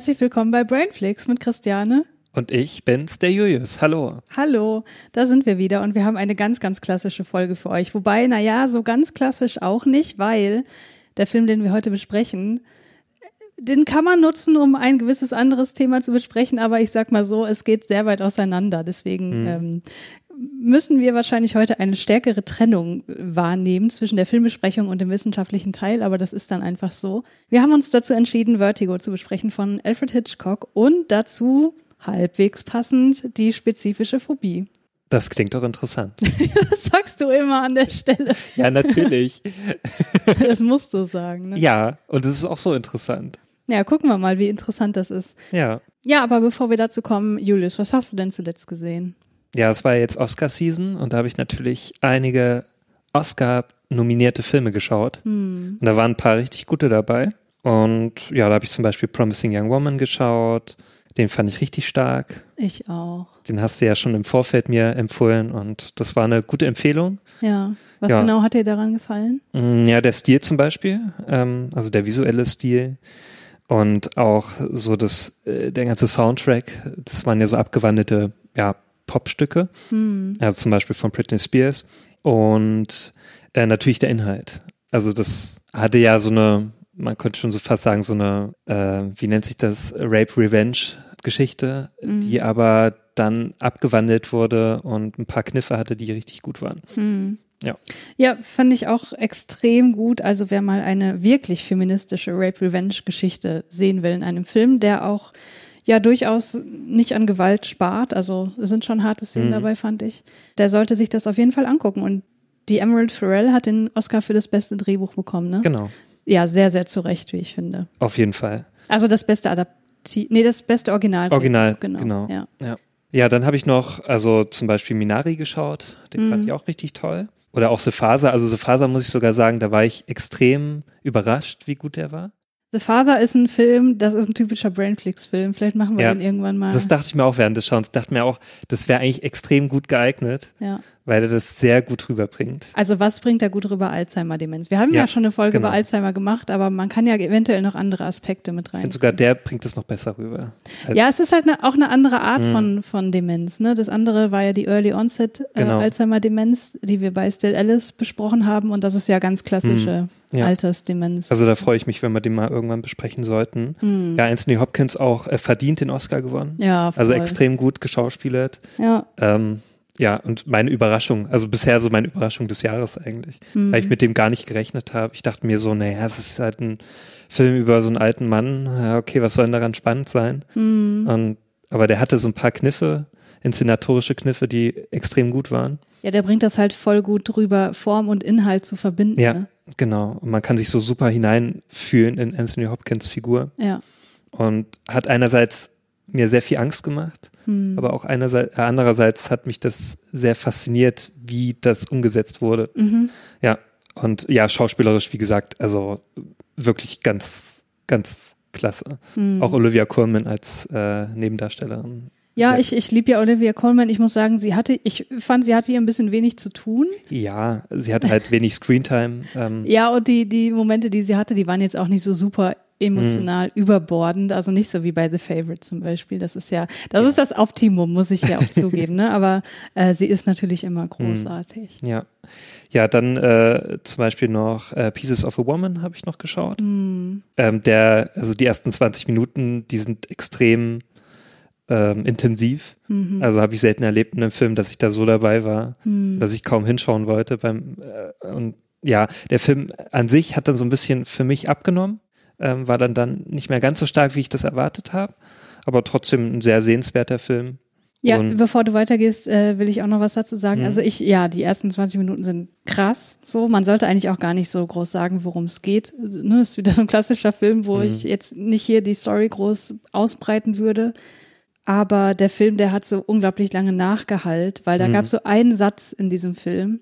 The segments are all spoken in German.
Herzlich willkommen bei Brainflix mit Christiane. Und ich bin's, der Julius. Hallo. Hallo, da sind wir wieder und wir haben eine ganz, ganz klassische Folge für euch. Wobei, na ja, so ganz klassisch auch nicht, weil der Film, den wir heute besprechen, den kann man nutzen, um ein gewisses anderes Thema zu besprechen, aber ich sag mal so, es geht sehr weit auseinander. Deswegen ähm, müssen wir wahrscheinlich heute eine stärkere Trennung wahrnehmen zwischen der Filmbesprechung und dem wissenschaftlichen Teil, aber das ist dann einfach so. Wir haben uns dazu entschieden, Vertigo zu besprechen von Alfred Hitchcock und dazu halbwegs passend die spezifische Phobie. Das klingt doch interessant. Das sagst du immer an der Stelle. Ja, natürlich. Das musst du sagen. Ne? ja, und es ist auch so interessant. Ja, gucken wir mal, wie interessant das ist. Ja. Ja, aber bevor wir dazu kommen, Julius, was hast du denn zuletzt gesehen? Ja, es war jetzt Oscar-Season und da habe ich natürlich einige Oscar-nominierte Filme geschaut. Und da waren ein paar richtig gute dabei. Und ja, da habe ich zum Beispiel Promising Young Woman geschaut. Den fand ich richtig stark. Ich auch. Den hast du ja schon im Vorfeld mir empfohlen und das war eine gute Empfehlung. Ja. Was Ja. genau hat dir daran gefallen? Mm, Ja, der Stil zum Beispiel, ähm, also der visuelle Stil und auch so das, äh, der ganze Soundtrack, das waren ja so abgewandelte, ja, Popstücke, also zum Beispiel von Britney Spears und äh, natürlich der Inhalt. Also das hatte ja so eine, man könnte schon so fast sagen, so eine, äh, wie nennt sich das, Rape-Revenge-Geschichte, die aber dann abgewandelt wurde und ein paar Kniffe hatte, die richtig gut waren. Ja. Ja, fand ich auch extrem gut. Also wer mal eine wirklich feministische Rape-Revenge-Geschichte sehen will in einem Film, der auch ja durchaus nicht an Gewalt spart, also es sind schon harte Szenen dabei, fand ich, der sollte sich das auf jeden Fall angucken. Und die Emerald Pharrell hat den Oscar für das beste Drehbuch bekommen, ne? Genau, Ja, sehr, sehr zu Recht, wie ich finde. auf jeden Fall. Also das beste Adapti nee, das beste Original. Original, genau. genau. Ja. Ja. ja, dann habe ich noch, also zum Beispiel Minari geschaut, den Mhm. fand ich auch richtig toll. Oder auch The Faser, also The Faser muss ich sogar sagen, da war ich extrem überrascht, wie gut der war. The Father ist ein Film, das ist ein typischer Brainflix-Film. Vielleicht machen wir Ja. den irgendwann mal. Das dachte ich mir auch während des Schauens, dachte mir auch, das wäre eigentlich extrem gut geeignet, ja. Weil er das sehr gut rüberbringt. Also was bringt da gut rüber Alzheimer-Demenz? Wir haben ja, Ja, schon eine Folge genau. über Alzheimer gemacht, aber man kann ja eventuell noch andere Aspekte mit Ich rein. finde sogar, der bringt es noch besser rüber. Ja, es ist halt eine, auch eine andere Art Mhm. von, von Demenz. Ne? Das andere war ja die Early Onset äh, Genau. Alzheimer-Demenz, die wir bei Still Alice besprochen haben. Und das ist ja ganz klassische Mhm. Ja. Altersdemenz. Also da freue ich mich, wenn wir den mal irgendwann besprechen sollten. Hm. Ja, Anthony Hopkins auch äh, verdient den Oscar gewonnen. ja, voll. Also extrem gut geschauspielert. Ja, Ähm, ja, und meine Überraschung, also bisher so meine Überraschung des Jahres eigentlich, Mhm. weil ich mit dem gar nicht gerechnet habe. Ich dachte mir so, naja, es ist halt ein Film über so einen alten Mann. Ja, okay, was soll denn daran spannend sein? Mhm. Und, aber der hatte so ein paar Kniffe, inszenatorische Kniffe, die extrem gut waren. ja, der bringt das halt voll gut drüber, Form und Inhalt zu verbinden. Ja, Ne? genau. Und man kann sich so super hineinfühlen in Anthony Hopkins Figur ja. und hat einerseits mir sehr viel Angst gemacht, Hm. aber auch einerseits, äh, andererseits hat mich das sehr fasziniert, wie das umgesetzt wurde. Mhm. Ja, und ja, schauspielerisch, wie gesagt, also wirklich ganz, ganz klasse. Hm. Auch Olivia Colman als äh, Nebendarstellerin. Ja, ich, ich liebe ja Olivia Colman. Ich muss sagen, sie hatte, ich fand, sie hatte hier ein bisschen wenig zu tun. Ja, sie hat halt wenig Screentime. Ähm, Ja, und die, die Momente, die sie hatte, die waren jetzt auch nicht so super emotional Mhm. überbordend, also nicht so wie bei The Favorite zum Beispiel. Das ist ja, das ist das Optimum, muss ich ja auch zugeben, ne? Aber äh, sie ist natürlich immer großartig. ja. Ja, dann äh, zum Beispiel noch äh, Pieces of a Woman habe ich noch geschaut. Hm. Ähm, der, also die ersten 20 Minuten, die sind extrem ähm, intensiv. Mhm. Also habe ich selten erlebt in einem Film, dass ich da so dabei war, Hm. dass ich kaum hinschauen wollte. Beim äh, und ja, der Film an sich hat dann so ein bisschen für mich abgenommen, ähm, war dann dann nicht mehr ganz so stark, wie ich das erwartet habe, aber trotzdem ein sehr sehenswerter Film. Ja, Und- bevor du weitergehst, äh, will ich auch noch was dazu sagen. Mhm. Also ich, ja, die ersten 20 Minuten sind krass. So, man sollte eigentlich auch gar nicht so groß sagen, worum es geht. Also, Ne, ist wieder so ein klassischer Film, wo Mhm. ich jetzt nicht hier die Story groß ausbreiten würde. Aber der Film, der hat so unglaublich lange Nachgehalt, weil da Mhm. gab so einen Satz in diesem Film,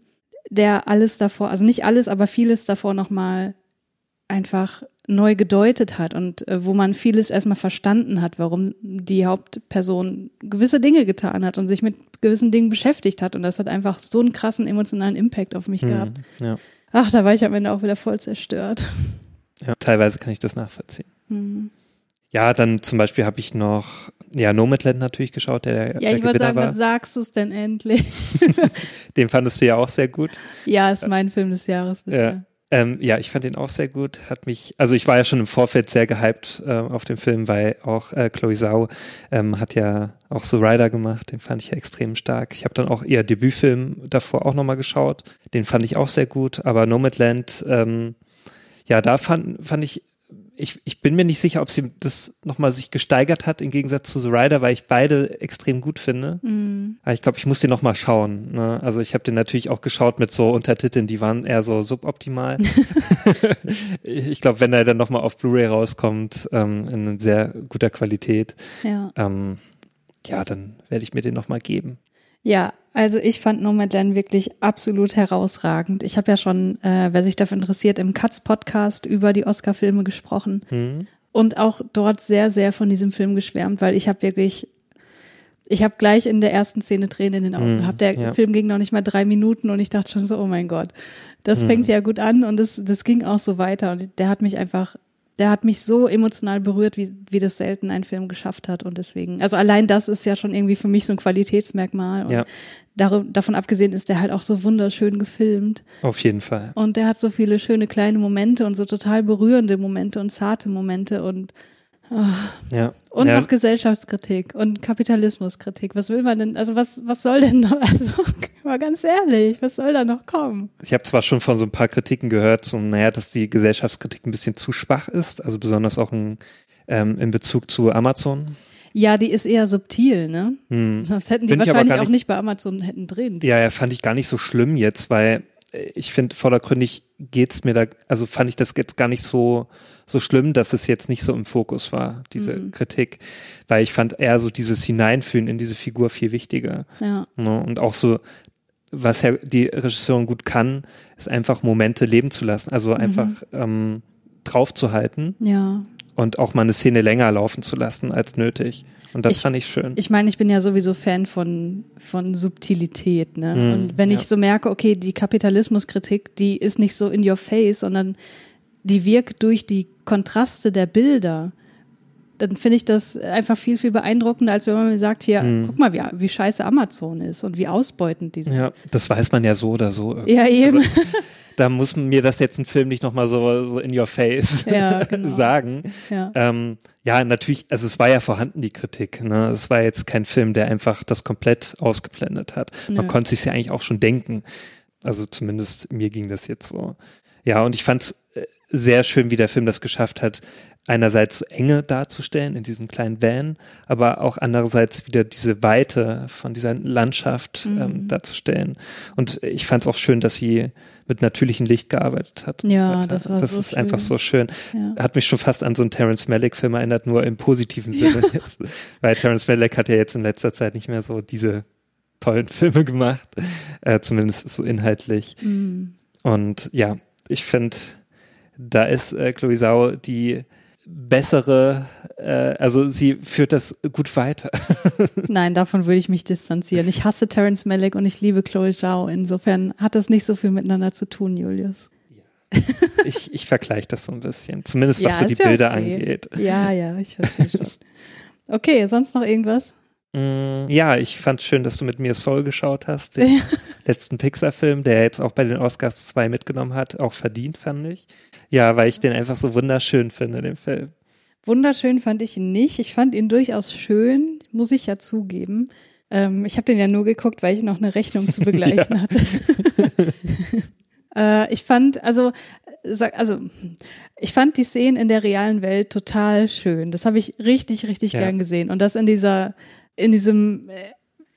der alles davor, also nicht alles, aber vieles davor nochmal einfach neu gedeutet hat und äh, wo man vieles erstmal verstanden hat, warum die Hauptperson gewisse Dinge getan hat und sich mit gewissen Dingen beschäftigt hat. Und das hat einfach so einen krassen emotionalen Impact auf mich gehabt. Mhm. Ja. Ach, da war ich am Ende auch wieder voll zerstört. ja, teilweise kann ich das nachvollziehen. Hm. Ja, dann zum Beispiel habe ich noch, ja, Nomadland natürlich geschaut, der Ja, der ich würde sagen, war. sagst du es denn endlich? Den fandest du ja auch sehr gut. ja, ist mein Film des Jahres bisher. Ähm, ja, ich fand den auch sehr gut. Hat mich, also ich war ja schon im Vorfeld sehr gehypt äh, auf den Film, weil auch äh, Chloe Zhao ähm, hat ja auch so Rider gemacht. Den fand ich ja extrem stark. Ich habe dann auch ihr Debütfilm davor auch nochmal geschaut. Den fand ich auch sehr gut. Aber Nomadland, ähm, ja, da fand, fand ich, ich, ich bin mir nicht sicher, ob sie das nochmal sich gesteigert hat im Gegensatz zu The Rider, weil ich beide extrem gut finde. Mhm. Aber ich glaube, ich muss den noch mal schauen. Ne? Also ich habe den natürlich auch geschaut mit so Untertiteln, die waren eher so suboptimal. ich glaube, wenn er dann noch mal auf Blu-ray rauskommt, ähm, in sehr guter Qualität, Ja. ähm, ja, dann werde ich mir den noch mal geben. Ja, also ich fand Nomadland wirklich absolut herausragend. Ich habe ja schon, äh, wer sich dafür interessiert, im Katz-Podcast über die Oscar-Filme gesprochen Hm? und auch dort sehr, sehr von diesem Film geschwärmt, weil ich habe wirklich, ich habe gleich in der ersten Szene Tränen in den Augen Mhm, gehabt. Der ja. Film ging noch nicht mal drei Minuten und ich dachte schon so, oh mein Gott, das fängt ja gut an und das, das ging auch so weiter und der hat mich einfach, der hat mich so emotional berührt, wie, wie das selten ein Film geschafft hat und deswegen, also allein das ist ja schon irgendwie für mich so ein Qualitätsmerkmal und Ja. dar davon abgesehen ist der halt auch so wunderschön gefilmt Auf jeden Fall. und der hat so viele schöne kleine Momente und so total berührende Momente und zarte Momente und Ja. und ja, noch Gesellschaftskritik und Kapitalismuskritik. Was will man denn, also was, was soll denn noch, also mal ganz ehrlich, was soll da noch kommen? Ich habe zwar schon von so ein paar Kritiken gehört, so, naja, dass die Gesellschaftskritik ein bisschen zu schwach ist, also besonders auch in, ähm, in Bezug zu Amazon. Ja, die ist eher subtil, ne? Hm. Sonst hätten die Find wahrscheinlich gar auch nicht- nicht bei Amazon hätten drehen. Ja, ja, fand ich gar nicht so schlimm jetzt, weil ich finde, vordergründig geht's mir da, also fand ich das jetzt gar nicht so, so schlimm, dass es jetzt nicht so im Fokus war, diese Mhm. Kritik. Weil ich fand eher so dieses Hineinfühlen in diese Figur viel wichtiger. Ja, Ne? Und auch so, was ja die Regisseurin gut kann, ist einfach Momente leben zu lassen. Also einfach ähm, draufzuhalten ja. Und auch mal eine Szene länger laufen zu lassen als nötig. Und das Ich- fand ich schön. Ich meine, ich bin ja sowieso Fan von, von Subtilität, ne? Mhm, und wenn ja. ich so merke, okay, die Kapitalismuskritik, die ist nicht so in your face, sondern die wirkt durch die Kontraste der Bilder, dann finde ich das einfach viel, viel beeindruckender, als wenn man mir sagt, hier, guck mal, wie, wie scheiße Amazon ist und wie ausbeutend die sind. Mhm. ja, das weiß man ja so oder so. irgendwie. Ja, eben. da muss mir das jetzt ein Film nicht nochmal so, so in your face Ja, genau. sagen. ja. Ähm, ja, natürlich, also es war ja vorhanden, die Kritik. Ne? Es war jetzt kein Film, der einfach das komplett ausgeblendet hat. Man Nö. konnte sich ja eigentlich auch schon denken. Also zumindest mir ging das jetzt so. Ja, und ich fand äh, sehr schön, wie der Film das geschafft hat, einerseits so Enge darzustellen in diesem kleinen Van, aber auch andererseits wieder diese Weite von dieser Landschaft Mhm. ähm, darzustellen. Und ich fand es auch schön, dass sie mit natürlichem Licht gearbeitet hat. Ja, Hat. das war Das so ist einfach schön. so schön. Ja. Hat mich schon fast an so einen Terence Malick-Film erinnert, nur im positiven Sinne jetzt. Weil Terence Malick hat ja jetzt in letzter Zeit nicht mehr so diese tollen Filme gemacht, äh, zumindest so inhaltlich. Mhm. Und ja, ich finde, da ist äh, Chloe Zhao die bessere, äh, also sie führt das gut weiter. Nein, davon würde ich mich distanzieren. Ich hasse Terence Malick und ich liebe Chloe Zhao. Insofern hat das nicht so viel miteinander zu tun, Julius. Ich, ich vergleiche das so ein bisschen, zumindest was so die ja Bilder okay. angeht. Ja, ja, ich verstehe schon. Okay, sonst noch irgendwas? Mm, Ja, ich fand schön, dass du mit mir Soul geschaut hast, den Ja. letzten Pixar-Film, der jetzt auch bei den Oscars 2 mitgenommen hat, auch verdient, fand ich. Ja, weil ich den einfach so wunderschön finde, den Film. Wunderschön fand ich ihn nicht. Ich fand ihn durchaus schön, muss ich ja zugeben. Ähm, ich habe den ja nur geguckt, weil ich noch eine Rechnung zu begleichen hatte. äh, ich fand, also, äh, also, ich fand die Szenen in der realen Welt total schön. Das habe ich richtig, richtig Ja. gern gesehen. Und das in dieser, in diesem äh,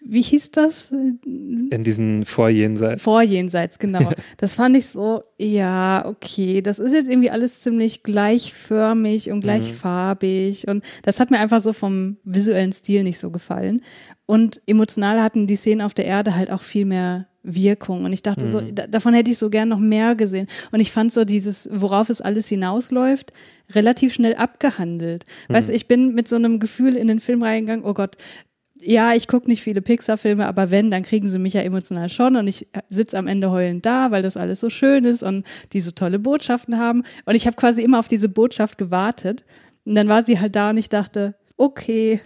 wie hieß das? In diesen Vorjenseits. Vorjenseits, genau. Das fand ich so, ja, okay, das ist jetzt irgendwie alles ziemlich gleichförmig und gleichfarbig und das hat mir einfach so vom visuellen Stil nicht so gefallen. Und emotional hatten die Szenen auf der Erde halt auch viel mehr Wirkung. Und ich dachte so, da, davon hätte ich so gern noch mehr gesehen. Und ich fand so dieses, worauf es alles hinausläuft, relativ schnell abgehandelt. Weißt du, ich bin mit so einem Gefühl in den Film reingegangen, oh Gott, ja, ich gucke nicht viele Pixar-Filme, aber wenn, dann kriegen sie mich ja emotional schon und ich sitz am Ende heulend da, weil das alles so schön ist und die so tolle Botschaften haben. Und ich habe quasi immer auf diese Botschaft gewartet. Und dann war sie halt da und ich dachte, okay,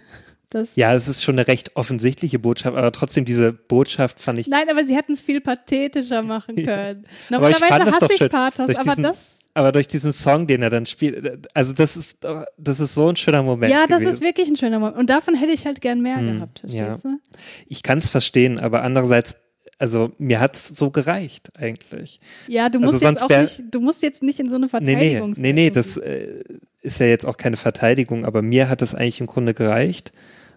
das. Ja, es ist schon eine recht offensichtliche Botschaft, aber trotzdem diese Botschaft fand ich. Nein, aber sie hätten es viel pathetischer machen können. Aber ich Normalerweise hasse ich. Pathos, aber das. Aber durch diesen Song, den er dann spielt, also das ist doch, das ist so ein schöner Moment. Ja, das gewesen. ist wirklich ein schöner Moment. Und davon hätte ich halt gern mehr gehabt. Hm, ja. Verstehst du? Ich kann es verstehen, aber andererseits, also mir hat's so gereicht eigentlich. Ja, du Also musst sonst jetzt auch nicht, du musst jetzt nicht in so eine Nee, nee, Verteidigung. nee, nee, das äh, ist ja jetzt auch keine Verteidigung, aber mir hat es eigentlich im Grunde gereicht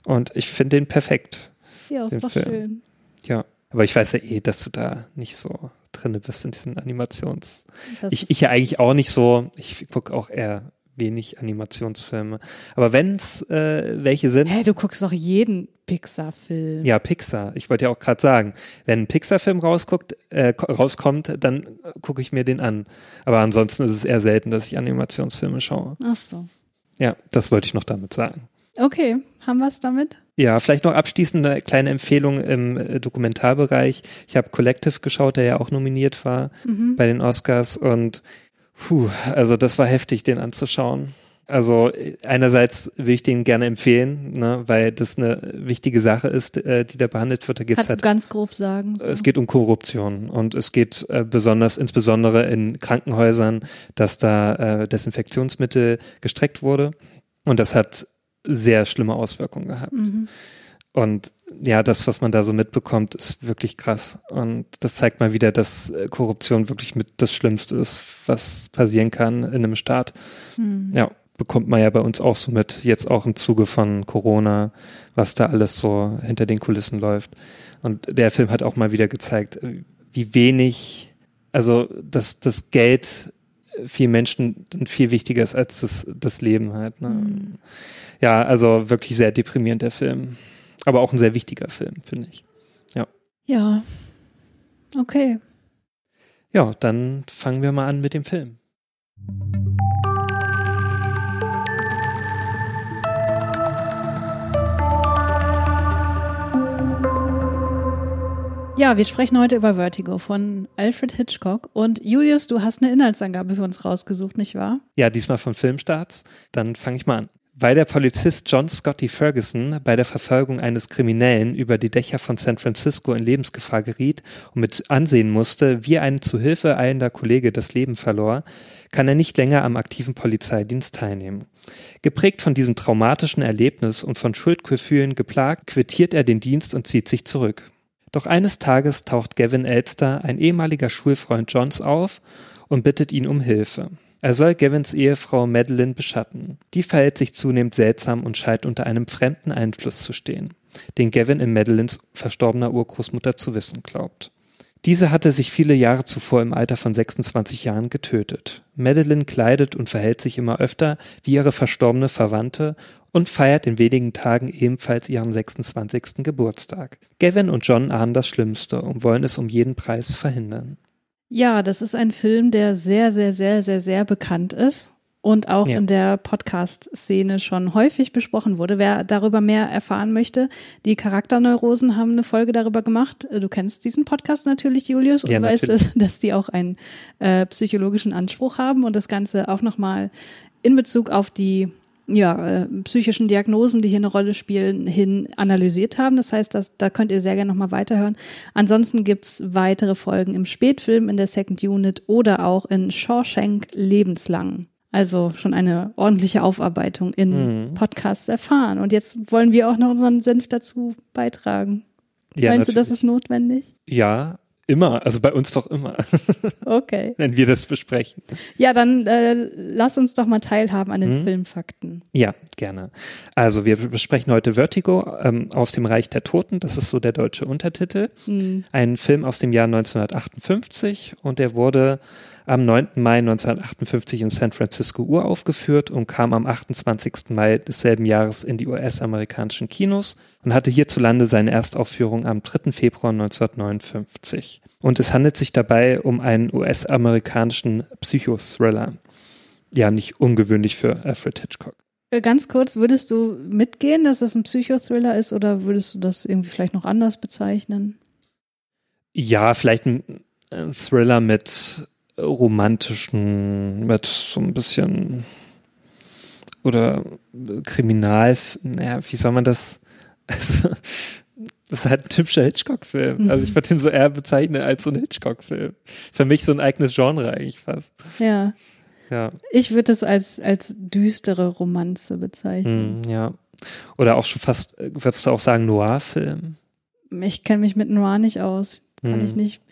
und ich finde den perfekt. Ja, ist doch Film. schön. Ja, aber ich weiß ja eh, dass du da nicht so drinne bist in diesen Animations. Das Ich, ich ja eigentlich auch nicht so, ich gucke auch eher wenig Animationsfilme. Aber wenn's äh, welche sind, Hä, du guckst doch jeden Pixar-Film. ja, Pixar. Ich wollte ja auch gerade sagen, wenn ein Pixar-Film rausguckt, äh, ko- rauskommt, dann gucke ich mir den an. Aber ansonsten ist es eher selten, dass ich Animationsfilme schaue. Ach so. Ja, das wollte ich noch damit sagen. Okay, haben wir es damit? Ja, vielleicht noch abschließend eine kleine Empfehlung im äh, Dokumentarbereich. Ich habe Collective geschaut, der ja auch nominiert war bei den Oscars und puh, also das war heftig, den anzuschauen. Also äh, einerseits will ich den gerne empfehlen, ne, weil das eine wichtige Sache ist, äh, die da behandelt wird. Da gibt's Kannst halt du ganz grob sagen? So. es geht um Korruption und es geht äh, besonders, insbesondere in Krankenhäusern, dass da äh, Desinfektionsmittel gestreckt wurde und das hat sehr schlimme Auswirkungen gehabt. Mhm. Und ja, das, was man da so mitbekommt, ist wirklich krass. Und das zeigt mal wieder, dass äh, Korruption wirklich mit das Schlimmste ist, was passieren kann in einem Staat. Hm. Ja, bekommt man ja bei uns auch so mit, jetzt auch im Zuge von Corona, was da alles so hinter den Kulissen läuft. Und der Film hat auch mal wieder gezeigt, äh, wie wenig, also dass das Geld vielen Menschen dann viel wichtiger ist als das, das Leben halt. Ne? Ja, also wirklich sehr deprimierend der Film. Aber auch ein sehr wichtiger Film, finde ich. Ja. Okay. Ja, dann fangen wir mal an mit dem Film. Ja, wir sprechen heute über Vertigo von Alfred Hitchcock. Und Julius, du hast eine Inhaltsangabe für uns rausgesucht, nicht wahr? Ja, diesmal von Filmstarts. Dann fange ich mal an. Weil der Polizist John Scotty Ferguson bei der Verfolgung eines Kriminellen über die Dächer von San Francisco in Lebensgefahr geriet und mit ansehen musste, wie ein zu Hilfe eilender Kollege das Leben verlor, kann er nicht länger am aktiven Polizeidienst teilnehmen. Geprägt von diesem traumatischen Erlebnis und von Schuldgefühlen geplagt, quittiert er den Dienst und zieht sich zurück. Doch eines Tages taucht Gavin Elster, ein ehemaliger Schulfreund Johns, auf und bittet ihn um Hilfe. Er soll Gavins Ehefrau Madeline beschatten. Die verhält sich zunehmend seltsam und scheint unter einem fremden Einfluss zu stehen, den Gavin in Madelines verstorbener Urgroßmutter zu wissen glaubt. Diese hatte sich viele Jahre zuvor im Alter von 26 Jahren getötet. Madeline kleidet und verhält sich immer öfter wie ihre verstorbene Verwandte und feiert in wenigen Tagen ebenfalls ihren 26. Geburtstag. Gavin und John ahnen das Schlimmste und wollen es um jeden Preis verhindern. Ja, das ist ein Film, der sehr, sehr, sehr, sehr, sehr bekannt ist und auch Ja. in der Podcast-Szene schon häufig besprochen wurde. Wer darüber mehr erfahren möchte, die Charakterneurosen haben eine Folge darüber gemacht. Du kennst diesen Podcast natürlich, Julius, und Ja, weißt, dass, dass die auch einen äh, psychologischen Anspruch haben und das Ganze auch nochmal in Bezug auf die ja, äh, psychischen Diagnosen, die hier eine Rolle spielen, hin analysiert haben. Das heißt, das, da könnt ihr sehr gerne nochmal weiterhören. Ansonsten gibt's weitere Folgen im Spätfilm, in der Second Unit oder auch in Shawshank lebenslang. Also schon eine ordentliche Aufarbeitung in Mhm. Podcasts erfahren. Und jetzt wollen wir auch noch unseren Senf dazu beitragen. Ja, Meinst du, das natürlich. ist notwendig? Ja, Immer, also bei uns doch immer. Okay. Wenn wir das besprechen. Ja, dann äh, lass uns doch mal teilhaben an den Mhm. Filmfakten. Ja, gerne. Also wir besprechen heute Vertigo ähm, aus dem Reich der Toten. Das ist so der deutsche Untertitel. Hm. Ein Film aus dem Jahr 1958 und der wurde am 9. Mai 1958 in San Francisco uraufgeführt und kam am 28. Mai desselben Jahres in die US-amerikanischen Kinos und hatte hierzulande seine Erstaufführung am 3. Februar 1959. Und es handelt sich dabei um einen US-amerikanischen Psychothriller. Ja, nicht ungewöhnlich für Alfred Hitchcock. Äh, Ganz kurz, würdest du mitgehen, dass das ein Psychothriller ist oder würdest du das irgendwie vielleicht noch anders bezeichnen? Ja, vielleicht ein, ein Thriller mit romantischen, mit so ein bisschen oder Kriminal, naja, wie soll man das? Also, das ist halt ein typischer Hitchcock-Film. Also ich würde ihn so eher bezeichnen als so ein Hitchcock-Film. Für mich so ein eigenes Genre eigentlich fast. Ja, Ja, ich würde es als, als düstere Romanze bezeichnen. hm, ja. Oder auch schon fast, würdest du auch sagen, Noir-Film? Ich kenne mich mit Noir nicht aus. Kann Hm. ich nicht.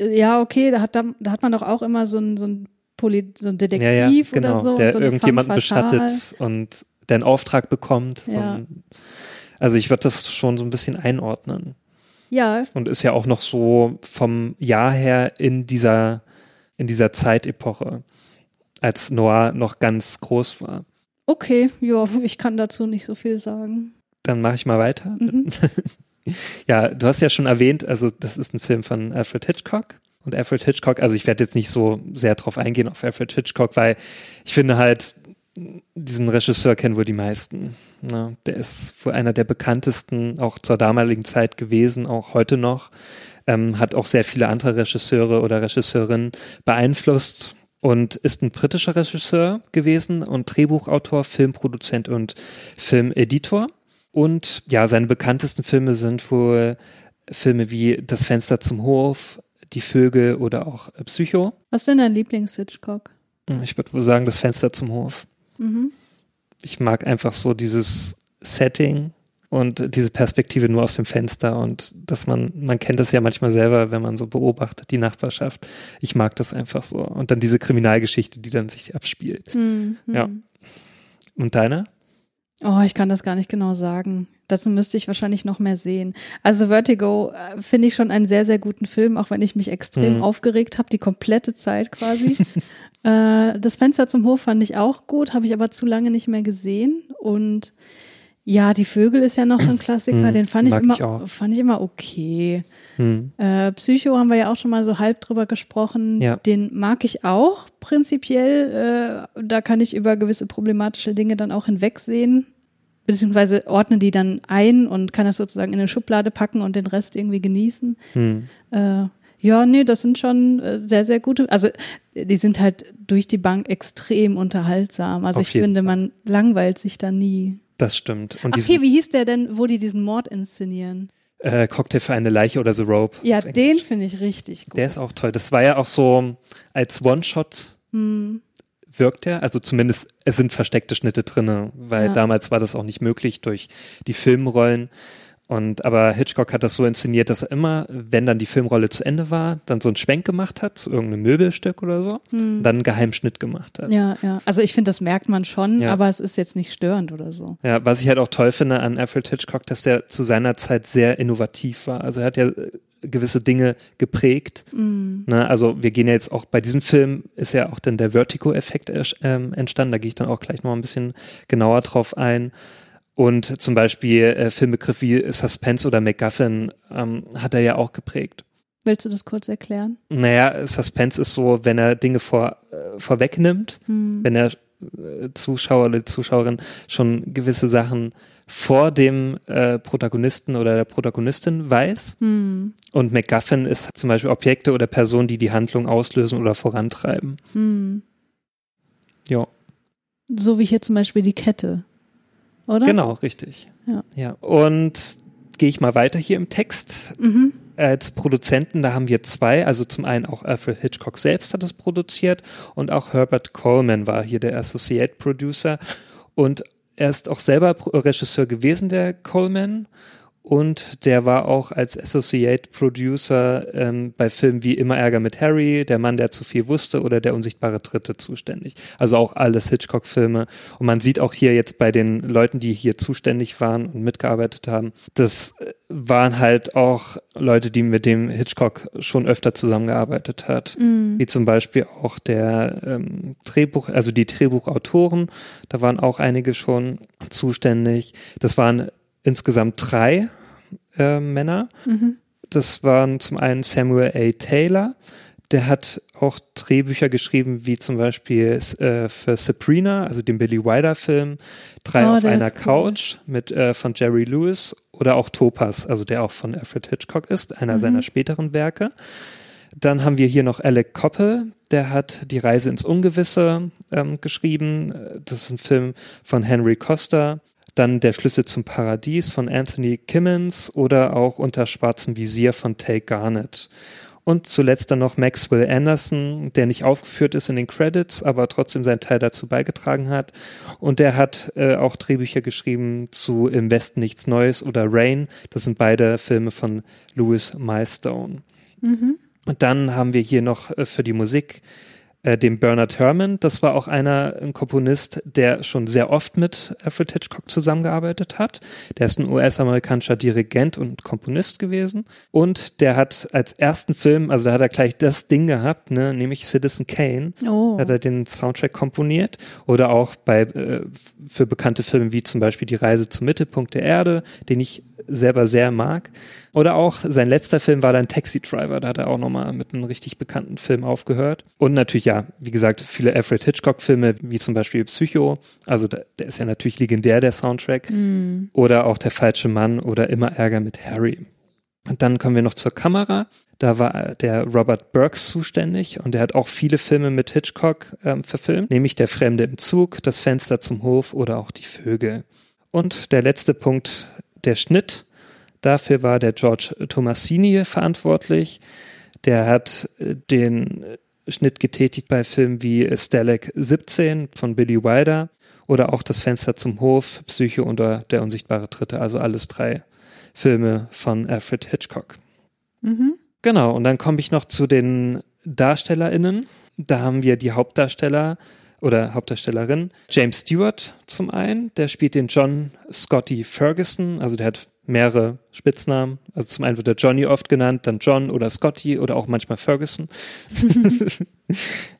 Ja, okay, da hat, da, da hat man doch auch immer so ein, so ein, Poli so ein Detektiv ja, ja, genau, oder so. der so irgendjemanden bestattet und der einen Auftrag bekommt. So Ja. ein, also ich würde das schon so ein bisschen einordnen. Ja, Und ist ja auch noch so vom Jahr her in dieser, in dieser Zeitepoche, als Noir noch ganz groß war. okay, ja, ich kann dazu nicht so viel sagen. Dann mache ich mal weiter. Mhm. Ja, du hast ja schon erwähnt, also das ist ein Film von Alfred Hitchcock. Und Alfred Hitchcock, also ich werde jetzt nicht so sehr drauf eingehen auf Alfred Hitchcock, weil ich finde halt, diesen Regisseur kennen wohl die meisten. Ne? Der ist wohl einer der bekanntesten, auch zur damaligen Zeit gewesen, auch heute noch. Ähm, hat auch sehr viele andere Regisseure oder Regisseurinnen beeinflusst und ist ein britischer Regisseur gewesen und Drehbuchautor, Filmproduzent und Filmeditor. Und ja, seine bekanntesten Filme sind wohl Filme wie Das Fenster zum Hof, Die Vögel oder auch Psycho. Was ist denn dein Lieblings-Hitchcock? Ich würde wohl sagen, Das Fenster zum Hof. Mhm. Ich mag einfach so dieses Setting und diese Perspektive nur aus dem Fenster und dass man, man kennt das ja manchmal selber, wenn man so beobachtet, die Nachbarschaft. Ich mag das einfach so. Und dann diese Kriminalgeschichte, die dann sich abspielt. Hm, hm. Ja. Und deine? Oh, ich kann das gar nicht genau sagen. Dazu müsste ich wahrscheinlich noch mehr sehen. Also Vertigo äh, finde ich schon einen sehr, sehr guten Film, auch wenn ich mich extrem Mhm. aufgeregt habe, die komplette Zeit quasi. äh, das Fenster zum Hof fand ich auch gut, habe ich aber zu lange nicht mehr gesehen. Und ja, die Vögel ist ja noch so ein Klassiker, Mhm, den fand ich mag immer, ich fand ich immer okay. Hm. Äh, Psycho haben wir ja auch schon mal so halb drüber gesprochen. Ja. Den mag ich auch prinzipiell. Äh, da kann ich über gewisse problematische Dinge dann auch hinwegsehen. Beziehungsweise ordne die dann ein und kann das sozusagen in eine Schublade packen und den Rest irgendwie genießen. Hm. Äh, ja, nee, das sind schon äh, sehr, sehr gute. Also die sind halt durch die Bank extrem unterhaltsam. Also Auf ich finde, man langweilt sich da nie. Das stimmt. Und Ach hier, wie hieß der denn, wo die diesen Mord inszenieren? Äh, Cocktail für eine Leiche oder The Rope. Ja, den finde ich richtig gut. Der ist auch toll. Das war ja auch so als One-Shot Hm. wirkt er. Also zumindest es sind versteckte Schnitte drinne, weil Ja. damals war das auch nicht möglich durch die Filmrollen. Und aber Hitchcock hat das so inszeniert, dass er immer, wenn dann die Filmrolle zu Ende war, dann so einen Schwenk gemacht hat zu irgendeinem Möbelstück oder so, Hm. dann einen Geheimschnitt gemacht hat. Ja, ja. Also ich finde, das merkt man schon, Ja. aber es ist jetzt nicht störend oder so. Ja, was ich halt auch toll finde an Alfred Hitchcock, dass der zu seiner Zeit sehr innovativ war. Also er hat ja äh, gewisse Dinge geprägt. Mm. Ne? Also wir gehen ja jetzt auch bei diesem Film ist ja auch dann der Vertigo-Effekt ähm, entstanden. Da gehe ich dann auch gleich noch ein bisschen genauer drauf ein. Und zum Beispiel äh, Filmbegriff wie Suspense oder MacGuffin ähm, hat er ja auch geprägt. Willst du das kurz erklären? Naja, Suspense ist so, wenn er Dinge vor, äh, vorwegnimmt, Hm. wenn der äh, Zuschauer oder die Zuschauerin schon gewisse Sachen vor dem äh, Protagonisten oder der Protagonistin weiß. Hm. Und MacGuffin ist zum Beispiel Objekte oder Personen, die die Handlung auslösen oder vorantreiben. Hm. Ja, So wie hier zum Beispiel die Kette. Oder? genau, richtig. Ja. ja. Und gehe ich mal weiter hier im Text. Mhm. Als Produzenten, da haben wir zwei, also zum einen auch Alfred Hitchcock selbst hat es produziert und auch Herbert Coleman war hier der Associate Producer und er ist auch selber Regisseur gewesen, der Coleman und der war auch als Associate Producer ähm, bei Filmen wie Immer Ärger mit Harry, Der Mann, der zu viel wusste oder Der unsichtbare Dritte zuständig. Also auch alles Hitchcock-Filme. Und man sieht auch hier jetzt bei den Leuten, die hier zuständig waren und mitgearbeitet haben, das äh, waren halt auch Leute, die mit dem Hitchcock schon öfter zusammengearbeitet hat. Mhm. Wie zum Beispiel auch der ähm, Drehbuch, also die Drehbuchautoren, da waren auch einige schon zuständig. Das waren insgesamt drei äh, Männer. Mhm. Das waren zum einen Samuel A. Taylor, der hat auch Drehbücher geschrieben, wie zum Beispiel äh, für Sabrina, also den Billy Wilder-Film, Drei oh, auf einer Couch cool. mit äh, von Jerry Lewis oder auch Topaz, also der auch von Alfred Hitchcock ist, einer mhm. seiner späteren Werke. Dann haben wir hier noch Alec Koppel, der hat Die Reise ins Ungewisse ähm, geschrieben. Das ist ein Film von Henry Costa. Dann Der Schlüssel zum Paradies von Anthony Kimmins oder auch Unter schwarzem Visier von Tay Garnett. Und zuletzt dann noch Maxwell Anderson, der nicht aufgeführt ist in den Credits, aber trotzdem seinen Teil dazu beigetragen hat. Und der hat äh, auch Drehbücher geschrieben zu Im Westen nichts Neues oder Rain. Das sind beide Filme von Louis Milestone. Mhm. Und dann haben wir hier noch äh, für die Musik äh, dem Bernard Herrmann. Das war auch einer, ein Komponist, der schon sehr oft mit Alfred Hitchcock zusammengearbeitet hat. Der ist ein US-amerikanischer Dirigent und Komponist gewesen. Und der hat als ersten Film, also da hat er gleich das Ding gehabt, ne, nämlich Citizen Kane, oh. hat er den Soundtrack komponiert. Oder auch bei, äh, für bekannte Filme wie zum Beispiel Die Reise zum Mittelpunkt der Erde, den ich selber sehr mag. Oder auch sein letzter Film war dann Taxi Driver, da hat er auch nochmal mit einem richtig bekannten Film aufgehört. Und natürlich, ja, wie gesagt, viele Alfred Hitchcock-Filme, wie zum Beispiel Psycho, also da, der ist ja natürlich legendär, der Soundtrack. Mm. Oder auch Der falsche Mann oder Immer Ärger mit Harry. Und dann kommen wir noch zur Kamera. Da war der Robert Burks zuständig und der hat auch viele Filme mit Hitchcock ähm, verfilmt, nämlich Der Fremde im Zug, Das Fenster zum Hof oder auch Die Vögel. Und der letzte Punkt der Schnitt. Dafür war der George Tomasini verantwortlich. Der hat äh, den Schnitt getätigt bei Filmen wie Stalag 17 von Billy Wilder oder auch Das Fenster zum Hof, Psycho und Der unsichtbare Dritte, also alles drei Filme von Alfred Hitchcock. Mhm. Genau, und dann komme ich noch zu den DarstellerInnen. Da haben wir die Hauptdarsteller oder Hauptdarstellerin. James Stewart zum einen, der spielt den John Scotty Ferguson, also der hat mehrere Spitznamen. Also zum einen wird er Johnny oft genannt, dann John oder Scotty oder auch manchmal Ferguson.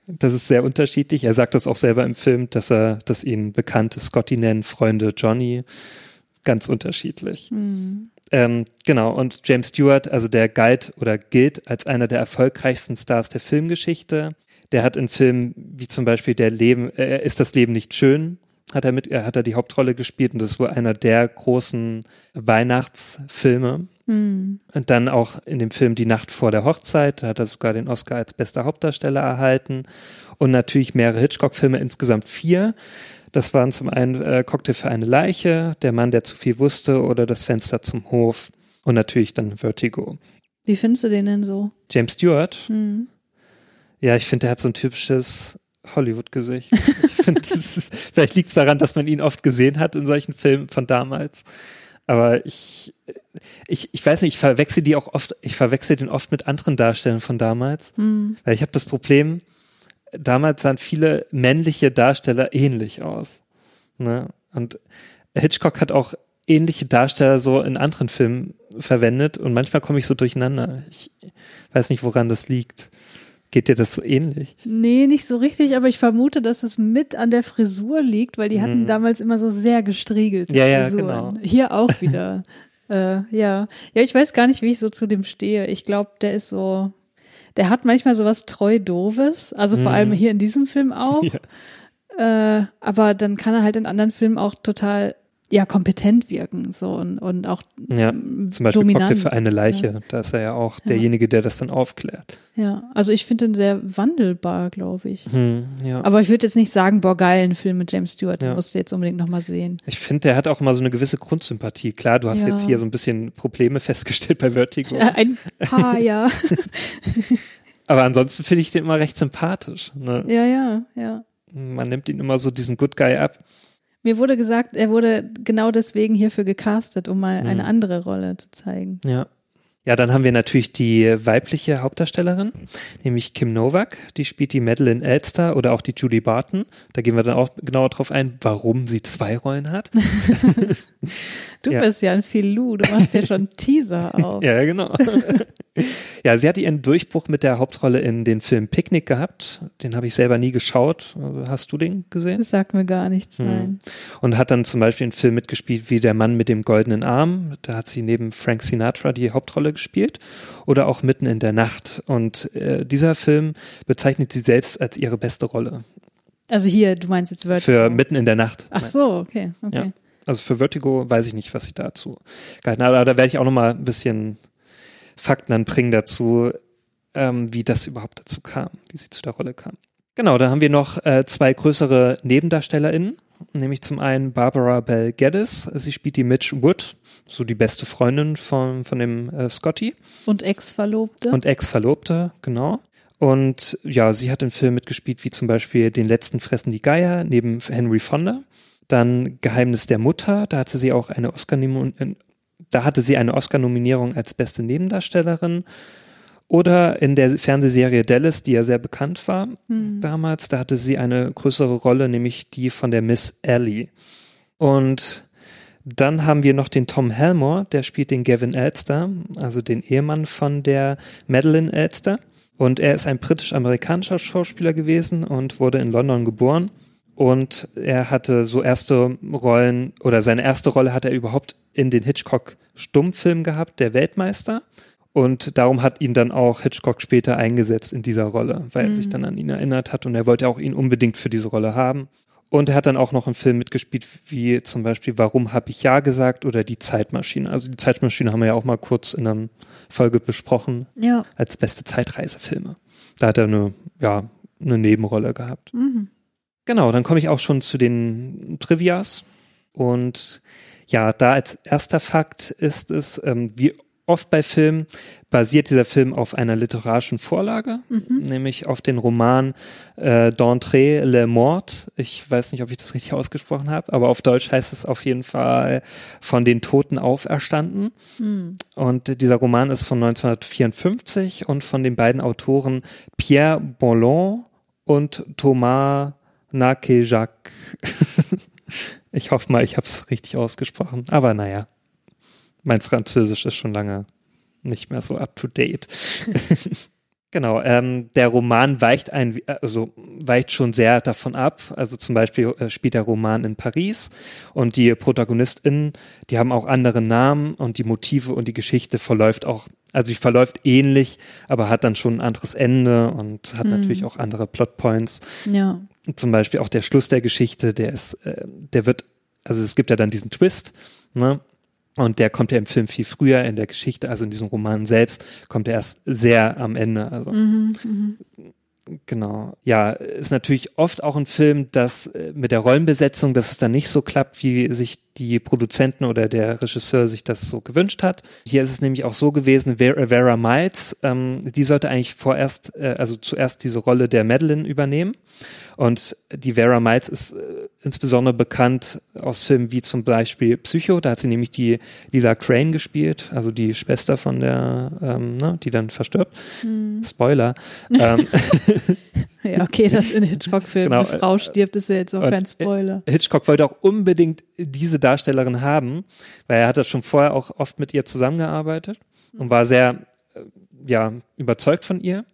das ist sehr unterschiedlich. Er sagt das auch selber im Film, dass er, dass ihn Bekannte Scotty nennen, Freunde Johnny. Ganz unterschiedlich. Mhm. Ähm, genau, und James Stewart, also der galt oder gilt als einer der erfolgreichsten Stars der Filmgeschichte. Der hat in Filmen wie zum Beispiel Der Leben, äh, ist das Leben nicht schön, hat er mit, er hat er die Hauptrolle gespielt und das ist wohl einer der großen Weihnachtsfilme. Mhm. Und dann auch in dem Film Die Nacht vor der Hochzeit, da hat er sogar den Oscar als bester Hauptdarsteller erhalten. Und natürlich mehrere Hitchcock-Filme, insgesamt vier. Das waren zum einen äh, Cocktail für eine Leiche, Der Mann, der zu viel wusste oder Das Fenster zum Hof und natürlich dann Vertigo. Wie findest du den denn so? James Stewart? Mhm. Ja, ich finde, der hat so ein typisches Hollywood-Gesicht. Vielleicht liegt es daran, dass man ihn oft gesehen hat in solchen Filmen von damals. Aber ich, ich, ich weiß nicht, ich verwechsel die auch oft, ich verwechsel den oft mit anderen Darstellern von damals. Mhm. Weil ich habe das Problem, damals sahen viele männliche Darsteller ähnlich aus. Ne? Und Hitchcock hat auch ähnliche Darsteller so in anderen Filmen verwendet und manchmal komme ich so durcheinander. Ich weiß nicht, woran das liegt. Geht dir das so ähnlich? Nee, nicht so richtig, aber ich vermute, dass es mit an der Frisur liegt, weil die hatten mhm. damals immer so sehr gestriegelt. Ja, ja, genau. Hier auch wieder. äh, ja. Ja, ich weiß gar nicht, wie ich so zu dem stehe. Ich glaube, der ist so, der hat manchmal so was treu doves, also vor mhm. allem hier in diesem Film auch. Ja. Äh, aber dann kann er halt in anderen Filmen auch total ja kompetent wirken so und, und auch ja, zum Beispiel dominant. für eine Leiche, ja. da ist er ja auch derjenige, der das dann aufklärt. Ja, also ich finde ihn sehr wandelbar, glaube ich. Hm, ja. Aber ich würde jetzt nicht sagen, boah geil, ein Film mit James Stewart, den musst du jetzt unbedingt nochmal sehen. Ich finde, der hat auch immer so eine gewisse Grundsympathie. Klar, du hast jetzt hier so ein bisschen Probleme festgestellt bei Vertigo. ein paar, ja. Aber ansonsten finde ich den immer recht sympathisch. Ne? Ja, ja, ja. Man nimmt ihn immer so diesen Good Guy ab. Mir wurde gesagt, er wurde genau deswegen hierfür gecastet, um mal Mhm. eine andere Rolle zu zeigen. Ja. Ja, dann haben wir natürlich die weibliche Hauptdarstellerin, nämlich Kim Novak. Die spielt die Madeline Elster oder auch die Julie Barton. Da gehen wir dann auch genauer drauf ein, warum sie zwei Rollen hat. Du Ja. bist ja ein Filou, du machst ja schon Teaser auf. Ja, genau. ja, sie hat ihren Durchbruch mit der Hauptrolle in den Film Picknick gehabt. Den habe ich selber nie geschaut. Hast du den gesehen? Das sagt mir gar nichts, Hm. nein. Und hat dann zum Beispiel einen Film mitgespielt wie Der Mann mit dem goldenen Arm. Da hat sie neben Frank Sinatra die Hauptrolle gespielt. Oder auch Mitten in der Nacht. Und äh, dieser Film bezeichnet sie selbst als ihre beste Rolle. Also hier, du meinst jetzt Vertigo. Für Mitten in der Nacht. Ach so, okay, okay. Ja. Also für Vertigo weiß ich nicht, was sie dazu gehalten hat. Aber da werde ich auch noch mal ein bisschen Fakten dann bringen dazu, ähm, wie das überhaupt dazu kam, wie sie zu der Rolle kam. Genau, dann haben wir noch äh, zwei größere NebendarstellerInnen, nämlich zum einen Barbara Bell Geddes. Sie spielt die Mitch Wood, so die beste Freundin von, von dem äh, Scotty Und Ex-Verlobte? und Ex-Verlobte, genau. Und ja, sie hat in Filmen mitgespielt, wie zum Beispiel Den letzten fressen die Geier neben Henry Fonda. Dann Geheimnis der Mutter, da hatte sie auch eine Oscar da hatte sie eine Oscar-Nominierung als beste Nebendarstellerin. Oder in der Fernsehserie Dallas, die ja sehr bekannt war Hm. damals, da hatte sie eine größere Rolle, nämlich die von der Miss Ellie. Und dann haben wir noch den Tom Helmore, der spielt den Gavin Elster, also den Ehemann von der Madeline Elster. Und er ist ein britisch-amerikanischer Schauspieler gewesen und wurde in London geboren. Und er hatte so erste Rollen, oder seine erste Rolle hat er überhaupt in den Hitchcock-Stummfilm gehabt, der Weltmeister. Und darum hat ihn dann auch Hitchcock später eingesetzt in dieser Rolle, weil er sich dann an ihn erinnert hat und er wollte auch ihn unbedingt für diese Rolle haben. Und er hat dann auch noch einen Film mitgespielt, wie zum Beispiel Warum habe ich Ja gesagt oder Die Zeitmaschine. Also die Zeitmaschine haben wir ja auch mal kurz in einer Folge besprochen Ja. als beste Zeitreisefilme. Da hat er eine, ja, eine Nebenrolle gehabt. Mhm. Genau, dann komme ich auch schon zu den Trivias. Und ja, da als erster Fakt ist es, ähm, wie oft bei Filmen basiert dieser Film auf einer literarischen Vorlage, nämlich auf den Roman äh, D'Entrée Le Mort. Ich weiß nicht, ob ich das richtig ausgesprochen habe, aber auf Deutsch heißt es auf jeden Fall von den Toten auferstanden. Und dieser Roman ist von 1954 und von den beiden Autoren Pierre Bollon und Thomas Nakejac. ich hoffe mal, ich habe es richtig ausgesprochen. Aber naja, mein Französisch ist schon lange nicht mehr so up to date. Genau, ähm, der Roman weicht ein, also weicht schon sehr davon ab. Also zum Beispiel äh, spielt der Roman in Paris und die ProtagonistInnen, die haben auch andere Namen und die Motive und die Geschichte verläuft auch, also die verläuft ähnlich, aber hat dann schon ein anderes Ende und hat natürlich auch andere Plotpoints. Ja. Zum Beispiel auch der Schluss der Geschichte, der ist, äh, der wird, also es gibt ja dann diesen Twist, ne? Und der kommt ja im Film viel früher in der Geschichte, also in diesem Roman selbst, kommt er erst sehr am Ende. Also Genau. Ja, ist natürlich oft auch ein Film, das äh, mit der Rollenbesetzung, dass es dann nicht so klappt, wie sich die Produzenten oder der Regisseur sich das so gewünscht hat. Hier ist es nämlich auch so gewesen, Vera, Vera Miles, ähm, die sollte eigentlich vorerst, äh, also zuerst diese Rolle der Madeline übernehmen. Und die Vera Miles ist äh, insbesondere bekannt aus Filmen wie zum Beispiel Psycho, da hat sie nämlich die Lila Crane gespielt, also die Schwester von der, ähm, ne, die dann verstirbt. Spoiler. ähm, Ja, okay, dass in Hitchcock-Filmen Genau, eine Frau stirbt, ist ja jetzt auch und, kein Spoiler. Hitchcock wollte auch unbedingt diese Darstellerin haben, weil er hatte schon vorher auch oft mit ihr zusammengearbeitet und war sehr äh, ja, überzeugt von ihr.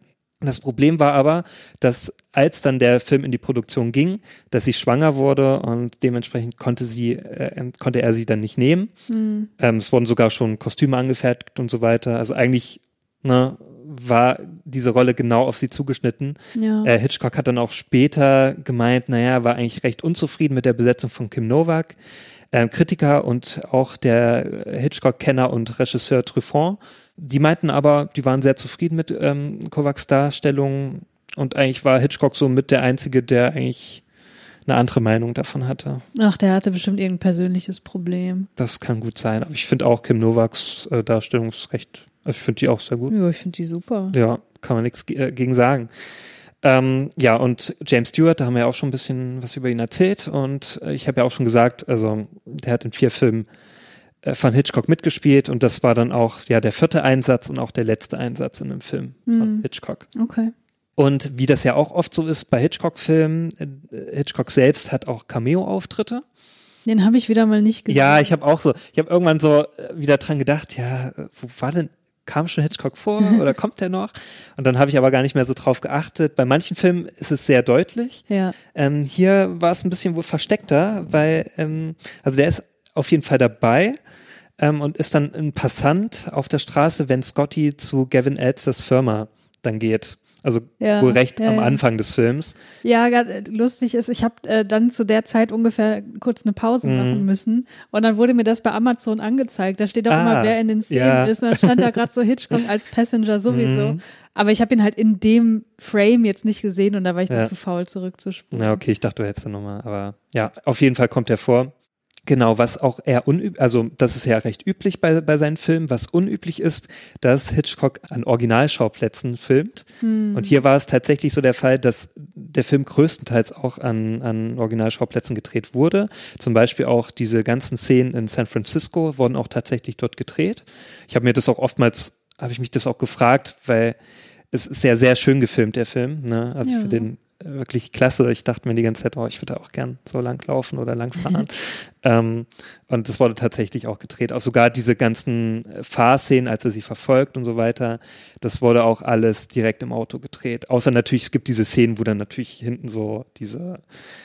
Das Problem war aber, dass als dann der Film in die Produktion ging, dass sie schwanger wurde und dementsprechend konnte sie, äh, konnte er sie dann nicht nehmen. Hm. Ähm, es wurden sogar schon Kostüme angefertigt und so weiter. Also eigentlich ne, war diese Rolle genau auf sie zugeschnitten. Ja. Äh, Hitchcock hat dann auch später gemeint, naja, war eigentlich recht unzufrieden mit der Besetzung von Kim Novak. Ähm, Kritiker und auch der Hitchcock-Kenner und Regisseur Truffaut, die meinten aber, die waren sehr zufrieden mit ähm, Kovacs Darstellung und eigentlich war Hitchcock so mit der Einzige, der eigentlich eine andere Meinung davon hatte. Ach, der hatte bestimmt irgendein persönliches Problem. Das kann gut sein, aber ich finde auch Kim Novaks äh, Darstellung ist recht, also ich finde die auch sehr gut. Ja, ich finde die super. Ja, kann man nichts äh, gegen sagen. Ähm, ja, und James Stewart, da haben wir ja auch schon ein bisschen was über ihn erzählt. Und äh, ich habe ja auch schon gesagt, also der hat in vier Filmen äh, von Hitchcock mitgespielt und das war dann auch ja der vierte Einsatz und auch der letzte Einsatz in einem Film von Mhm. Hitchcock. Okay. Und wie das ja auch oft so ist bei Hitchcock-Filmen, Hitchcock selbst hat auch Cameo-Auftritte. Den habe ich wieder mal nicht gesehen. Ja, ich habe auch so, ich habe irgendwann so wieder dran gedacht, ja, wo war denn, kam schon Hitchcock vor oder kommt der noch? Und dann habe ich aber gar nicht mehr so drauf geachtet. Bei manchen Filmen ist es sehr deutlich. Ja. Ähm, hier war es ein bisschen wohl versteckter, weil, ähm, also der ist auf jeden Fall dabei ähm, und ist dann ein Passant auf der Straße, wenn Scotty zu Gavin Elsters Firma dann geht. Also Ja, wohl recht ja, am. Anfang des Films. Ja, lustig ist, ich habe äh, dann zu der Zeit ungefähr kurz eine Pause Mhm. machen müssen und dann wurde mir das bei Amazon angezeigt. Da steht auch Ah, immer, wer in den Szenen ja. ist. Und dann stand da gerade so Hitchcock als Passenger sowieso. Mhm. Aber ich habe ihn halt in dem Frame jetzt nicht gesehen und da war ich dann zu faul zurückzuspulen. Ja, okay, ich dachte, du hättest da nochmal, aber ja, auf jeden Fall kommt er vor. Genau, was auch eher unüblich, also das ist ja recht üblich bei, bei seinen Filmen, was unüblich ist, dass Hitchcock an Originalschauplätzen filmt. Und hier war es tatsächlich so der Fall, dass der Film größtenteils auch an, an Originalschauplätzen gedreht wurde. Zum Beispiel auch diese ganzen Szenen in San Francisco wurden auch tatsächlich dort gedreht. Ich habe mir das auch oftmals, habe ich mich das auch gefragt, weil es ist ja sehr schön gefilmt, der Film. Ne? Also Ja. für den wirklich klasse. Ich dachte mir die ganze Zeit, oh, ich würde auch gern so lang laufen oder lang fahren. ähm, und das wurde tatsächlich auch gedreht. Auch sogar diese ganzen äh, Fahrszenen, als er sie verfolgt und so weiter, das wurde auch alles direkt im Auto gedreht. Außer natürlich, es gibt diese Szenen, wo dann natürlich hinten so diese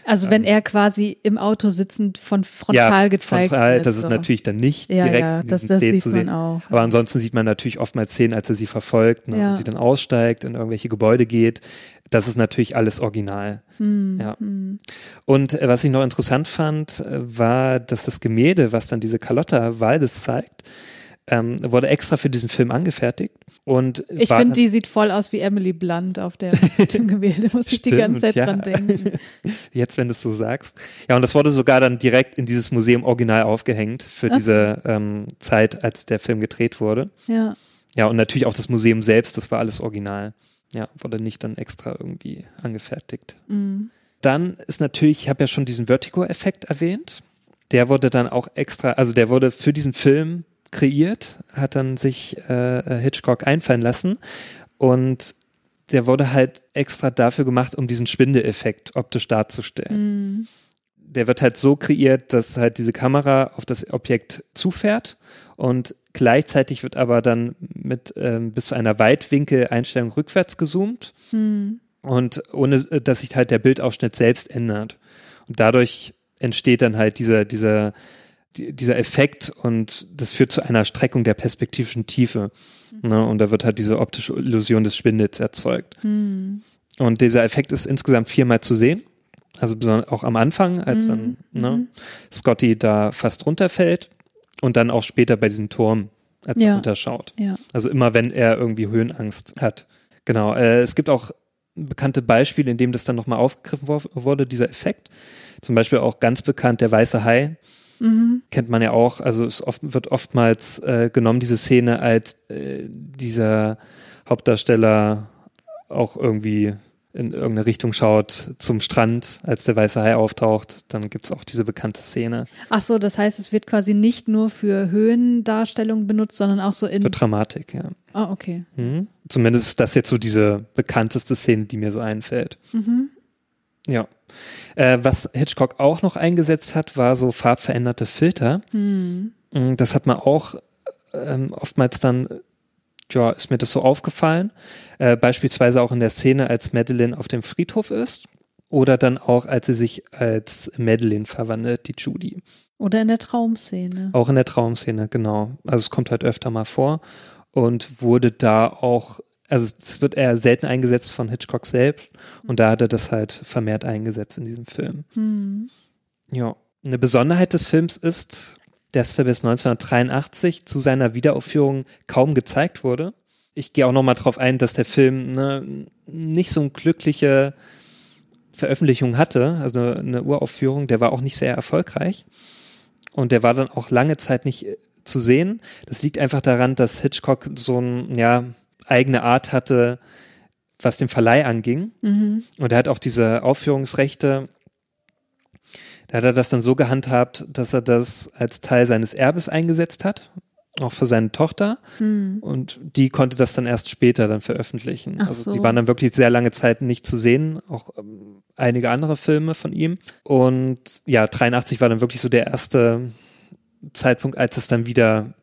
Also wenn er quasi im Auto sitzend von frontal gezeigt frontal, wird. das ist so. natürlich dann nicht ja, direkt ja, in das, das Szenen zu sehen. auch. Aber ansonsten sieht man natürlich oftmals Szenen, als er sie verfolgt ne, Ja. und sie dann aussteigt, in irgendwelche Gebäude geht. Das ist natürlich alles original. Hm, Ja. hm. Und äh, was ich noch interessant fand, äh, war, dass das Gemälde, was dann diese Carlotta Waldes zeigt, ähm, wurde extra für diesen Film angefertigt. Und Ich finde, die sieht voll aus wie Emily Blunt auf der, auf dem Gemälde, muss ich die ganze Stimmt, Zeit ja. dran denken. Jetzt, wenn du es so sagst. Ja, und das wurde sogar dann direkt in dieses Museum original aufgehängt für Okay. diese ähm, Zeit, als der Film gedreht wurde. Ja. Ja, und natürlich auch das Museum selbst, das war alles original. Ja, wurde nicht dann extra irgendwie angefertigt. Mhm. Dann ist natürlich, ich habe ja schon diesen Vertigo-Effekt erwähnt. Der wurde dann auch extra, also der wurde für diesen Film kreiert, hat dann sich äh, Hitchcock einfallen lassen und der wurde halt extra dafür gemacht, um diesen Schwindeleffekt optisch darzustellen. Mhm. Der wird halt so kreiert, dass halt diese Kamera auf das Objekt zufährt und gleichzeitig wird aber dann mit ähm, bis zu einer Weitwinkel-Einstellung rückwärts gezoomt Mhm. und ohne, äh, dass sich halt der Bildausschnitt selbst ändert. Und dadurch entsteht dann halt dieser, dieser, die- dieser Effekt und das führt zu einer Streckung der perspektivischen Tiefe. Ne? Und da wird halt diese optische Illusion des Schwindels erzeugt. Mhm. Und dieser Effekt ist insgesamt viermal zu sehen. Also besonders auch am Anfang, als dann ne, Mhm. Scotty da fast runterfällt und dann auch später bei diesem Turm, als Ja. er runterschaut. Ja. Also immer, wenn er irgendwie Höhenangst hat. Genau. Äh, es gibt auch bekannte Beispiele, in dem das dann nochmal aufgegriffen wurde, dieser Effekt. Zum Beispiel auch ganz bekannt der weiße Hai. Mhm. Kennt man ja auch. Also es oft, wird oftmals äh, genommen, diese Szene, als äh, dieser Hauptdarsteller auch irgendwie in irgendeine Richtung schaut zum Strand, als der weiße Hai auftaucht. Dann gibt es auch diese bekannte Szene. Ach so, das heißt, es wird quasi nicht nur für Höhendarstellung benutzt, sondern auch so in. Für Dramatik, ja. Ah, okay. Mhm. Zumindest ist das jetzt so diese bekannteste Szene, die mir so einfällt. Mhm. Ja. Äh, was Hitchcock auch noch eingesetzt hat, war so farbveränderte Filter. Mhm. Das hat man auch ähm, oftmals dann, ja, ist mir das so aufgefallen. Äh, beispielsweise auch in der Szene, als Madeline auf dem Friedhof ist. Oder dann auch, als sie sich als Madeline verwandelt, die Judy. Oder in der Traumszene. Auch in der Traumszene, genau. Also es kommt halt öfter mal vor und wurde da auch, also es wird eher selten eingesetzt von Hitchcock selbst und da hat er das halt vermehrt eingesetzt in diesem Film. Mhm. Ja. Eine Besonderheit des Films ist, dass er bis 1983 zu seiner Wiederaufführung kaum gezeigt wurde. Ich gehe auch nochmal drauf ein, dass der Film ne, nicht so eine glückliche Veröffentlichung hatte, also eine, eine Uraufführung, der war auch nicht sehr erfolgreich. Und der war dann auch lange Zeit nicht äh, zu sehen. Das liegt einfach daran, dass Hitchcock so eine ja, eigene Art hatte, was den Verleih anging. Mhm. Und er hat auch diese Aufführungsrechte, da hat er das dann so gehandhabt, dass er das als Teil seines Erbes eingesetzt hat, auch für seine Tochter. Hm. Und die konnte das dann erst später dann veröffentlichen. Ach also so. die waren dann wirklich sehr lange Zeit nicht zu sehen, auch ähm, einige andere Filme von ihm. Und ja, 83 war dann wirklich so der erste Zeitpunkt, als es dann wieder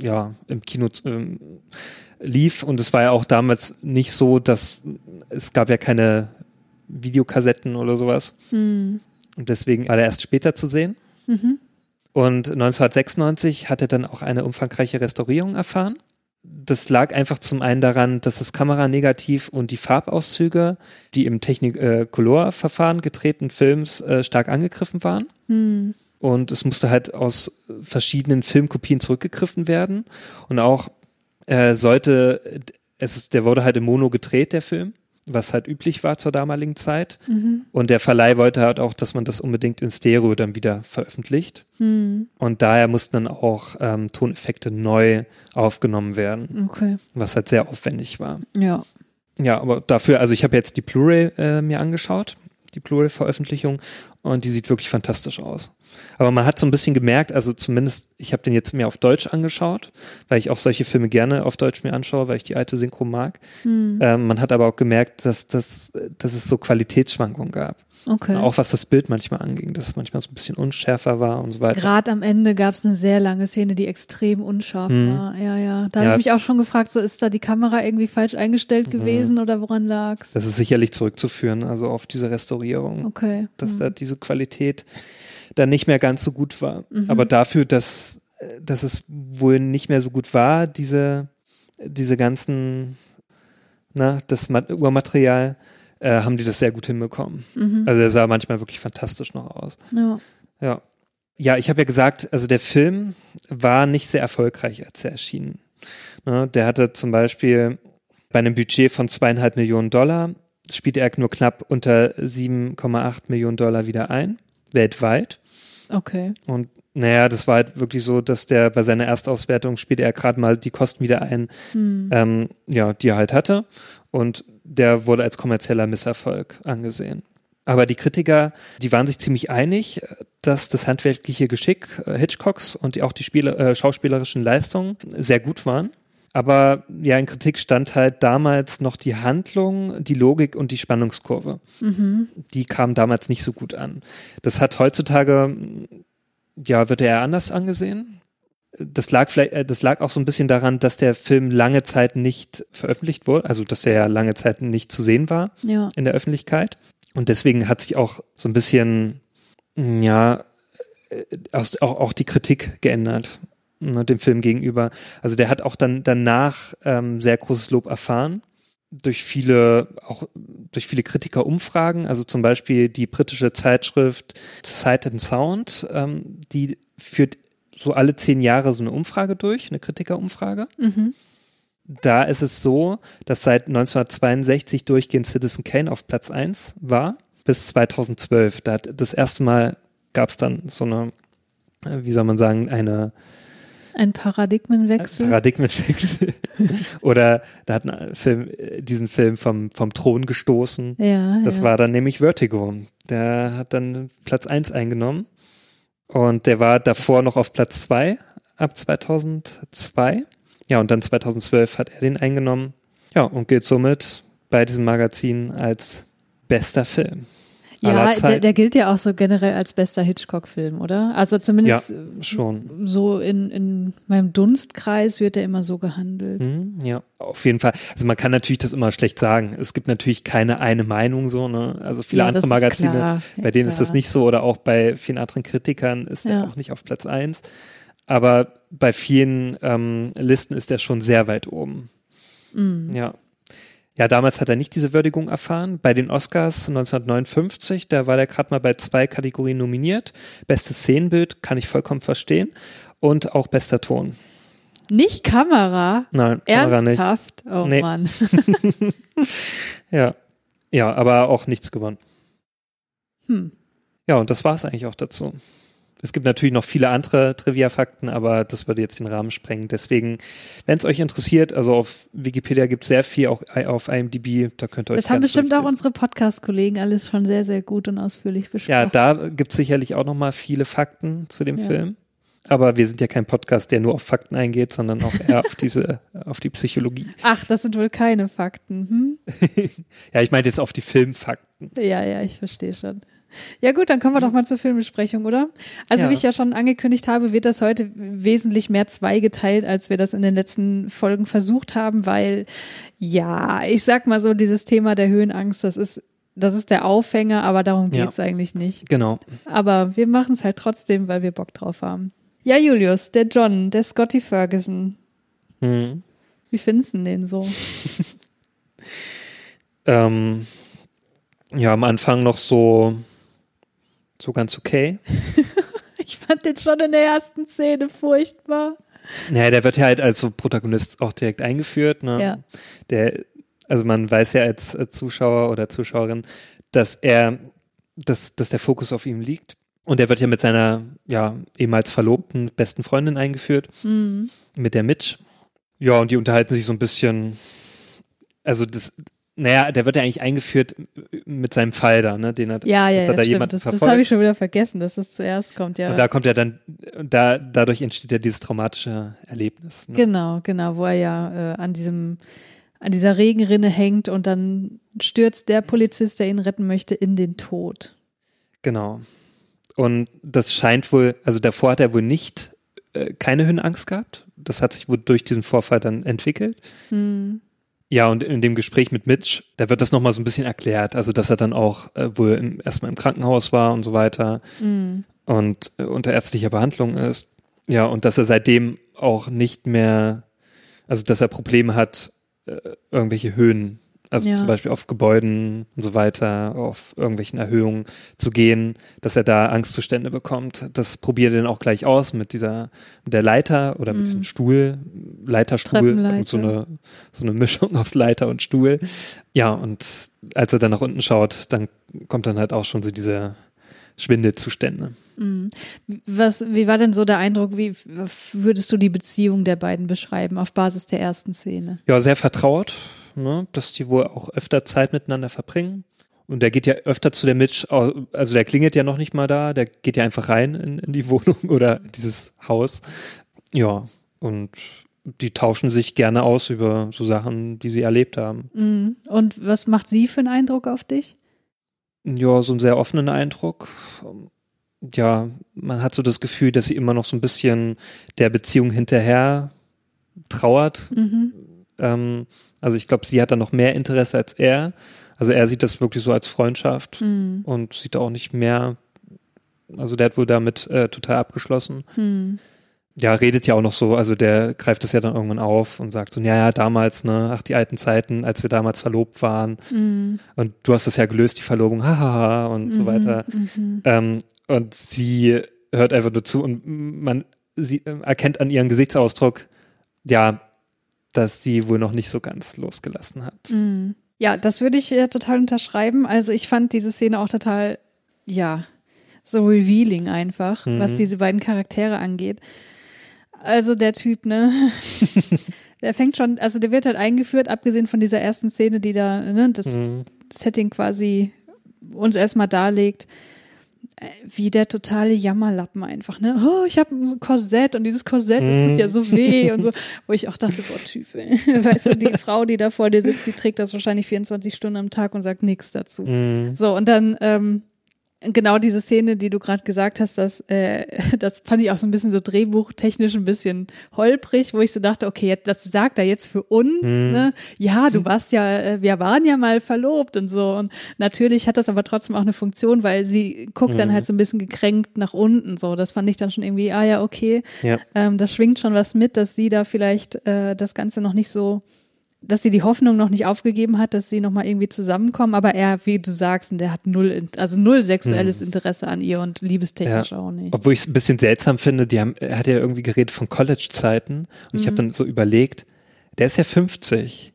ja im Kino ähm, lief. Und es war ja auch damals nicht so, dass es gab ja keine Videokassetten oder sowas. Hm. Und deswegen war er erst später zu sehen. Mhm. Und 1996 hat er dann auch eine umfangreiche Restaurierung erfahren. Das lag einfach zum einen daran, dass das Kameranegativ und die Farbauszüge, die im Technicolor-Verfahren gedrehten Films äh, stark angegriffen waren. Hm. Und es musste halt aus verschiedenen Filmkopien zurückgegriffen werden. Und auch äh, sollte, es, der wurde halt im Mono gedreht, der Film, was halt üblich war zur damaligen Zeit. Mhm. Und der Verleih wollte halt auch, dass man das unbedingt in Stereo dann wieder veröffentlicht. Hm. Und daher mussten dann auch ähm, Toneffekte neu aufgenommen werden, Okay. was halt sehr aufwendig war. Ja. Ja, aber dafür, also ich habe jetzt die Blu-ray äh, mir angeschaut, die Blu-ray-Veröffentlichung, und die sieht wirklich fantastisch aus. Aber man hat so ein bisschen gemerkt, also zumindest, ich habe den jetzt mir auf Deutsch angeschaut, weil ich auch solche Filme gerne auf Deutsch mir anschaue, weil ich die alte Synchro mag. Hm. Ähm, man hat aber auch gemerkt, dass, dass, dass es so Qualitätsschwankungen gab. Okay. Auch was das Bild manchmal anging, dass es manchmal so ein bisschen unschärfer war und so weiter. Gerade am Ende gab es eine sehr lange Szene, die extrem unscharf Mhm. war. Ja, ja. Da Ja. habe ich mich auch schon gefragt, so ist da die Kamera irgendwie falsch eingestellt Mhm. gewesen oder woran lag's? Das ist sicherlich zurückzuführen, also auf diese Restaurierung. Okay. dass Hm. da diese Qualität dann nicht mehr ganz so gut war. Mhm. Aber dafür, dass, dass es wohl nicht mehr so gut war, diese, diese ganzen, na, das Ma- Urmaterial, äh, haben die das sehr gut hinbekommen. Mhm. Also der sah manchmal wirklich fantastisch noch aus. ja. Ja. Ja, ich habe ja gesagt, also der Film war nicht sehr erfolgreich, als er erschien. Ne, der hatte zum Beispiel bei einem Budget von zweieinhalb Millionen Dollar, spielte er nur knapp unter 7,8 Millionen Dollar wieder ein, weltweit. Okay. Und naja, das war halt wirklich so, dass der bei seiner Erstauswertung spielte er gerade mal die Kosten wieder ein, Hm. ähm, ja, die er halt hatte. Und der wurde als kommerzieller Misserfolg angesehen. Aber die Kritiker, die waren sich ziemlich einig, dass das handwerkliche Geschick äh, Hitchcocks und die, auch die Spiele, äh, schauspielerischen Leistungen sehr gut waren. Aber ja, in Kritik stand halt damals noch die Handlung, die Logik und die Spannungskurve. Mhm. Die kamen damals nicht so gut an. Das hat heutzutage, ja, wird er eher anders angesehen. Das lag vielleicht, äh, das lag auch so ein bisschen daran, dass der Film lange Zeit nicht veröffentlicht wurde, also dass er ja lange Zeit nicht zu sehen war Ja. in der Öffentlichkeit. Und deswegen hat sich auch so ein bisschen, mm, ja, äh, aus, auch, auch die Kritik geändert ne, dem Film gegenüber. Also der hat auch dann danach ähm, sehr großes Lob erfahren durch viele, auch durch viele Kritikerumfragen, also zum Beispiel die britische Zeitschrift Sight and Sound, ähm, die führt so alle zehn Jahre so eine Umfrage durch, eine Kritikerumfrage Mhm. da ist es so, dass seit 1962 durchgehend Citizen Kane auf Platz 1 war, bis 2012. Da hat, das erste Mal gab es dann so eine, äh, wie soll man sagen, eine Ein Paradigmenwechsel. Paradigmenwechsel. Oder da hat ein Film, äh, diesen Film vom, vom Thron gestoßen. ja, Das ja. war dann nämlich Vertigo. Der hat dann Platz 1 eingenommen. Und der war davor noch auf Platz 2 ab 2002. Ja, und dann 2012 hat er den eingenommen. Ja, und gilt somit bei diesem Magazin als bester Film. Ja, der, der gilt ja auch so generell als bester Hitchcock-Film, oder? Also zumindest äh, Schon. so in, in meinem Dunstkreis wird er immer so gehandelt. Mhm, ja, auf jeden Fall. Also man kann natürlich das immer schlecht sagen. Es gibt natürlich keine eine Meinung so, ne? Also viele Ja, andere Magazine, klar. Ja, bei denen ist das klar. nicht so oder auch bei vielen anderen Kritikern ist Ja. er auch nicht auf Platz eins. Aber bei vielen ähm, Listen ist er schon sehr weit oben. Mhm. Ja. Ja, damals hat er nicht diese Würdigung erfahren. Bei den Oscars 1959, da war der gerade mal bei zwei Kategorien nominiert. Bestes Szenenbild kann ich vollkommen verstehen. Und auch bester Ton. Nicht Kamera? Nein, Kamera nicht. Ernsthaft? Oh Nee. Mann. Ja. Ja, aber auch nichts gewonnen. Hm. Ja, und das war es eigentlich auch dazu. Es gibt natürlich noch viele andere Trivia-Fakten, aber das würde jetzt den Rahmen sprengen. Deswegen, wenn es euch interessiert, also auf Wikipedia gibt es sehr viel, auch auf IMDb, da könnt ihr euch Das haben bestimmt auch unsere Podcast-Kollegen alles schon sehr, sehr gut und ausführlich besprochen. Ja, da gibt es sicherlich auch noch mal viele Fakten zu dem ja. Film. Aber wir sind ja kein Podcast, der nur auf Fakten eingeht, sondern auch eher auf diese, auf die Psychologie. Ach, das sind wohl keine Fakten. Hm? ja, ich meine jetzt auf die Filmfakten. Ja, ja, ich verstehe schon. Ja gut, dann kommen wir doch mal zur Filmbesprechung, oder? Also ja. wie ich ja schon angekündigt habe, wird das heute wesentlich mehr zweigeteilt, als wir das in den letzten Folgen versucht haben, weil ja, ich sag mal so, dieses Thema der Höhenangst, das ist das ist der Aufhänger, aber darum geht's ja. eigentlich nicht. Genau. Aber wir machen es halt trotzdem, weil wir Bock drauf haben. Ja, Julius, der John, der Scotty Ferguson. Mhm. Wie findest du den so? ähm, ja, am Anfang noch so so ganz okay. ich fand den schon in der ersten Szene furchtbar. Naja, der wird ja halt als so Protagonist auch direkt eingeführt. Ne? Ja. Der, also man weiß ja als, Zuschauer oder Zuschauerin, dass er, dass, dass der Fokus auf ihm liegt. Und er wird ja mit seiner, ja, ehemals verlobten besten Freundin eingeführt, mhm. mit der Mitch. Ja, und die unterhalten sich so ein bisschen, also das, naja, der wird ja eigentlich eingeführt mit seinem Fall da, ne? Den hat, ja, ja, ja, da stimmt. das, das habe ich schon wieder vergessen, dass das zuerst kommt, ja. Und da kommt ja dann, da, dadurch entsteht ja dieses traumatische Erlebnis. Ne? Genau, genau, wo er ja äh, an diesem, an dieser Regenrinne hängt und dann stürzt der Polizist, der ihn retten möchte, in den Tod. Genau. Und das scheint wohl, also davor hat er wohl nicht äh, keine Höhenangst gehabt. Das hat sich wohl durch diesen Vorfall dann entwickelt. Hm. Ja, und in dem Gespräch mit Mitch, da wird das nochmal so ein bisschen erklärt, also dass er dann auch äh, wohl im, erstmal im Krankenhaus war und so weiter mm. und äh, unter ärztlicher Behandlung ist. Ja, und dass er seitdem auch nicht mehr, also dass er Probleme hat, äh, irgendwelche Höhen also ja. zum Beispiel auf Gebäuden und so weiter, auf irgendwelchen Erhöhungen zu gehen, dass er da Angstzustände bekommt. Das probiert er dann auch gleich aus mit dieser, mit der Leiter oder mit mm. diesem Stuhl, Leiterstuhl und so eine, so eine Mischung aus Leiter und Stuhl. Ja, und als er dann nach unten schaut, dann kommt dann halt auch schon so diese Schwindelzustände. Mhm. Was, wie war denn so der Eindruck, wie würdest du die Beziehung der beiden beschreiben auf Basis der ersten Szene? Ja, sehr vertraut ne, dass die wohl auch öfter Zeit miteinander verbringen. Und der geht ja öfter zu der Mitch, also der klingelt ja noch nicht mal da, der geht ja einfach rein in, in die Wohnung oder dieses Haus. Ja, und die tauschen sich gerne aus über so Sachen, die sie erlebt haben. Mhm. Und was macht sie für einen Eindruck auf dich? Ja, so einen sehr offenen Eindruck. Ja, man hat so das Gefühl, dass sie immer noch so ein bisschen der Beziehung hinterher trauert. Mhm. Ähm, also ich glaube, sie hat da noch mehr Interesse als er. Also er sieht das wirklich so als Freundschaft mhm. und sieht da auch nicht mehr. Also der hat wohl damit äh, total abgeschlossen. Mhm. Ja, redet ja auch noch so, also der greift das ja dann irgendwann auf und sagt so, ja, ja, damals, ne, ach, die alten Zeiten, als wir damals verlobt waren. Mhm. Und du hast das ja gelöst, die Verlobung, hahaha, und so mhm, weiter. Mhm. Ähm, und sie hört einfach nur zu und man sie äh, erkennt an ihrem Gesichtsausdruck, ja, dass sie wohl noch nicht so ganz losgelassen hat. Mhm. Ja, das würde ich ja total unterschreiben. Also ich fand diese Szene auch total, ja, so revealing einfach, mhm. was diese beiden Charaktere angeht. Also der Typ, ne? der fängt schon, also der wird halt eingeführt, abgesehen von dieser ersten Szene, die da, ne, das mhm. Setting quasi uns erstmal darlegt wie der totale Jammerlappen einfach, ne? Oh, ich habe ein Korsett und dieses Korsett, das tut ja so weh und so, wo ich auch dachte, boah, Typ, ey. weißt du, die Frau, die da vor dir sitzt, die trägt das wahrscheinlich 24 Stunden am Tag und sagt nichts dazu. Mhm. So, und dann ähm, genau diese Szene, die du gerade gesagt hast, das, äh, das fand ich auch so ein bisschen so drehbuchtechnisch ein bisschen holprig, wo ich so dachte, okay, jetzt, das sagt er jetzt für uns, hm. ne? Ja, du warst ja, äh, wir waren ja mal verlobt und so. Und natürlich hat das aber trotzdem auch eine Funktion, weil sie guckt hm. dann halt so ein bisschen gekränkt nach unten. So, das fand ich dann schon irgendwie, ah ja, okay. Ja. Ähm, das schwingt schon was mit, dass sie da vielleicht äh, das Ganze noch nicht so dass sie die Hoffnung noch nicht aufgegeben hat, dass sie noch mal irgendwie zusammenkommen, aber er, wie du sagst, der hat null, also null sexuelles hm. Interesse an ihr und liebestechnisch ja. auch nicht. Obwohl ich es ein bisschen seltsam finde, die haben, er hat ja irgendwie geredet von College-Zeiten und mhm. ich habe dann so überlegt, der ist ja 50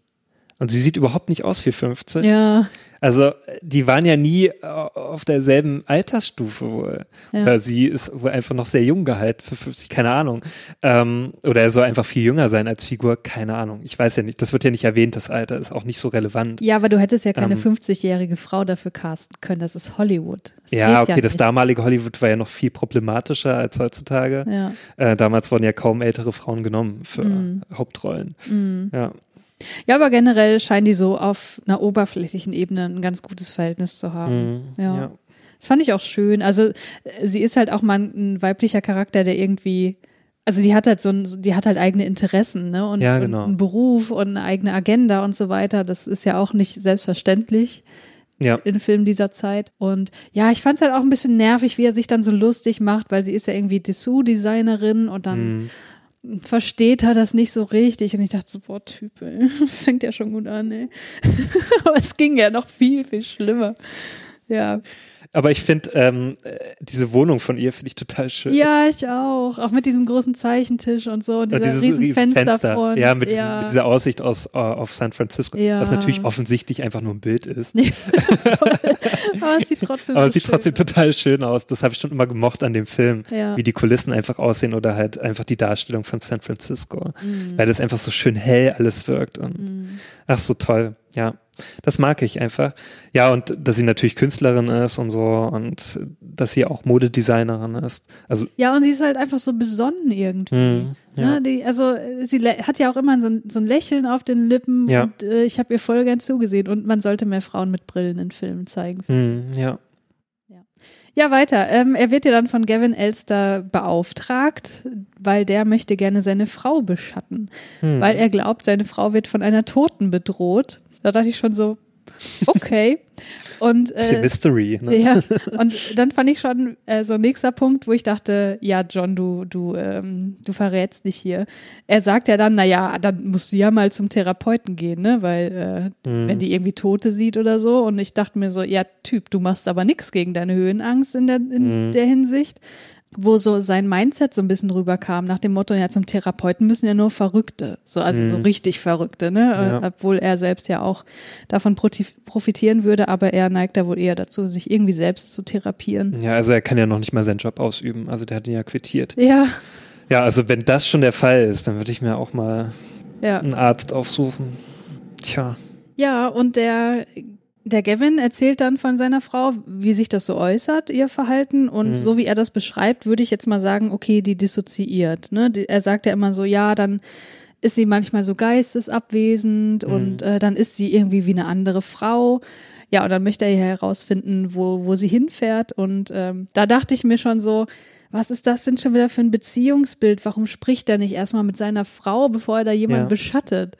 und sie sieht überhaupt nicht aus wie 50. Ja. Also die waren ja nie äh, auf derselben Altersstufe wohl. Ja. Oder sie ist wohl einfach noch sehr jung gehalten, für 50, keine Ahnung. Ähm, oder er soll einfach viel jünger sein als Figur, keine Ahnung. Ich weiß ja nicht, das wird ja nicht erwähnt, das Alter ist auch nicht so relevant. Ja, aber du hättest ja keine Ähm. 50-jährige Frau dafür casten können. Das ist Hollywood. Das Ja, okay, das nicht. damalige Hollywood war ja noch viel problematischer als heutzutage. Ja. Äh, damals wurden ja kaum ältere Frauen genommen für Mhm. Hauptrollen. Ja. Ja, aber generell scheinen die so auf einer oberflächlichen Ebene ein ganz gutes Verhältnis zu haben. Mhm. Ja. ja. Das fand ich auch schön. Also äh, sie ist halt auch mal ein, ein weiblicher Charakter, der irgendwie, also die hat halt so ein, die hat halt eigene Interessen, ne? Und, Ja, genau. und einen Beruf und eine eigene Agenda und so weiter. Das ist ja auch nicht selbstverständlich Ja. in Filmen dieser Zeit. Und ja, ich fand es halt auch ein bisschen nervig, wie er sich dann so lustig macht, weil sie ist ja irgendwie Dessous-Designerin und dann Mhm. Versteht er das nicht so richtig. Und ich dachte so, boah, Typ, ey, fängt ja schon gut an, ey. Aber es ging ja noch viel, viel schlimmer. Ja. Aber ich finde, ähm, äh, diese Wohnung von ihr finde ich total schön. Ja, ich auch. Auch mit diesem großen Zeichentisch und so und Ja, dieser riesen riesen Fenster vorne. Ja, mit, diesem, ja. mit dieser Aussicht aus äh, auf San Francisco, Ja. was natürlich offensichtlich einfach nur ein Bild ist. Aber es sieht trotzdem Aber so sieht trotzdem total schön aus. Das habe ich schon immer gemocht an dem Film, Ja. wie die Kulissen einfach aussehen oder halt einfach die Darstellung von San Francisco, Mhm. weil das einfach so schön hell alles wirkt und ach so toll. Ja, das mag ich einfach. Ja und dass sie natürlich Künstlerin ist und so und dass sie auch Modedesignerin ist. Also Ja, und sie ist halt einfach so besonnen irgendwie. Hm, ja. Ne, die, also sie hat ja auch immer so ein, so ein Lächeln auf den Lippen Ja. und äh, ich habe ihr voll gern zugesehen und man sollte mehr Frauen mit Brillen in Filmen zeigen. hm, ja. Ja, weiter. Ähm, er wird ja dann von Gavin Elster beauftragt, weil der möchte gerne seine Frau beschatten, Hm. weil er glaubt, seine Frau wird von einer Toten bedroht. Da dachte ich schon so, okay. Und äh, Mystery. Ne? ja, und dann fand ich schon äh, so nächster Punkt, wo ich dachte, ja, John, du, du, ähm, du verrätst dich hier. Er sagt ja dann, na ja, dann musst du ja mal zum Therapeuten gehen, ne, weil äh, Mhm. wenn die irgendwie Tote sieht oder so. Und ich dachte mir so, ja, Typ, du machst aber nichts gegen deine Höhenangst in der, in Mhm. der Hinsicht. Wo so sein Mindset so ein bisschen rüberkam, nach dem Motto, ja, zum Therapeuten müssen ja nur Verrückte, so, also so richtig Verrückte, ne? Mhm. Ja. Äh, Obwohl er selbst ja auch davon profitieren würde, aber er neigt da wohl eher dazu, sich irgendwie selbst zu therapieren. Ja, also er kann ja noch nicht mal seinen Job ausüben. Also der hat ihn ja quittiert. Ja, Ja, also wenn das schon der Fall ist, dann würde ich mir auch mal ja. einen Arzt aufsuchen. Tja. Ja, und der, der Gavin erzählt dann von seiner Frau, wie sich das so äußert, ihr Verhalten. Und Mhm. so wie er das beschreibt, würde ich jetzt mal sagen, okay, die dissoziiert. Ne? Die, er sagt ja immer so, ja, dann ist sie manchmal so geistesabwesend Mhm. und äh, dann ist sie irgendwie wie eine andere Frau. Ja, und dann möchte er ja herausfinden, wo, wo sie hinfährt. Und ähm, da dachte ich mir schon so, was ist das denn schon wieder für ein Beziehungsbild? Warum spricht er nicht erstmal mit seiner Frau, bevor er da jemanden Ja. beschattet?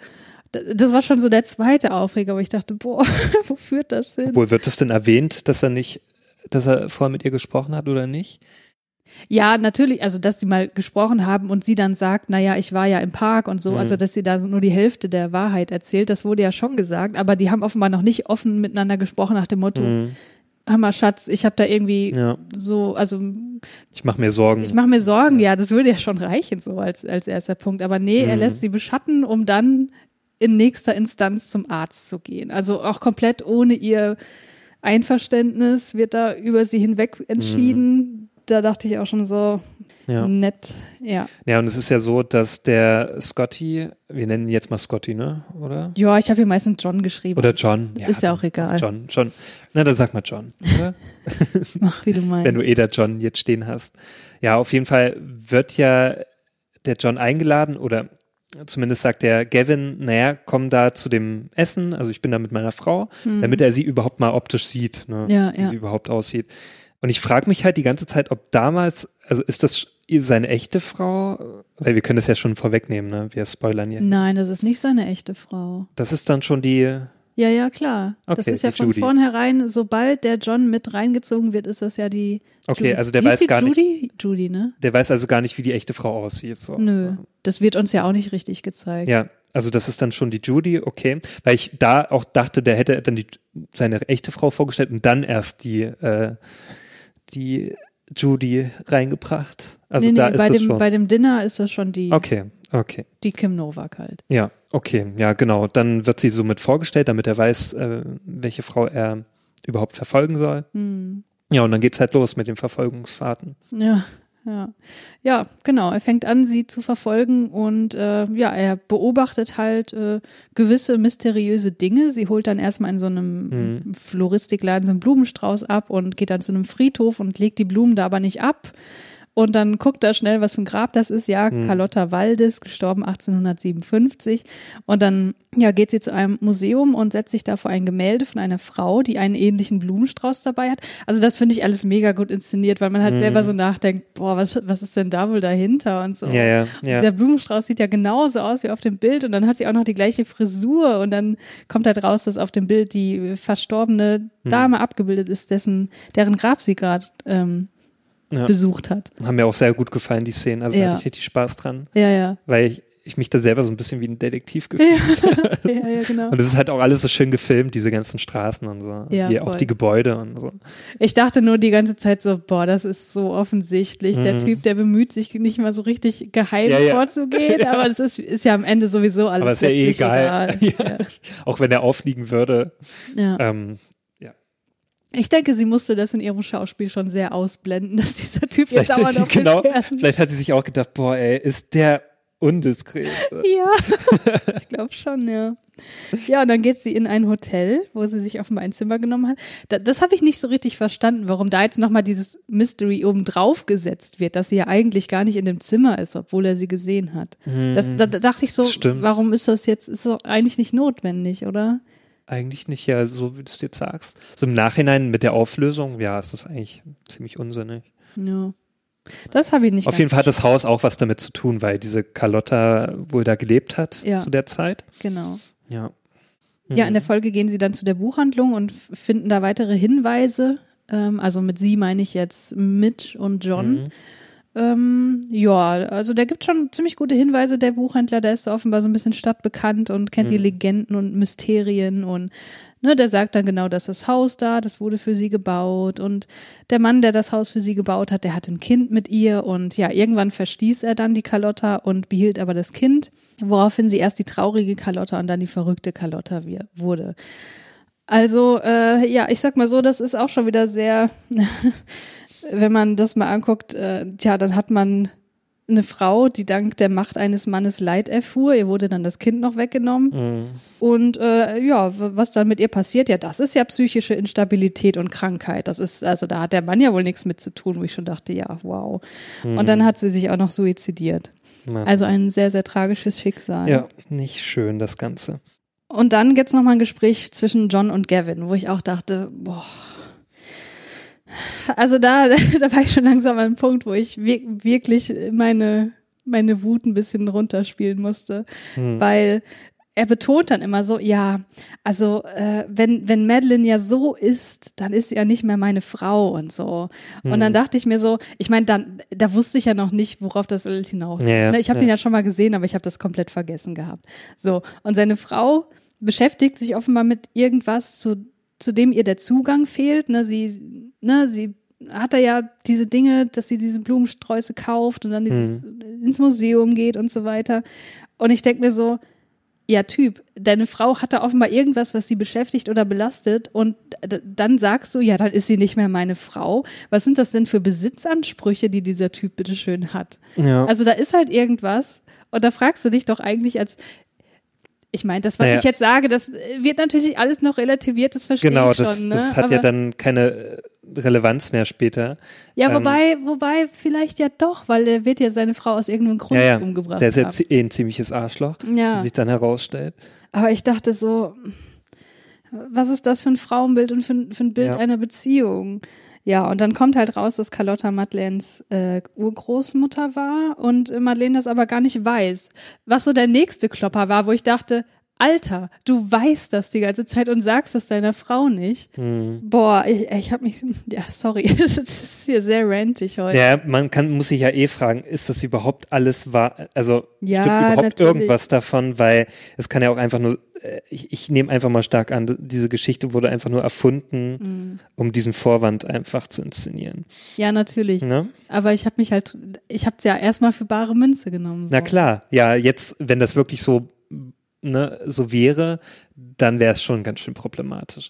Das war schon so der zweite Aufreger, wo ich dachte, boah, wo führt das hin? Wohl wird es denn erwähnt, dass er nicht, dass er vorher mit ihr gesprochen hat oder nicht? Ja, natürlich, also dass sie mal gesprochen haben und sie dann sagt, naja, ich war ja im Park und so, Mhm. also dass sie da nur die Hälfte der Wahrheit erzählt, das wurde ja schon gesagt, aber die haben offenbar noch nicht offen miteinander gesprochen nach dem Motto, Mhm. Hammer Schatz, ich habe da irgendwie Ja. so, also Ich mache mir Sorgen. ich mache mir Sorgen, ja, das würde ja schon reichen so als, als erster Punkt, aber nee, er Mhm. lässt sie beschatten, um dann in nächster Instanz zum Arzt zu gehen, also auch komplett ohne ihr Einverständnis wird da über sie hinweg entschieden. Da dachte ich auch schon so, Mhm. ja. nett, ja. ja, und es ist ja so, dass der Scotty, wir nennen ihn jetzt mal Scotty, ne? Oder? Ja, ich habe hier meistens John geschrieben. Oder John. ist ja auch egal. John, John. Na, dann sag mal John, oder? Mach, wie du meinst. Wenn du eh da John jetzt stehen hast. Ja, auf jeden Fall wird ja der John eingeladen oder zumindest sagt der Gavin, naja, komm da zu dem Essen, also ich bin da mit meiner Frau, damit er sie überhaupt mal optisch sieht, ne, Mhm. Ja, wie ja. sie überhaupt aussieht. Und ich frage mich halt die ganze Zeit, ob damals, also ist das seine echte Frau? Weil wir können das ja schon vorwegnehmen, ne? Wir spoilern jetzt. Nein, das ist nicht seine echte Frau. Das ist dann schon die, Ja, ja, klar. das Okay, ist ja von Judy. vornherein, sobald der John mit reingezogen wird, ist das ja die. Okay, Judy. also der Hieß weiß gar nicht- Judy? Judy, ne? der weiß also gar nicht, wie die echte Frau aussieht. So. Nö. Das wird uns ja auch nicht richtig gezeigt. Ja, also das ist dann schon die Judy, okay. Weil ich da auch dachte, der hätte dann die, seine echte Frau vorgestellt und dann erst die, äh, die Judy reingebracht? Also nee, nee, da ist bei, es dem, schon. bei dem Dinner ist das schon die, okay, okay. die Kim Novak halt. Ja, okay, ja, genau. Dann wird sie somit vorgestellt, damit er weiß, äh, welche Frau er überhaupt verfolgen soll. Hm. Ja, und dann geht's halt los mit den Verfolgungsfahrten. Ja, ja. Ja, genau. Er fängt an, sie zu verfolgen und äh, ja, er beobachtet halt äh, gewisse mysteriöse Dinge. Sie holt dann erstmal in so einem Mhm. Floristikladen so einen Blumenstrauß ab und geht dann zu einem Friedhof und legt die Blumen da aber nicht ab. Und dann guckt er schnell, was für ein Grab das ist. Ja, Mhm. Carlotta Waldes, gestorben 1857. Und dann ja, geht sie zu einem Museum und setzt sich da vor ein Gemälde von einer Frau, die einen ähnlichen Blumenstrauß dabei hat. Also das finde ich alles mega gut inszeniert, weil man halt Mhm. selber so nachdenkt, boah, was, was ist denn da wohl dahinter und so. Ja, ja, ja. Der Blumenstrauß sieht ja genauso aus wie auf dem Bild und dann hat sie auch noch die gleiche Frisur und dann kommt halt raus, dass auf dem Bild die verstorbene Hm. Dame abgebildet ist, dessen, deren Grab sie gerade ähm, Ja. besucht hat. Haben mir auch sehr gut gefallen, die Szenen. Also da Ja. hatte ich richtig Spaß dran, Ja, ja. weil ich, ich mich da selber so ein bisschen wie ein Detektiv gefühlt Ja, ja, genau. Und es ist halt auch alles so schön gefilmt, diese ganzen Straßen und so. Ja, Hier auch die Gebäude und so. Ich dachte nur die ganze Zeit so, boah, das ist so offensichtlich. Der Mhm. Typ, der bemüht sich nicht mal so richtig geheim Ja, ja. vorzugehen, aber das ist, ist ja am Ende sowieso alles Aber ist ja eh egal. egal. Ja. Auch wenn er auffliegen würde. Ja. Ja. Ähm, Ich denke, sie musste das in ihrem Schauspiel schon sehr ausblenden, dass dieser Typ vielleicht, dauernd auf genau, vielleicht hat sie sich auch gedacht, boah, ey, ist der undiskret. Ja, ich glaube schon, ja. Ja, und dann geht sie in ein Hotel, wo sie sich offenbar ein Zimmer genommen hat. Da, das habe ich nicht so richtig verstanden, warum da jetzt nochmal dieses Mystery oben drauf gesetzt wird, dass sie ja eigentlich gar nicht in dem Zimmer ist, obwohl er sie gesehen hat. Das, da, da dachte ich so, warum ist das jetzt, ist doch eigentlich nicht notwendig, oder? Eigentlich nicht, ja, so wie du es jetzt sagst. So im Nachhinein mit der Auflösung, ja, ist das eigentlich ziemlich unsinnig. Ja. Das habe ich nicht Auf jeden Fall hat das Haus auch was damit zu tun, weil diese Carlotta wohl da gelebt hat Ja. zu der Zeit. Genau. Ja. Ja, Mhm. in der Folge gehen sie dann zu der Buchhandlung und finden da weitere Hinweise. Ähm, also mit sie meine ich jetzt Mitch und John. Mhm. Ähm, ja, also der gibt schon ziemlich gute Hinweise, der Buchhändler, der ist offenbar so ein bisschen stadtbekannt und kennt die Mhm. Legenden und Mysterien und ne, der sagt dann genau, dass das Haus da, das wurde für sie gebaut und der Mann, der das Haus für sie gebaut hat, der hat ein Kind mit ihr und ja, irgendwann verstieß er dann die Carlotta und behielt aber das Kind, woraufhin sie erst die traurige Carlotta und dann die verrückte Carlotta wurde. Also, äh, ja, ich sag mal so, das ist auch schon wieder sehr, wenn man das mal anguckt, äh, tja, dann hat man eine Frau, die dank der Macht eines Mannes Leid erfuhr. Ihr wurde dann das Kind noch weggenommen. Mhm. Und äh, ja, was dann mit ihr passiert, ja, das ist ja psychische Instabilität und Krankheit. Das ist, also da hat der Mann ja wohl nichts mit zu tun, wo ich schon dachte, ja, wow. Und dann hat sie sich auch noch suizidiert. Na, Also ein sehr, sehr tragisches Schicksal. ja, nicht schön, das Ganze. Und dann gibt's noch mal ein Gespräch zwischen John und Gavin, wo ich auch dachte, boah. Also da, da war ich schon langsam an einem Punkt, wo ich wir- wirklich meine, meine Wut ein bisschen runterspielen musste. Weil er betont dann immer so, ja, also äh, wenn, wenn Madeline ja so ist, dann ist sie ja nicht mehr meine Frau und so. Und dann dachte ich mir so, ich meine, dann, da wusste ich ja noch nicht, worauf das alles hinaus. Ja, ja, Ne, ich habe ja. den ja schon mal gesehen, aber ich habe das komplett vergessen gehabt. So, und seine Frau beschäftigt sich offenbar mit irgendwas, zu, zu dem ihr der Zugang fehlt. Ne, sie, ne, sie hat er ja diese Dinge, dass sie diese Blumensträuße kauft und dann dieses, ins Museum geht und so weiter. Und ich denke mir so, ja, Typ, deine Frau hat da offenbar irgendwas, was sie beschäftigt oder belastet und dann sagst du, ja, dann ist sie nicht mehr meine Frau. Was sind das denn für Besitzansprüche, die dieser Typ bitteschön hat? Ja. Also da ist halt irgendwas und da fragst du dich doch eigentlich als ich meine, das, was Naja. ich jetzt sage, das wird natürlich alles noch relativiert, das verstehe genau, ich schon. das, ne? das hat ja Aber- dann keine äh, Relevanz mehr später. Ja, ähm, wobei, wobei vielleicht ja doch, weil er wird ja seine Frau aus irgendeinem Grund Ja, ja, umgebracht der ist ja eh ein ziemliches Arschloch, Ja. wie sich dann herausstellt. Aber ich dachte so, was ist das für ein Frauenbild und für, ein- für ein Bild Ja. einer Beziehung? Ja, und dann kommt halt raus, dass Carlotta Madeleines äh, Urgroßmutter war und Madeleine das aber gar nicht weiß. Was so der nächste Klopper war, wo ich dachte, Alter, du weißt das die ganze Zeit und sagst das deiner Frau nicht. Mhm. Boah, ich, ich habe mich, ja, sorry, es ist hier sehr rantig heute. Ja, man kann, muss sich ja eh fragen, ist das überhaupt alles wahr? Also Ja, stimmt überhaupt natürlich. irgendwas davon? Weil es kann ja auch einfach nur, äh, ich, ich nehme einfach mal stark an, diese Geschichte wurde einfach nur erfunden, Mhm. um diesen Vorwand einfach zu inszenieren. Ja, natürlich. Ne? Aber ich habe mich halt, ich habe es ja erstmal für bare Münze genommen. So. Na klar, ja, jetzt, wenn das wirklich so, ne, so wäre, dann wäre es schon ganz schön problematisch.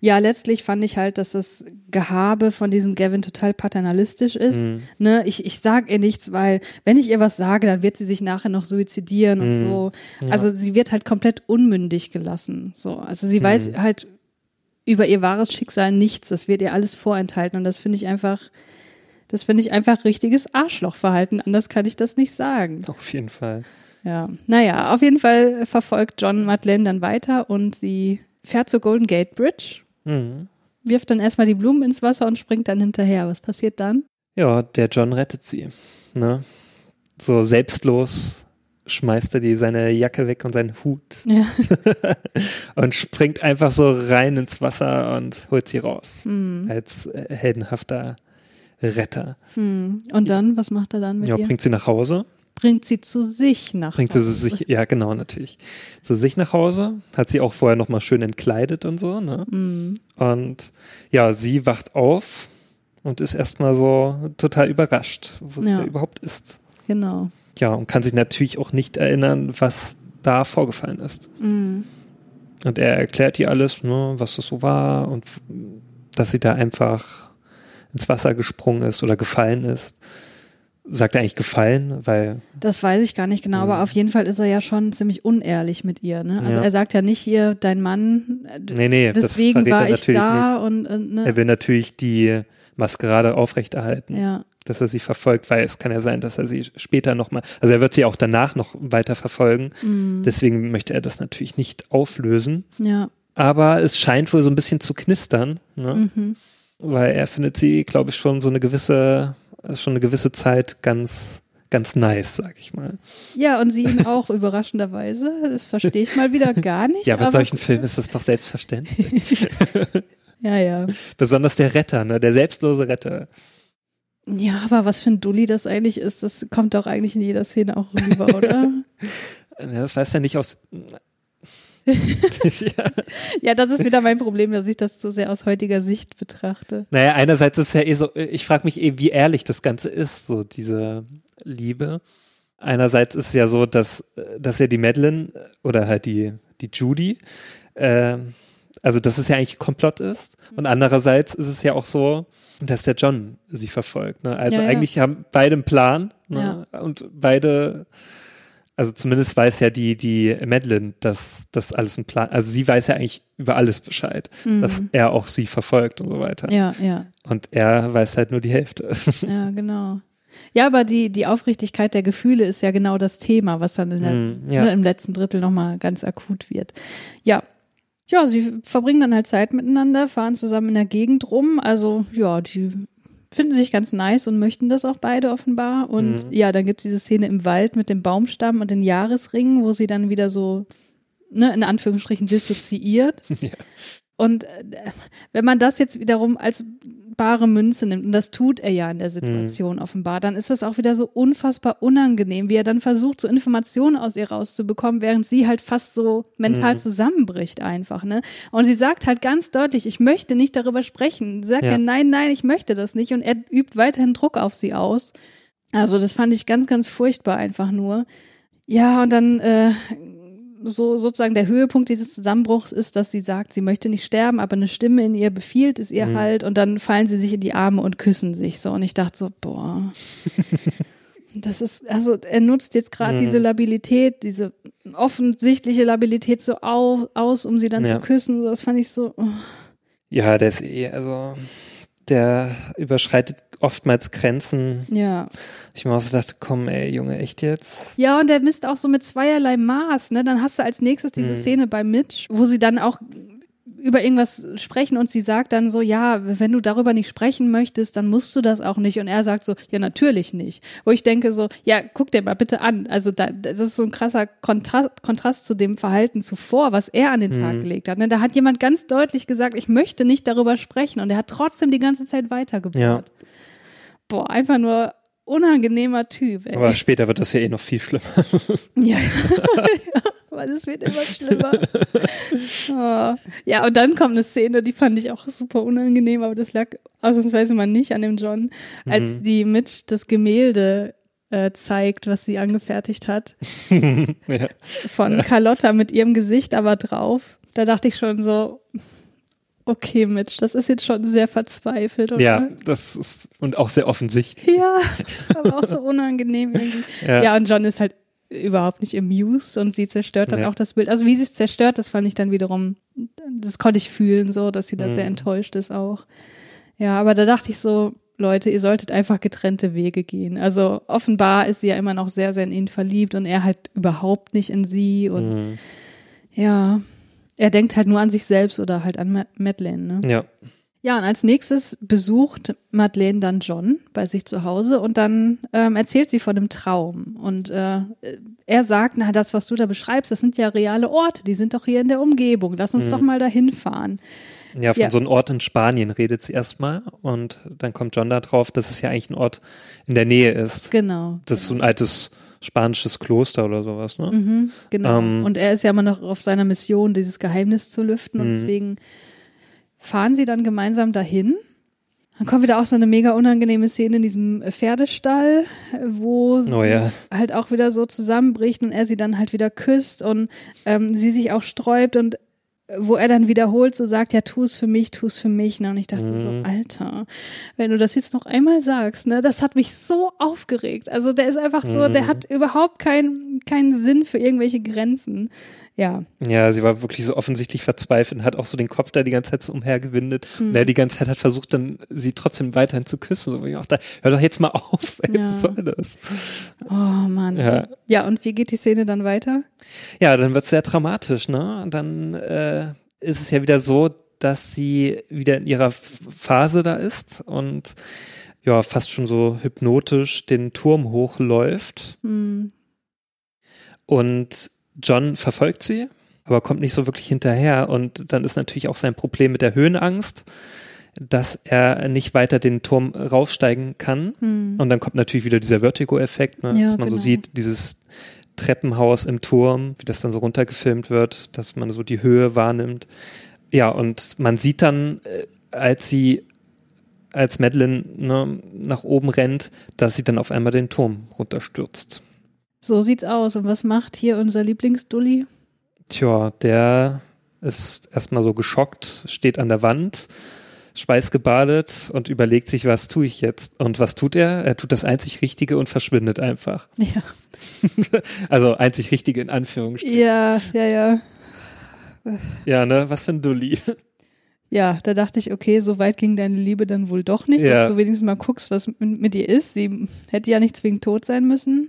Ja, letztlich fand ich halt, dass das Gehabe von diesem Gavin total paternalistisch ist. Mhm. Ne, ich, ich sag ihr nichts, weil wenn ich ihr was sage, dann wird sie sich nachher noch suizidieren Mhm. und so. Also sie wird halt komplett unmündig gelassen. So, also sie Mhm. weiß halt über ihr wahres Schicksal nichts. Das wird ihr alles vorenthalten und das finde ich einfach, das finde ich einfach richtiges Arschlochverhalten. Anders kann ich das nicht sagen. Auf jeden Fall. Ja, naja, auf jeden Fall verfolgt John Madeleine dann weiter und sie fährt zur Golden Gate Bridge, Mhm. wirft dann erstmal die Blumen ins Wasser und springt dann hinterher. Was passiert dann? Ja, der John rettet sie. Ne? So selbstlos schmeißt er die seine Jacke weg und seinen Hut Ja. und springt einfach so rein ins Wasser und holt sie raus. Hm, Als äh, heldenhafter Retter. hm. Und dann, was macht er dann mit Ja, ihr? bringt sie nach Hause. Bringt sie zu sich nach Bringt sie Hause. sich, ja genau, natürlich. Zu sich nach Hause. Hat sie auch vorher nochmal schön entkleidet und so, ne? Hm. Und ja, sie wacht auf und ist erstmal so total überrascht, wo sie Ja. da überhaupt ist. Genau. Ja, und kann sich natürlich auch nicht erinnern, was da vorgefallen ist. Hm. Und er erklärt ihr alles, ne, was das so war und dass sie da einfach ins Wasser gesprungen ist oder gefallen ist. Sagt er eigentlich gefallen, weil Das weiß ich gar nicht genau, aber auf jeden Fall ist er ja schon ziemlich unehrlich mit ihr. Ne? Also Ja. er sagt ja nicht hier, dein Mann, äh, nee, nee, deswegen das war er ich da und, und nicht. Er ne? will natürlich die Maskerade aufrechterhalten, ja. dass er sie verfolgt, weil es kann ja sein, dass er sie später nochmal, also er wird sie auch danach noch weiter verfolgen. Mhm. Deswegen möchte er das natürlich nicht auflösen. Ja. Aber es scheint wohl so ein bisschen zu knistern, ne? Mhm. weil er findet sie, glaube ich, schon so eine gewisse, schon eine gewisse Zeit ganz, ganz nice, sag ich mal. Ja, und sie ihn auch überraschenderweise. Das verstehe ich mal wieder gar nicht. Ja, bei solchen Filmen ist das doch selbstverständlich. Ja, ja. Besonders der Retter, ne? Der selbstlose Retter. Ja, aber was für ein Dulli das eigentlich ist, das kommt doch eigentlich in jeder Szene auch rüber, oder? Ja, das weiß er nicht aus. Ja. ja, das ist wieder mein Problem, dass ich das so sehr aus heutiger Sicht betrachte. Naja, einerseits ist es ja eh so, ich frage mich eh, wie ehrlich das Ganze ist, so diese Liebe. Einerseits ist es ja so, dass, dass ja die Madeline oder halt die, die Judy, äh, also dass es ja eigentlich Komplott ist. Und andererseits ist es ja auch so, dass der John sie verfolgt. Ne? Also Ja, ja. eigentlich haben beide einen Plan ne? und beide, also zumindest weiß ja die, die Madeline, dass das alles ein Plan, also sie weiß ja eigentlich über alles Bescheid, dass er auch sie verfolgt und so weiter. Mhm. Ja, ja, Und er weiß halt nur die Hälfte. ja, genau. Ja, aber die, die Aufrichtigkeit der Gefühle ist ja genau das Thema, was dann der, Mm, ja. ne, im letzten Drittel nochmal ganz akut wird. Ja. Ja, sie verbringen dann halt Zeit miteinander, fahren zusammen in der Gegend rum. Also, ja, die finden sich ganz nice und möchten das auch beide offenbar. Und Mhm. ja, dann gibt's diese Szene im Wald mit dem Baumstamm und den Jahresringen, wo sie dann wieder so, ne, in Anführungsstrichen dissoziiert. ja. Und äh, wenn man das jetzt wiederum als bare Münze nimmt, und das tut er ja in der Situation offenbar, dann ist das auch wieder so unfassbar unangenehm, wie er dann versucht, so Informationen aus ihr rauszubekommen, während sie halt fast so mental zusammenbricht einfach, ne? Und sie sagt halt ganz deutlich, ich möchte nicht darüber sprechen. Sie sagt Ja. ja, nein, nein, ich möchte das nicht. Und er übt weiterhin Druck auf sie aus. Also das fand ich ganz, ganz furchtbar einfach nur. Ja, und dann äh, so sozusagen der Höhepunkt dieses Zusammenbruchs ist, dass sie sagt, sie möchte nicht sterben, aber eine Stimme in ihr befiehlt es ihr halt und dann fallen sie sich in die Arme und küssen sich so und ich dachte so, boah. Das ist, also er nutzt jetzt gerade diese Labilität, diese offensichtliche Labilität so au, aus, um sie dann Ja. zu küssen. Das fand ich so. Oh. ja, der ist eh, also der überschreitet oftmals Grenzen. Ja. Ich mir auch so dachte, komm, ey, Junge, echt jetzt? Ja, und der misst auch so mit zweierlei Maß, ne? Dann hast du als nächstes diese Mhm. Szene bei Mitch, wo sie dann auch über irgendwas sprechen und sie sagt dann so, ja, wenn du darüber nicht sprechen möchtest, dann musst du das auch nicht. Und er sagt so, ja, natürlich nicht. Wo ich denke so, ja, guck dir mal bitte an. Also da, das ist so ein krasser Kontrast, Kontrast zu dem Verhalten zuvor, was er an den Tag Mhm. gelegt hat. Ne? Da hat jemand ganz deutlich gesagt, ich möchte nicht darüber sprechen. Und er hat trotzdem die ganze Zeit weitergebohrt. Ja. Boah, einfach nur unangenehmer Typ. Ey. Aber später wird das ja eh noch viel schlimmer. Ja, ja weil es wird immer schlimmer. Oh. Ja, und dann kommt eine Szene, die fand ich auch super unangenehm, aber das lag ausnahmsweise mal nicht an dem John, als Mhm. die Mitch das Gemälde äh, zeigt, was sie angefertigt hat, ja. von Carlotta mit ihrem Gesicht aber drauf. Da dachte ich schon so, okay, Mitch, das ist jetzt schon sehr verzweifelt. Oder? ja, das ist und auch sehr offensichtlich. Ja, aber auch so unangenehm irgendwie. Ja. Ja, und John ist halt überhaupt nicht amused und sie zerstört dann Ja. auch das Bild. Also wie sie es zerstört, das fand ich dann wiederum, das konnte ich fühlen, so, dass sie da Mhm. sehr enttäuscht ist auch. Ja, aber da dachte ich so, Leute, ihr solltet einfach getrennte Wege gehen. Also offenbar ist sie ja immer noch sehr, sehr in ihn verliebt und er halt überhaupt nicht in sie und Mhm. ja, er denkt halt nur an sich selbst oder halt an Ma- Madeleine, ne? Ja. Ja, und als nächstes besucht Madeleine dann John bei sich zu Hause und dann ähm, erzählt sie von einem Traum. Und äh, er sagt, na, das, was du da beschreibst, das sind ja reale Orte, die sind doch hier in der Umgebung. Lass uns doch mal dahin fahren. Ja, von Ja. so einem Ort in Spanien redet sie erstmal und dann kommt John da drauf, dass es ja eigentlich ein Ort in der Nähe ist. Genau. Das ist so ein altes spanisches Kloster oder sowas, ne? Mhm, genau. Ähm. und er ist ja immer noch auf seiner Mission, dieses Geheimnis zu lüften. Und Mhm. deswegen fahren sie dann gemeinsam dahin. Dann kommt wieder auch so eine mega unangenehme Szene in diesem Pferdestall, wo sie Oh ja. halt auch wieder so zusammenbricht und er sie dann halt wieder küsst und ähm, sie sich auch sträubt und wo er dann wiederholt so sagt, ja, tu es für mich, tu es für mich. Ne? Und ich dachte so, Mhm. Alter, wenn du das jetzt noch einmal sagst, ne, das hat mich so aufgeregt. Also der ist einfach so, der Mhm. hat überhaupt keinen keinen Sinn für irgendwelche Grenzen. Ja, Ja, sie war wirklich so offensichtlich verzweifelt und hat auch so den Kopf da die ganze Zeit so umhergewindet. Mhm. Und er die ganze Zeit hat versucht, dann sie trotzdem weiterhin zu küssen. So, ich auch da, hör doch jetzt mal auf, ey, Ja. was soll das? oh Mann. Ja. ja, und wie geht die Szene dann weiter? Ja, dann wird's sehr dramatisch, ne? Und dann äh, ist es ja wieder so, dass sie wieder in ihrer Phase da ist und ja, fast schon so hypnotisch den Turm hochläuft. Hm, Und John verfolgt sie, aber kommt nicht so wirklich hinterher. Und dann ist natürlich auch sein Problem mit der Höhenangst, dass er nicht weiter den Turm raufsteigen kann. hm. Und dann kommt natürlich wieder dieser Vertigo-Effekt, ne? Ja, dass man genau. so sieht, dieses Treppenhaus im Turm, wie das dann so runtergefilmt wird, dass man so die Höhe wahrnimmt. Ja, und man sieht dann, äh, als sie, als Madeline ne, nach oben rennt, dass sie dann auf einmal den Turm runterstürzt. So sieht's aus. Und was macht hier unser Lieblingsdulli? Tja, der ist erstmal so geschockt, steht an der Wand, schweißgebadet und überlegt sich, was tue ich jetzt? Und was tut er? Er tut das einzig Richtige und verschwindet einfach. Ja, Also einzig Richtige in Anführungsstrichen. ja, ja, ja. Ja, ne? Was für ein Dulli. Ja, da dachte ich, okay, so weit ging deine Liebe dann wohl doch nicht, Ja. dass du wenigstens mal guckst, was mit, ihr ist. Sie hätte ja nicht zwingend tot sein müssen.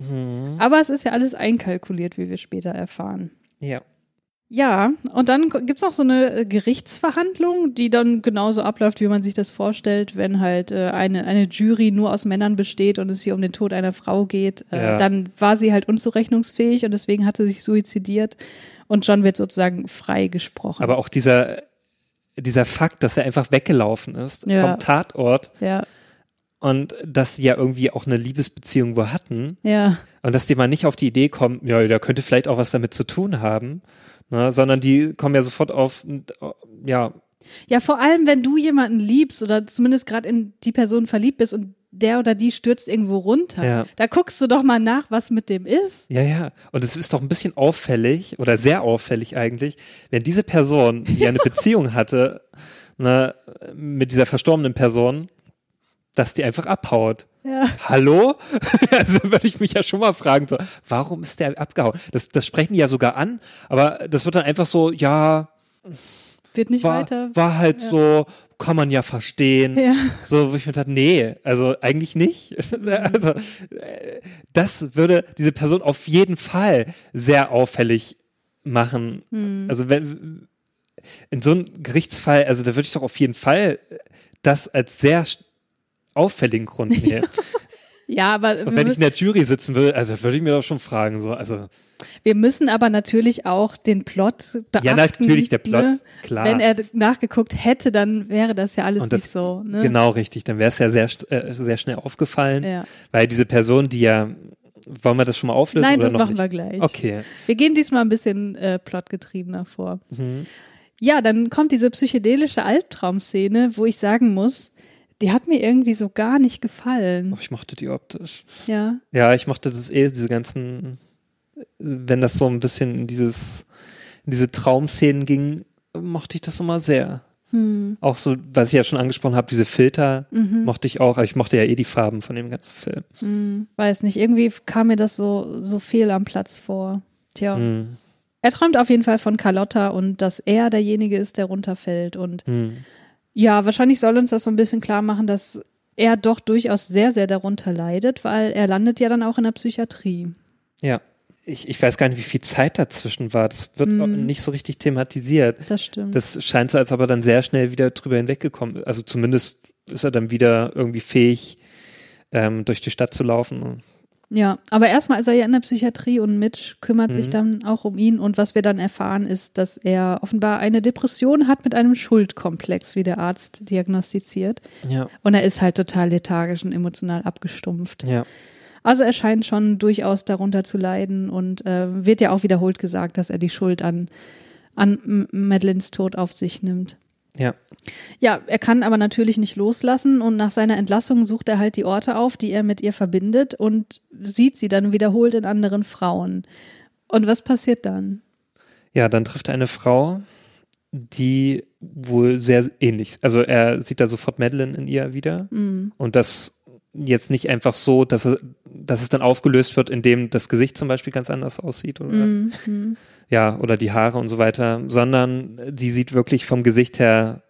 Aber es ist ja alles einkalkuliert, wie wir später erfahren. Ja. Ja, und dann gibt's noch so eine äh, Gerichtsverhandlung, die dann genauso abläuft, wie man sich das vorstellt, wenn halt äh, eine, eine Jury nur aus Männern besteht und es hier um den Tod einer Frau geht. Äh, Ja. Dann war sie halt unzurechnungsfähig und deswegen hat sie sich suizidiert und John wird sozusagen freigesprochen. Aber auch dieser, dieser Fakt, dass er einfach weggelaufen ist Ja. vom Tatort ja, und dass sie ja irgendwie auch eine Liebesbeziehung wo hatten ja, und dass die mal nicht auf die Idee kommen, ja, der könnte vielleicht auch was damit zu tun haben, ne, sondern die kommen ja sofort auf, ja, Ja, vor allem, wenn du jemanden liebst oder zumindest gerade in die Person verliebt bist und der oder die stürzt irgendwo runter. Ja. Da guckst du doch mal nach, was mit dem ist. Ja, ja. Und es ist doch ein bisschen auffällig oder sehr auffällig eigentlich, wenn diese Person, die eine Beziehung hatte, ne, mit dieser verstorbenen Person, dass die einfach abhaut. Ja. Hallo? Also würde ich mich ja schon mal fragen, so, warum ist der abgehauen? Das, das sprechen die ja sogar an, aber das wird dann einfach so, ja, Wird nicht war, weiter. war halt so, kann man ja verstehen. Ja. So, wo ich mir dachte, nee, also eigentlich nicht. Also, äh, das würde diese Person auf jeden Fall sehr auffällig machen. Hm. Also wenn, in so einem Gerichtsfall, also da würde ich doch auf jeden Fall das als sehr auffälligen Grund nehmen. Ja, aber Und wenn ich in der Jury sitzen will, also würde ich mir doch schon fragen, so, also. wir müssen aber natürlich auch den Plot beachten. Ja, natürlich, der Plot, ne? klar. Wenn er nachgeguckt hätte, dann wäre das ja alles das- nicht so. Ne? Genau richtig, dann wäre es ja sehr, äh, sehr schnell aufgefallen, Ja. weil diese Person, die ja, wollen wir das schon mal auflösen Nein, das machen nicht? wir gleich. Okay. Wir gehen diesmal ein bisschen äh, plotgetriebener vor. Mhm. Ja, dann kommt diese psychedelische Albtraumszene, wo ich sagen muss, die hat mir irgendwie so gar nicht gefallen. Oh, ich mochte die optisch. Ja. Ja, ich mochte das eh, diese ganzen, wenn das so ein bisschen in dieses, in diese Traumszenen ging, mochte ich das immer sehr. Hm. Auch so, was ich ja schon angesprochen habe, diese Filter Mhm. mochte ich auch, aber ich mochte ja eh die Farben von dem ganzen Film. Hm. Weiß nicht, irgendwie kam mir das so, so fehl am Platz vor. Tja. Hm. Er träumt auf jeden Fall von Carlotta und dass er derjenige ist, der runterfällt. Und Hm. Ja, wahrscheinlich soll uns das so ein bisschen klar machen, dass er doch durchaus sehr, sehr darunter leidet, weil er landet ja dann auch in der Psychiatrie. Ja. Ich, ich weiß gar nicht, wie viel Zeit dazwischen war. Das wird auch nicht so richtig thematisiert. Das stimmt. Das scheint so, als ob er dann sehr schnell wieder drüber hinweggekommen ist. Also zumindest ist er dann wieder irgendwie fähig, ähm, durch die Stadt zu laufen. Ja, aber erstmal ist er ja in der Psychiatrie und Mitch kümmert sich Mhm. dann auch um ihn. Und was wir dann erfahren, ist, dass er offenbar eine Depression hat mit einem Schuldkomplex, wie der Arzt diagnostiziert. Ja, Und er ist halt total lethargisch und emotional abgestumpft. ja. Also er scheint schon durchaus darunter zu leiden und äh, wird ja auch wiederholt gesagt, dass er die Schuld an, an M- Madeleines Tod auf sich nimmt. Ja. Ja, er kann aber natürlich nicht loslassen und nach seiner Entlassung sucht er halt die Orte auf, die er mit ihr verbindet und sieht sie dann wiederholt in anderen Frauen. Und was passiert dann? Ja, dann trifft er eine Frau, die wohl sehr ähnlich, also er sieht da sofort Madeline in ihr wieder Mm, und das jetzt nicht einfach so, dass, er, dass es dann aufgelöst wird, indem das Gesicht zum Beispiel ganz anders aussieht oder mm, mm. Ja, oder die Haare und so weiter, sondern sie sieht wirklich vom Gesicht her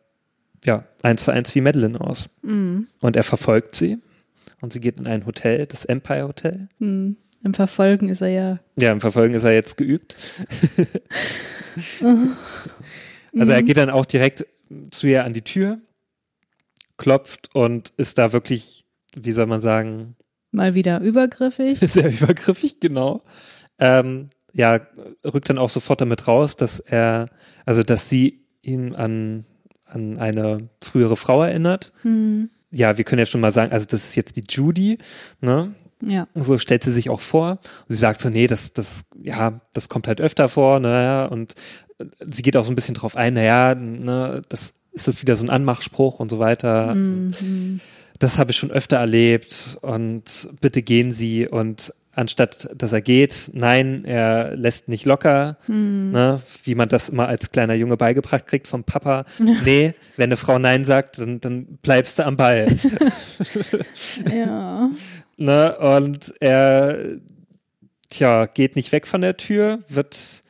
ja, eins zu eins wie Madeline aus. Mm, Und er verfolgt sie und sie geht in ein Hotel, das Empire Hotel. mm. Im Verfolgen ist er ja. Ja, im Verfolgen ist er jetzt geübt. Also er Mhm. geht dann auch direkt zu ihr an die Tür, klopft und ist da wirklich, wie soll man sagen, mal wieder übergriffig. sehr übergriffig, genau. Ähm, ja, rückt dann auch sofort damit raus, dass er, also dass sie ihn an, an eine frühere Frau erinnert. Hm, Ja, wir können ja schon mal sagen, also das ist jetzt die Judy, ne? ja. So stellt sie sich auch vor. Und sie sagt so, nee, das, das, ja, das kommt halt öfter vor, naja, und äh, sie geht auch so ein bisschen drauf ein, naja, ne, das ist das wieder so ein Anmachspruch und so weiter. Mm. Das habe ich schon öfter erlebt und bitte gehen Sie und anstatt dass er geht, nein, er lässt nicht locker, Mhm. ne, wie man das immer als kleiner Junge beigebracht kriegt vom Papa. Nee, wenn eine Frau nein sagt, dann, dann bleibst du am Ball. Ja. Ne? Und er, tja, geht nicht weg von der Tür, wird,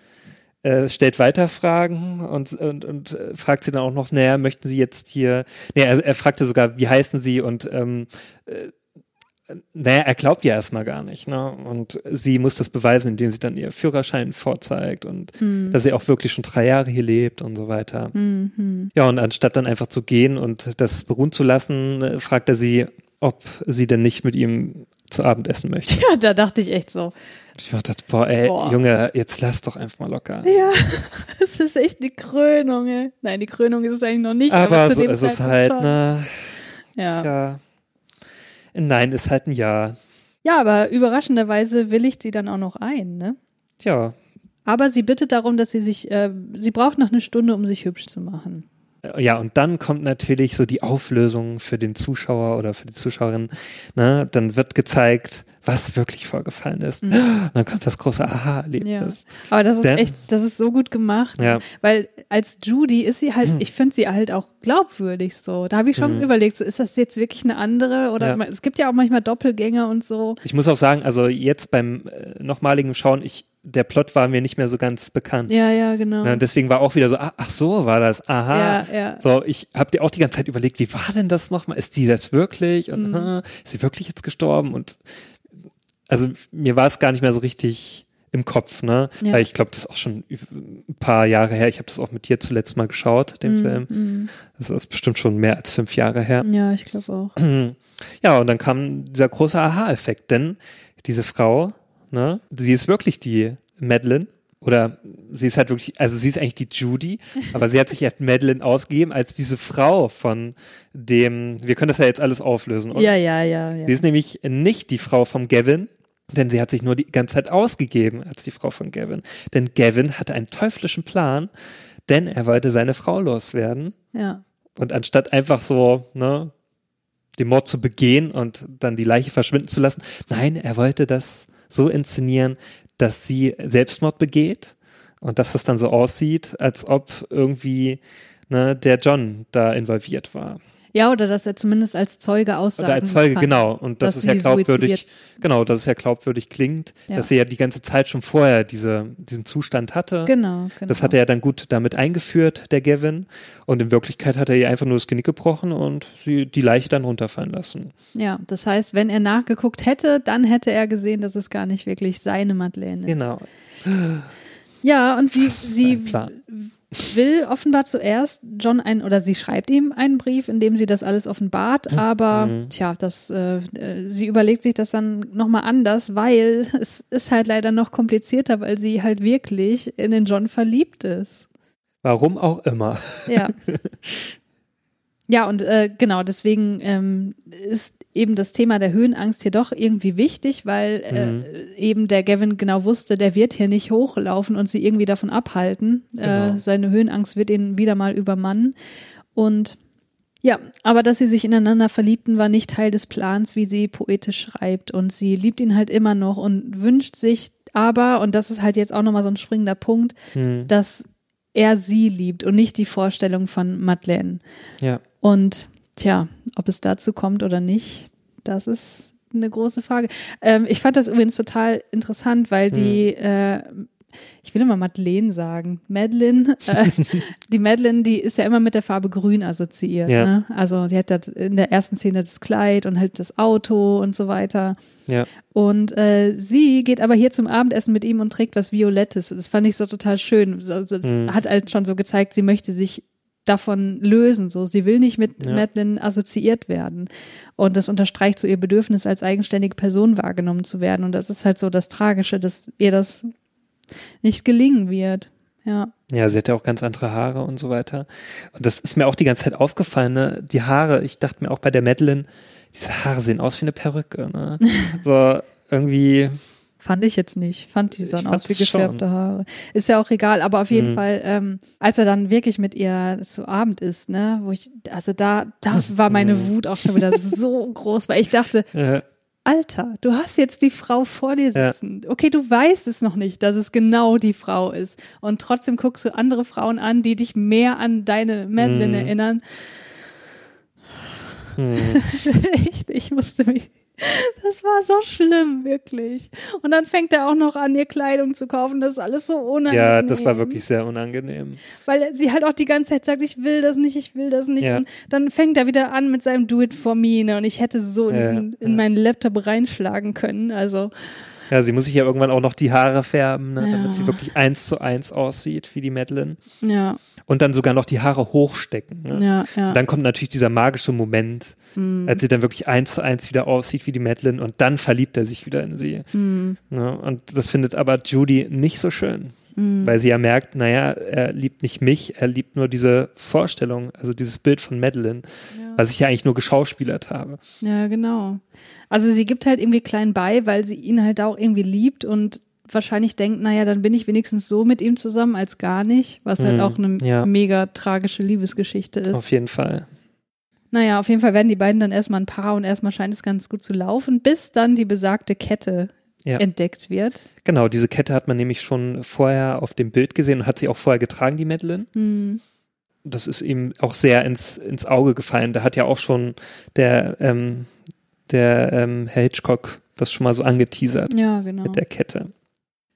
äh, stellt weiter Fragen und, und, und fragt sie dann auch noch, naja, möchten Sie jetzt hier, nee, er, er fragte sogar, wie heißen Sie und, ähm, äh, naja, er glaubt ja erstmal gar nicht, ne? Und sie muss das beweisen, indem sie dann ihr Führerschein vorzeigt und Hm. dass sie auch wirklich schon drei Jahre hier lebt und so weiter. Hm, hm. Ja, und anstatt dann einfach zu gehen und das beruhen zu lassen, äh, fragt er sie, ob sie denn nicht mit ihm zu Abend essen möchte. Ja, da dachte ich echt so. Ich dachte, boah, ey, Boah. Junge, jetzt lass doch einfach mal locker. Ja, das ist echt die Krönung, ey. Nein, die Krönung ist es eigentlich noch nicht. Aber, Aber so ist es Zeitpunkt halt, ne? Ja. Tja. Nein, ist halt ein Ja. ja, aber überraschenderweise willigt sie dann auch noch ein, ne? Tja. Aber sie bittet darum, dass sie sich, äh, sie braucht noch eine Stunde, um sich hübsch zu machen. Ja, und dann kommt natürlich so die Auflösung für den Zuschauer oder für die Zuschauerin. Ne? Dann wird gezeigt, was wirklich vorgefallen ist. Dann kommt das große Aha-Erlebnis. Aber das ist Denn- echt, das ist so gut gemacht. Ja. Weil als Judy ist sie halt, ich finde sie halt auch glaubwürdig so. Da habe ich schon Mhm. überlegt, so ist das jetzt wirklich eine andere? Oder Ja. es gibt ja auch manchmal Doppelgänger und so. Ich muss auch sagen, also jetzt beim äh, nochmaligen Schauen, ich, der Plot war mir nicht mehr so ganz bekannt. Ja, ja, genau. Ne? Deswegen war auch wieder so, ach, ach so war das, aha. Ja, ja. So, ich habe dir auch die ganze Zeit überlegt, wie war denn das nochmal? Ist die das wirklich? Und Mhm. aha, ist sie wirklich jetzt gestorben? Und also mir war es gar nicht mehr so richtig im Kopf, ne? Ja. Weil ich glaube, das ist auch schon ein paar Jahre her. Ich habe das auch mit dir zuletzt mal geschaut, den Mm, Film. mm. Das ist bestimmt schon mehr als fünf Jahre her. Ja, ich glaube auch. Ja, und dann kam dieser große Aha-Effekt, denn diese Frau, ne, sie ist wirklich die Madeline. Oder sie ist halt wirklich, also sie ist eigentlich die Judy, aber sie hat sich als Madeline ausgegeben als diese Frau von dem, wir können das ja jetzt alles auflösen, oder? Ja, ja, ja, ja. Sie ist nämlich nicht die Frau von Gavin, denn sie hat sich nur die ganze Zeit ausgegeben als die Frau von Gavin. Denn Gavin hatte einen teuflischen Plan, denn er wollte seine Frau loswerden. ja. Und anstatt einfach so, ne, den Mord zu begehen und dann die Leiche verschwinden zu lassen, nein, er wollte das so inszenieren, dass sie Selbstmord begeht und dass das dann so aussieht, als ob irgendwie ne, der John da involviert war. Ja, oder dass er zumindest als Zeuge aussagen Oder als Zeuge, kann. genau. Und dass dass es ja glaubwürdig, suizidiert. genau, dass es ja glaubwürdig klingt, Ja. dass sie ja die ganze Zeit schon vorher diese, diesen Zustand hatte. Genau, genau. Das hat er ja dann gut damit eingeführt, der Gavin. Und in Wirklichkeit hat er ihr einfach nur das Genick gebrochen und sie die Leiche dann runterfallen lassen. Ja, das heißt, wenn er nachgeguckt hätte, dann hätte er gesehen, dass es gar nicht wirklich seine Madeleine ist. Genau. Ja, und sie, Das ist sie. Will offenbar zuerst John ein, oder sie schreibt ihm einen Brief, in dem sie das alles offenbart, aber Mhm. tja, das, äh, äh, sie überlegt sich das dann nochmal anders, weil es ist halt leider noch komplizierter, weil sie halt wirklich in den John verliebt ist. Warum auch immer. Ja. Ja, und äh, genau, deswegen ähm, ist eben das Thema der Höhenangst hier doch irgendwie wichtig, weil äh, eben der Gavin genau wusste, der wird hier nicht hochlaufen und sie irgendwie davon abhalten. Genau. Äh, seine Höhenangst wird ihn wieder mal übermannen. Und ja, aber dass sie sich ineinander verliebten, war nicht Teil des Plans, wie sie poetisch schreibt. Und sie liebt ihn halt immer noch und wünscht sich aber, und das ist halt jetzt auch nochmal so ein springender Punkt, Hm. dass er sie liebt und nicht die Vorstellung von Madeleine. Ja. Und tja, ob es dazu kommt oder nicht, das ist eine große Frage. Ähm, ich fand das übrigens total interessant, weil die, Hm. äh, ich will immer Madeleine sagen, Madeline, äh, die Madeline, die ist ja immer mit der Farbe Grün assoziiert. Ja. Ne? Also die hat in der ersten Szene das Kleid und halt das Auto und so weiter. Ja. Und äh, sie geht aber hier zum Abendessen mit ihm und trägt was Violettes. Das fand ich so total schön. Also, das Mhm. hat halt schon so gezeigt, sie möchte sich davon lösen. So, sie will nicht mit Ja. Madeline assoziiert werden. Und das unterstreicht so ihr Bedürfnis, als eigenständige Person wahrgenommen zu werden. Und das ist halt so das Tragische, dass ihr das nicht gelingen wird. Ja. Ja, sie hat ja auch ganz andere Haare und so weiter. Und das ist mir auch die ganze Zeit aufgefallen, ne? Die Haare, ich dachte mir auch bei der Madeline, diese Haare sehen aus wie eine Perücke, ne? so irgendwie, Fand ich jetzt nicht. Fand die sahen Ich aus wie fand's schon. gefärbte Haare. Ist ja auch egal, aber auf jeden Mhm. Fall, ähm, als er dann wirklich mit ihr zu Abend ist, ne, wo ich, also da, da war meine Mhm. Wut auch schon wieder so groß, weil ich dachte, äh, Alter, du hast jetzt die Frau vor dir Ja. sitzen. Okay, du weißt es noch nicht, dass es genau die Frau ist. Und trotzdem guckst du andere Frauen an, die dich mehr an deine Madeline Mhm. erinnern. hm. Echt, ich musste mich. Das war so schlimm, wirklich. Und dann fängt er auch noch an, ihr Kleidung zu kaufen. Das ist alles so unangenehm. ja, das war wirklich sehr unangenehm. Weil sie halt auch die ganze Zeit sagt, ich will das nicht, ich will das nicht. Ja. Und dann fängt er wieder an mit seinem Do it for me. Ne? Und ich hätte so in, Ja, diesen, in ja. meinen Laptop reinschlagen können. Also, Ja, sie muss sich ja irgendwann auch noch die Haare färben, ne? Ja. damit sie wirklich eins zu eins aussieht wie die Madeline. ja, Und dann sogar noch die Haare hochstecken. Ne? ja, ja. Und dann kommt natürlich dieser magische Moment, Hm. als sie dann wirklich eins zu eins wieder aussieht wie die Madeline und dann verliebt er sich wieder in sie. Hm. Ne? Und das findet aber Judy nicht so schön, Hm. weil sie ja merkt, naja, er liebt nicht mich, er liebt nur diese Vorstellung, also dieses Bild von Madeline, was ich ja eigentlich nur geschauspielert habe. Ja, genau. Also sie gibt halt irgendwie klein bei, weil sie ihn halt auch irgendwie liebt und wahrscheinlich denkt, naja, dann bin ich wenigstens so mit ihm zusammen als gar nicht, was halt Mhm, auch eine ja. mega tragische Liebesgeschichte ist. Auf jeden Fall. Naja, auf jeden Fall werden die beiden dann erstmal ein Paar und erstmal scheint es ganz gut zu laufen, bis dann die besagte Kette Ja. entdeckt wird. Genau, diese Kette hat man nämlich schon vorher auf dem Bild gesehen und hat sie auch vorher getragen, die Madeline. Hm. Das ist ihm auch sehr ins, ins Auge gefallen. Da hat ja auch schon der, ähm, der ähm, Herr Hitchcock das schon mal so angeteasert Ja, genau. mit der Kette.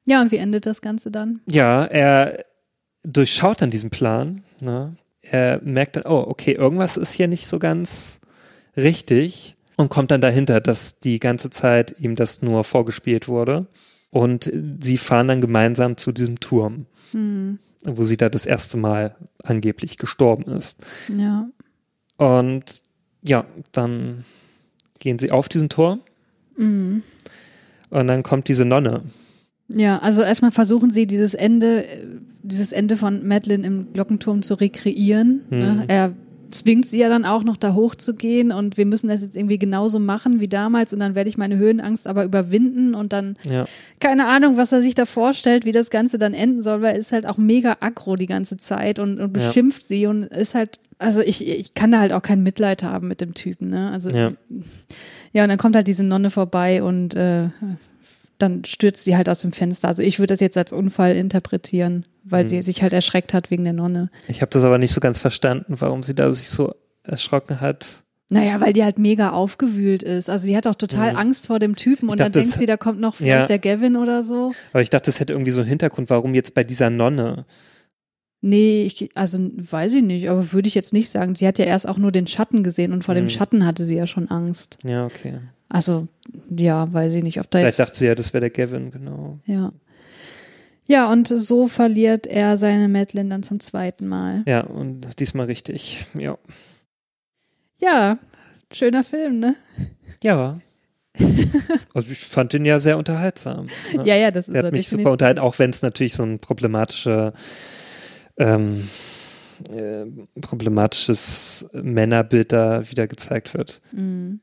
Ja, und wie endet das Ganze dann? Ja, er durchschaut dann diesen Plan. Ne? Er merkt dann, oh, okay, irgendwas ist hier nicht so ganz richtig und kommt dann dahinter, dass die ganze Zeit ihm das nur vorgespielt wurde. Und sie fahren dann gemeinsam zu diesem Turm, Hm. wo sie da das erste Mal angeblich gestorben ist. Ja. Und ja, dann gehen sie auf diesen Turm Mhm. und dann kommt diese Nonne. Ja, also erstmal versuchen sie dieses Ende, dieses Ende von Madeline im Glockenturm zu rekreieren. Ne? Mhm. Er zwingt sie ja dann auch noch da hochzugehen und wir müssen das jetzt irgendwie genauso machen wie damals und dann werde ich meine Höhenangst aber überwinden und dann Ja, keine Ahnung, was er sich da vorstellt, wie das Ganze dann enden soll, weil er ist halt auch mega aggro die ganze Zeit und, und Ja. beschimpft sie und ist halt, also ich, ich kann da halt auch kein Mitleid haben mit dem Typen, ne? Also ja, ja, und dann kommt halt diese Nonne vorbei und äh, dann stürzt sie halt aus dem Fenster. Also ich würde das jetzt als Unfall interpretieren, weil Mhm. sie sich halt erschreckt hat wegen der Nonne. ich habe das aber nicht so ganz verstanden, warum sie da sich so erschrocken hat. Naja, weil die halt mega aufgewühlt ist. Also die hat auch total Mhm. Angst vor dem Typen Ich und dann dachte, denkt das- sie, da kommt noch vielleicht Ja. der Gavin oder so. Aber ich dachte, das hätte irgendwie so einen Hintergrund, warum jetzt bei dieser Nonne. Nee, ich, also weiß ich nicht, aber würde ich jetzt nicht sagen. Sie hat ja erst auch nur den Schatten gesehen und vor dem Mhm. Schatten hatte sie ja schon Angst. Ja, okay. Also, ja, weiß ich nicht, ob da Vielleicht jetzt. dachte sie ja, das wäre der Gavin, genau. Ja. Ja, und so verliert er seine Madeline dann zum zweiten Mal. Ja, und diesmal richtig. Ja. Ja, schöner Film, ne? Ja. Also ich fand den ja sehr unterhaltsam. ne? Ja, ja, das ist Der er hat mich definitiv. super unterhalten, auch wenn es natürlich so ein problematischer, ähm, äh, problematisches Männerbild da wieder gezeigt wird. Mhm.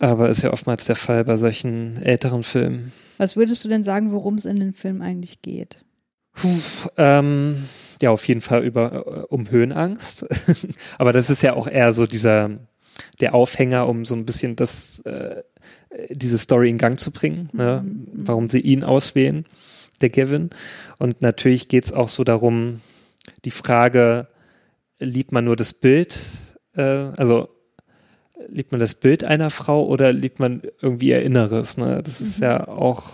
Aber ist ja oftmals der Fall bei solchen älteren Filmen. Was würdest du denn sagen, worum es in dem Film eigentlich geht? Puh, ähm, ja, auf jeden Fall über äh, um Höhenangst. Aber das ist ja auch eher so dieser der Aufhänger, um so ein bisschen das äh, diese Story in Gang zu bringen, ne? Mhm. warum sie ihn auswählen, der Gavin. Und natürlich geht's auch so darum, die Frage, liebt man nur das Bild, äh, also liebt man das Bild einer Frau oder liebt man irgendwie ihr Inneres? Ne? Das ist Mhm. ja auch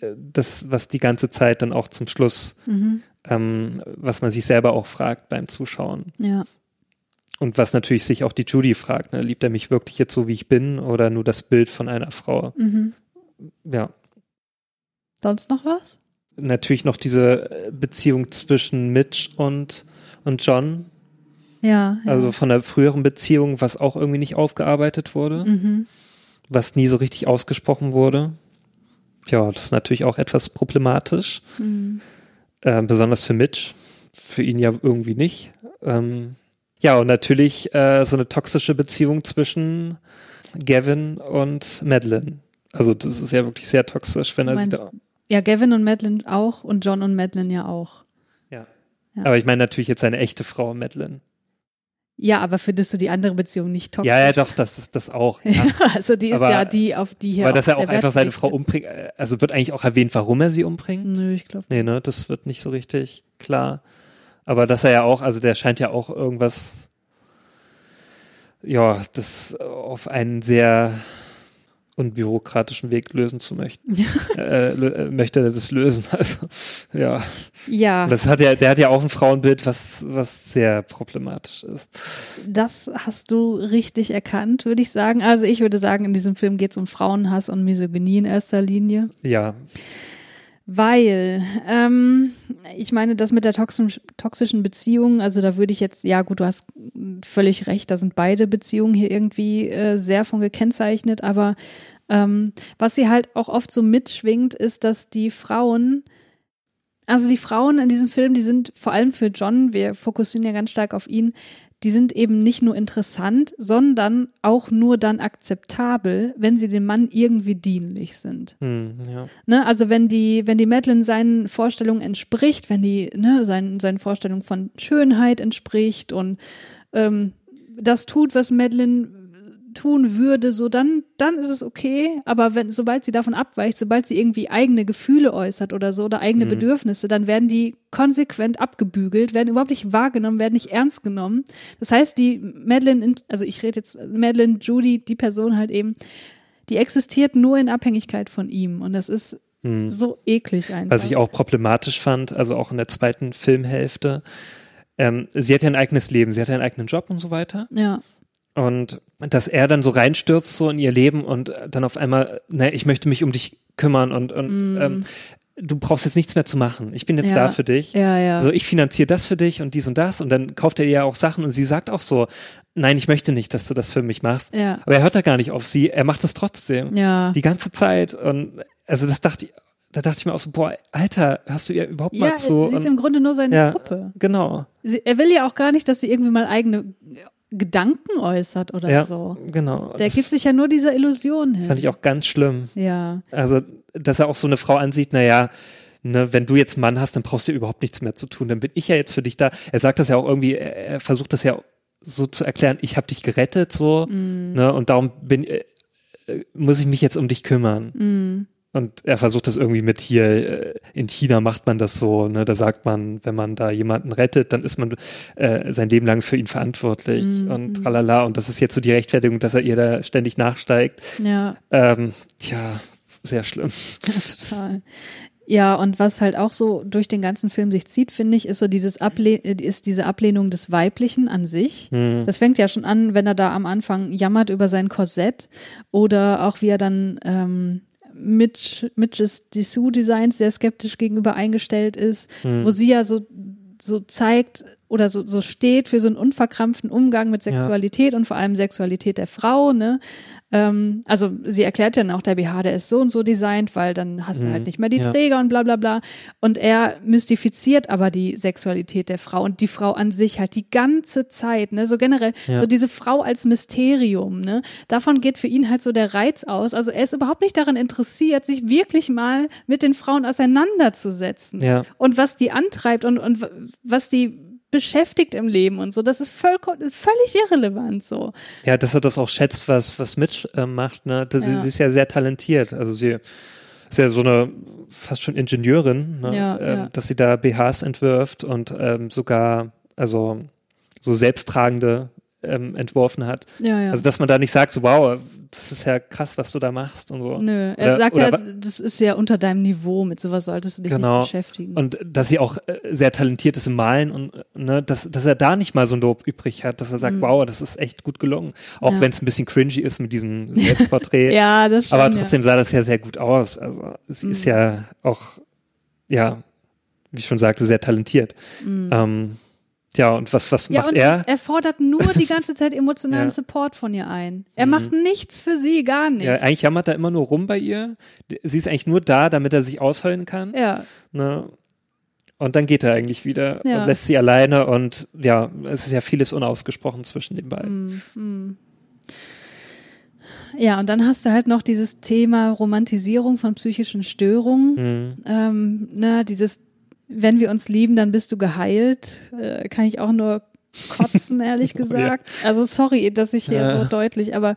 äh, das, was die ganze Zeit dann auch zum Schluss, Mhm. ähm, was man sich selber auch fragt beim Zuschauen. Ja. Und was natürlich sich auch die Judy fragt, ne? liebt er mich wirklich jetzt so, wie ich bin oder nur das Bild von einer Frau? Mhm. Ja, Sonst noch was? natürlich noch diese äh, Beziehung zwischen Mitch und, und John, Ja. ja. also von der früheren Beziehung, was auch irgendwie nicht aufgearbeitet wurde, Mhm. was nie so richtig ausgesprochen wurde. Ja, das ist natürlich auch etwas problematisch, Mhm. äh, besonders für Mitch, für ihn ja irgendwie nicht. Ähm, ja, und natürlich äh, so eine toxische Beziehung zwischen Gavin und Madeline. Also das ist ja wirklich sehr toxisch, wenn er sich da ja, Gavin und Madeline auch und John und Madeline ja auch. Ja. Ja. Aber ich meine natürlich jetzt seine echte Frau, Madeline. Ja, aber findest du die andere Beziehung nicht toxisch? Ja, ja, doch, das ist das auch. Ja. Also die ist Aber- ja die, auf die hier Aber dass er auch einfach seine Frau umbringt, äh, also wird eigentlich auch erwähnt, warum er sie umbringt? Nö, ich glaube. Nee, ne, das wird nicht so richtig klar. Aber dass er ja auch, also der scheint ja auch irgendwas, ja, das auf einen sehr unbürokratischen Weg lösen zu möchten. Ja. Äh, äh, möchte er das lösen. Also, ja. Ja, Das hat ja, der hat ja auch ein Frauenbild, was, was sehr problematisch ist. das hast du richtig erkannt, würde ich sagen. Also ich würde sagen, in diesem Film geht es um Frauenhass und Misogynie in erster Linie. Ja, Weil, ähm, ich meine, das mit der toxisch, toxischen Beziehung, also da würde ich jetzt, ja gut, du hast völlig recht, da sind beide Beziehungen hier irgendwie äh, sehr von gekennzeichnet, aber ähm, was sie halt auch oft so mitschwingt, ist, dass die Frauen, also die Frauen in diesem Film, die sind vor allem für John, wir fokussieren ja ganz stark auf ihn, die sind eben nicht nur interessant, sondern auch nur dann akzeptabel, wenn sie dem Mann irgendwie dienlich sind. hm, ja. Ne, also wenn die, wenn die Madeline seinen Vorstellungen entspricht, wenn die ne, seinen, seinen Vorstellungen von Schönheit entspricht und ähm, das tut, was Madeline tun würde, so dann, dann ist es okay. Aber wenn, sobald sie davon abweicht, sobald sie irgendwie eigene Gefühle äußert oder so oder eigene Mhm. Bedürfnisse, dann werden die konsequent abgebügelt, werden überhaupt nicht wahrgenommen, werden nicht ernst genommen. Das heißt, die Madeline, also ich rede jetzt Madeline, Judy, die Person halt eben, die existiert nur in Abhängigkeit von ihm. Und das ist Hm. so eklig einfach. Was ich auch problematisch fand, also auch in der zweiten Filmhälfte, ähm, sie hat ja ein eigenes Leben, sie hat ja einen eigenen Job und so weiter. Ja, Und dass er dann so reinstürzt so in ihr Leben und dann auf einmal, naja, ich möchte mich um dich kümmern und, und Mm. ähm, du brauchst jetzt nichts mehr zu machen. Ich bin jetzt Ja. da für dich. Ja, ja. Also ich finanziere das für dich und dies und das und dann kauft er ihr ja auch Sachen und sie sagt auch so, nein, ich möchte nicht, dass du das für mich machst. Ja. Aber er hört da gar nicht auf sie, er macht es trotzdem. ja. Die ganze Zeit und also das dachte ich, da dachte ich mir auch so, boah, Alter, hörst du ihr überhaupt ja, mal zu? sie ist Und- im Grunde nur seine ja, Puppe. genau. Sie, er will ja auch gar nicht, dass sie irgendwie mal eigene Gedanken äußert oder Ja, so. genau. Der das gibt sich ja nur dieser Illusion hin. fand ich auch ganz schlimm. ja. Also, dass er auch so eine Frau ansieht, naja, ne, wenn du jetzt Mann hast, dann brauchst du überhaupt nichts mehr zu tun. Dann bin ich ja jetzt für dich da. Er sagt das ja auch irgendwie, er, er versucht das ja so zu erklären, ich habe dich gerettet, so, Mhm. ne, und darum bin, äh, äh, muss ich mich jetzt um dich kümmern. Mhm. Und er versucht das irgendwie mit hier, äh, in China macht man das so, ne, da sagt man, wenn man da jemanden rettet, dann ist man äh, sein Leben lang für ihn verantwortlich Mhm. und tralala. Und das ist jetzt so die Rechtfertigung, dass er ihr da ständig nachsteigt. Ja, Ähm, tja, sehr schlimm. total. Ja, und was halt auch so durch den ganzen Film sich zieht, finde ich, ist so dieses Able ist diese Ablehnung des Weiblichen an sich. Hm. Das fängt ja schon an, wenn er da am Anfang jammert über sein Korsett oder auch wie er dann ähm, Mitch, Mitches Dessous-Designs sehr skeptisch gegenüber eingestellt ist, Hm. wo sie ja so, so zeigt oder so, so steht für so einen unverkrampften Umgang mit Sexualität und vor allem Sexualität der Frau, ne? Ähm, also sie erklärt dann auch, der BH, der ist so und so designt, weil dann hast du halt nicht mehr die Ja. Träger und bla bla bla. Und er mystifiziert aber die Sexualität der Frau und die Frau an sich halt die ganze Zeit, ne? So generell, Ja. so diese Frau als Mysterium, ne? Davon geht für ihn halt so der Reiz aus. Also er ist überhaupt nicht daran interessiert, sich wirklich mal mit den Frauen auseinanderzusetzen. Ja. Und was die antreibt und, und was die beschäftigt im Leben und so, das ist voll, völlig irrelevant so. Ja, dass er das auch schätzt, was, was Mitch äh, macht, ne? Das, Ja. Sie ist ja sehr talentiert. Also sie ist ja so eine fast schon Ingenieurin, ne? Ja, ähm, ja. dass sie da BHs entwirft und ähm, sogar, also so selbsttragende ähm, entworfen hat. Ja, ja. Also dass man da nicht sagt, so wow, das ist ja krass, was du da machst und so. Nö, er Oder- sagt oder ja, das ist ja unter deinem Niveau, mit sowas solltest du dich Genau. nicht beschäftigen. Und dass sie auch äh, sehr talentiert ist im Malen und ne, dass, dass er da nicht mal so ein Lob übrig hat, dass er sagt, wow, das ist echt gut gelungen. Auch Mhm. Ja. wenn es ein bisschen cringy ist mit diesem Selbstporträt. ja, das stimmt. Aber trotzdem sah das ja sehr gut aus. Also sie Mhm. ist ja auch, ja, wie ich schon sagte, sehr talentiert. Ähm, ja, und was, was Mhm. Ja, macht er? er fordert nur die ganze Zeit emotionalen Ja. Support von ihr ein. Er macht nichts für sie, gar nicht. Ja, eigentlich jammert er immer nur rum bei ihr. Sie ist eigentlich nur da, damit er sich ausheulen kann. ja. Ne? Und dann geht er eigentlich wieder Ja. und lässt sie alleine und ja, es ist ja vieles unausgesprochen zwischen den beiden. Mhm. Ja, und dann hast du halt noch dieses Thema Romantisierung von psychischen Störungen. Mhm. Ähm, na, dieses, wenn wir uns lieben, dann bist du geheilt. Äh, kann ich auch nur kotzen, ehrlich gesagt. Also sorry, dass ich hier Ja. so deutlich, aber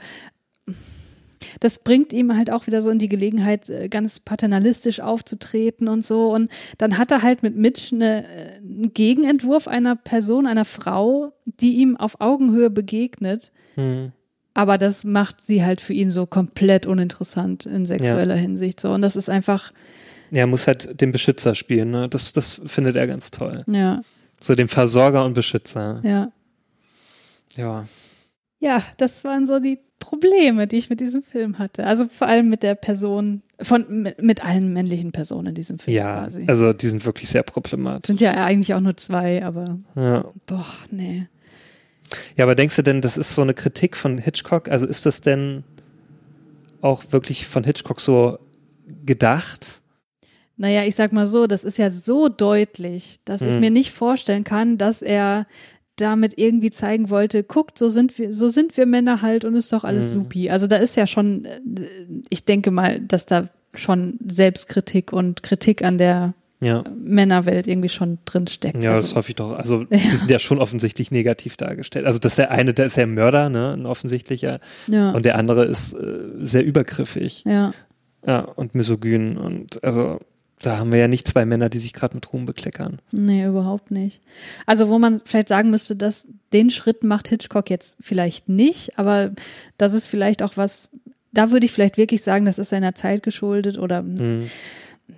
das bringt ihm halt auch wieder so in die Gelegenheit, äh, ganz paternalistisch aufzutreten und so. Und dann hat er halt mit Mitch eine, äh, einen Gegenentwurf einer Person, einer Frau, die ihm auf Augenhöhe begegnet. Mhm. Aber das macht sie halt für ihn so komplett uninteressant in sexueller Hinsicht. So. Und das ist einfach, Er muss halt den Beschützer spielen, ne? Das, das findet er ganz toll. ja, So den Versorger und Beschützer. ja. Ja. Ja, das waren so die Probleme, die ich mit diesem Film hatte. Also vor allem mit der Person, von, mit, mit allen männlichen Personen in diesem Film Ja, quasi. also die sind wirklich sehr problematisch. Sind ja eigentlich auch nur zwei, aber Ja. boah, nee. ja, aber denkst du denn, das ist so eine Kritik von Hitchcock? Also ist das denn auch wirklich von Hitchcock so gedacht? Naja, ich sag mal so, das ist ja so deutlich, dass ich Mhm. mir nicht vorstellen kann, dass er damit irgendwie zeigen wollte, guckt, so sind wir, so sind wir Männer halt und ist doch alles Mhm. supi. Also da ist ja schon, äh, ich denke mal, dass da schon Selbstkritik und Kritik an der Ja. Männerwelt irgendwie schon drin steckt. Ja, also, das hoffe ich doch. Also, die sind ja schon offensichtlich negativ dargestellt. Also, das ist der eine, der ist ja ein Mörder, ne, ein offensichtlicher. ja, Und der andere ist äh, sehr übergriffig. ja, Ja, und misogyn. Und also, da haben wir ja nicht zwei Männer, die sich gerade mit Ruhm bekleckern. nee, überhaupt nicht. Also wo man vielleicht sagen müsste, dass den Schritt macht Hitchcock jetzt vielleicht nicht, aber das ist vielleicht auch was, da würde ich vielleicht wirklich sagen, das ist seiner Zeit geschuldet oder Mhm.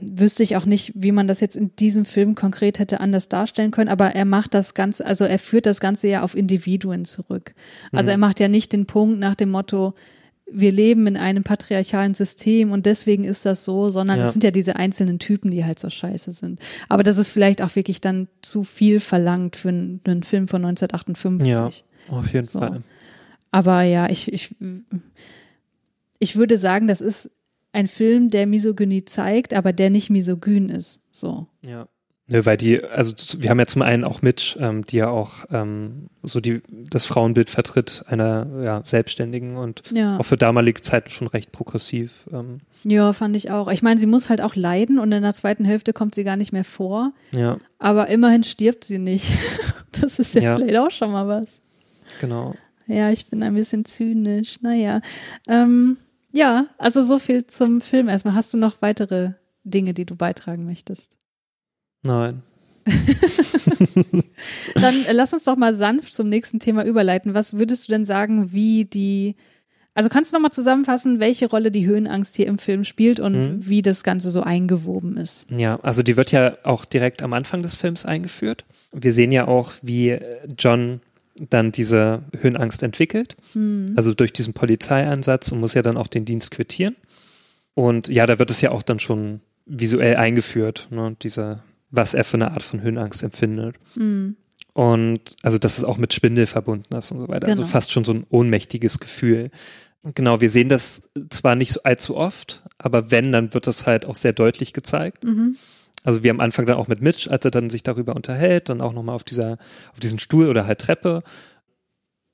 wüsste ich auch nicht, wie man das jetzt in diesem Film konkret hätte anders darstellen können, aber er macht das Ganze, also er führt das Ganze ja auf Individuen zurück. Also er macht ja nicht den Punkt nach dem Motto, wir leben in einem patriarchalen System und deswegen ist das so, sondern Ja. es sind ja diese einzelnen Typen, die halt so scheiße sind. Aber das ist vielleicht auch wirklich dann zu viel verlangt für einen, einen Film von 1958. Ja. Auf jeden So. Fall. Aber ja, ich, ich, ich würde sagen, das ist ein Film, der Misogynie zeigt, aber der nicht misogyn ist. So. Ja. Nö, weil die, also wir haben ja zum einen auch Mitch, ähm, die ja auch ähm, so die das Frauenbild vertritt einer ja, Selbstständigen und Ja. auch für damalige Zeiten schon recht progressiv. Ähm, Ja, fand ich auch. Ich meine, sie muss halt auch leiden und in der zweiten Hälfte kommt sie gar nicht mehr vor. ja, Aber immerhin stirbt sie nicht. Das ist ja, Ja. vielleicht auch schon mal was. genau. Ja, ich bin ein bisschen zynisch. Naja. Ähm, ja, also so viel zum Film erstmal. Hast du noch weitere Dinge, die du beitragen möchtest? Nein. Dann äh, lass uns doch mal sanft zum nächsten Thema überleiten. Was würdest du denn sagen, wie die, also kannst du noch mal zusammenfassen, welche Rolle die Höhenangst hier im Film spielt und Mhm. wie das Ganze so eingewoben ist? Ja, also die wird ja auch direkt am Anfang des Films eingeführt. Wir sehen ja auch, wie äh, John dann diese Höhenangst entwickelt. Also durch diesen Polizeieinsatz und muss ja dann auch den Dienst quittieren. Und ja, da wird es ja auch dann schon visuell eingeführt, ne, diese, was er für eine Art von Höhenangst empfindet. Hm. Und also, dass es auch mit Schwindel verbunden ist und so weiter. Genau. Also fast schon so ein ohnmächtiges Gefühl. Genau, wir sehen das zwar nicht so allzu oft, aber wenn, dann wird das halt auch sehr deutlich gezeigt. Mhm. Also wie am Anfang dann auch mit Mitch, als er dann sich darüber unterhält, dann auch nochmal auf dieser, auf diesen Stuhl oder halt Treppe,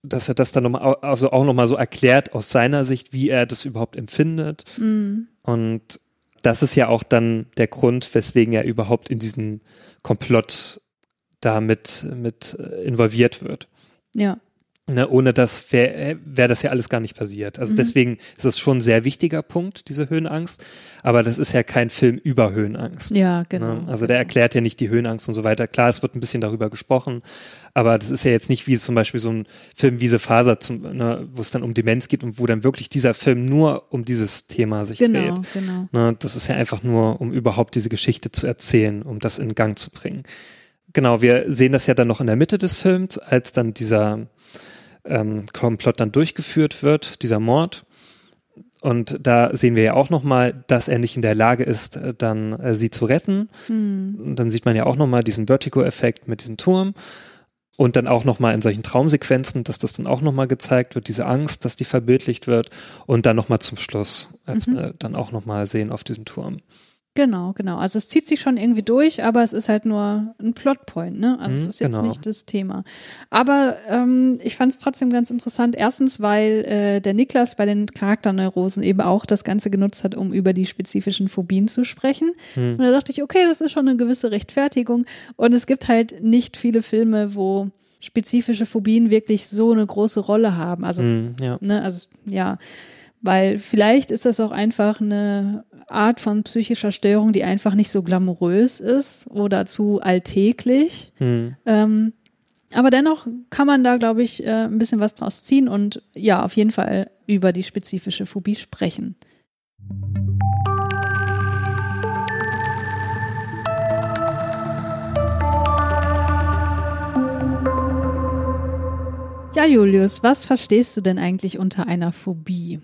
dass er das dann nochmal, also auch nochmal so erklärt aus seiner Sicht, wie er das überhaupt empfindet. Mhm. Und das ist ja auch dann der Grund, weswegen er überhaupt in diesen Komplott damit mit äh, involviert wird. Ja. Ne, ohne das wäre wär das ja alles gar nicht passiert. Also Mhm. deswegen ist es schon ein sehr wichtiger Punkt, diese Höhenangst. Aber das ist ja kein Film über Höhenangst. Ja, genau. Ne? Also genau. der erklärt ja nicht die Höhenangst und so weiter. Klar, es wird ein bisschen darüber gesprochen, aber das ist ja jetzt nicht wie zum Beispiel so ein Film wie The Faser, ne, wo es dann um Demenz geht und wo dann wirklich dieser Film nur um dieses Thema sich Genau, dreht. genau. Ne, das ist ja einfach nur, um überhaupt diese Geschichte zu erzählen, um das in Gang zu bringen. Genau, wir sehen das ja dann noch in der Mitte des Films, als dann dieser ähm, Komplott dann durchgeführt wird, dieser Mord. Und da sehen wir ja auch nochmal, dass er nicht in der Lage ist, äh, dann äh, sie zu retten. Hm. Und dann sieht man ja auch nochmal diesen Vertigo-Effekt mit dem Turm. Und dann auch nochmal in solchen Traumsequenzen, dass das dann auch nochmal gezeigt wird, diese Angst, dass die verbildlicht wird. Und dann nochmal zum Schluss, als Mhm. wir dann auch nochmal sehen auf diesem Turm. Genau, genau. Also es zieht sich schon irgendwie durch, aber es ist halt nur ein Plotpoint, ne? Also es Mhm, ist jetzt genau. nicht das Thema. Aber ähm, ich fand es trotzdem ganz interessant. Erstens, weil äh, der Niklas bei den Charakterneurosen eben auch das Ganze genutzt hat, um über die spezifischen Phobien zu sprechen. Hm. Und da dachte ich, okay, das ist schon eine gewisse Rechtfertigung. Und es gibt halt nicht viele Filme, wo spezifische Phobien wirklich so eine große Rolle haben. Also Hm, ja. Ne, also ja, weil vielleicht ist das auch einfach eine Art von psychischer Störung, die einfach nicht so glamourös ist oder zu alltäglich. Hm. Ähm, aber dennoch kann man da, glaube ich, äh, ein bisschen was draus ziehen und ja, auf jeden Fall über die spezifische Phobie sprechen. Ja, Julius, was verstehst du denn eigentlich unter einer Phobie?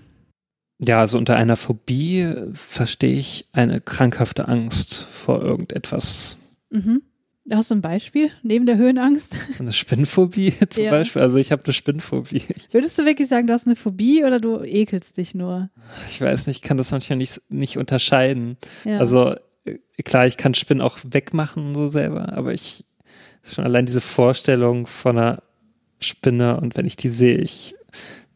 Ja, also unter einer Phobie äh, verstehe ich eine krankhafte Angst vor irgendetwas. Mhm. Hast du ein Beispiel neben der Höhenangst? Eine Spinnphobie zum Ja. Beispiel. Also ich habe eine Spinnphobie. Würdest du wirklich sagen, du hast eine Phobie oder du ekelst dich nur? ich weiß nicht, ich kann das manchmal nicht, nicht unterscheiden. Ja. Also äh, klar, ich kann Spinnen auch wegmachen so selber, aber ich schon allein diese Vorstellung von einer Spinne und wenn ich die sehe, ich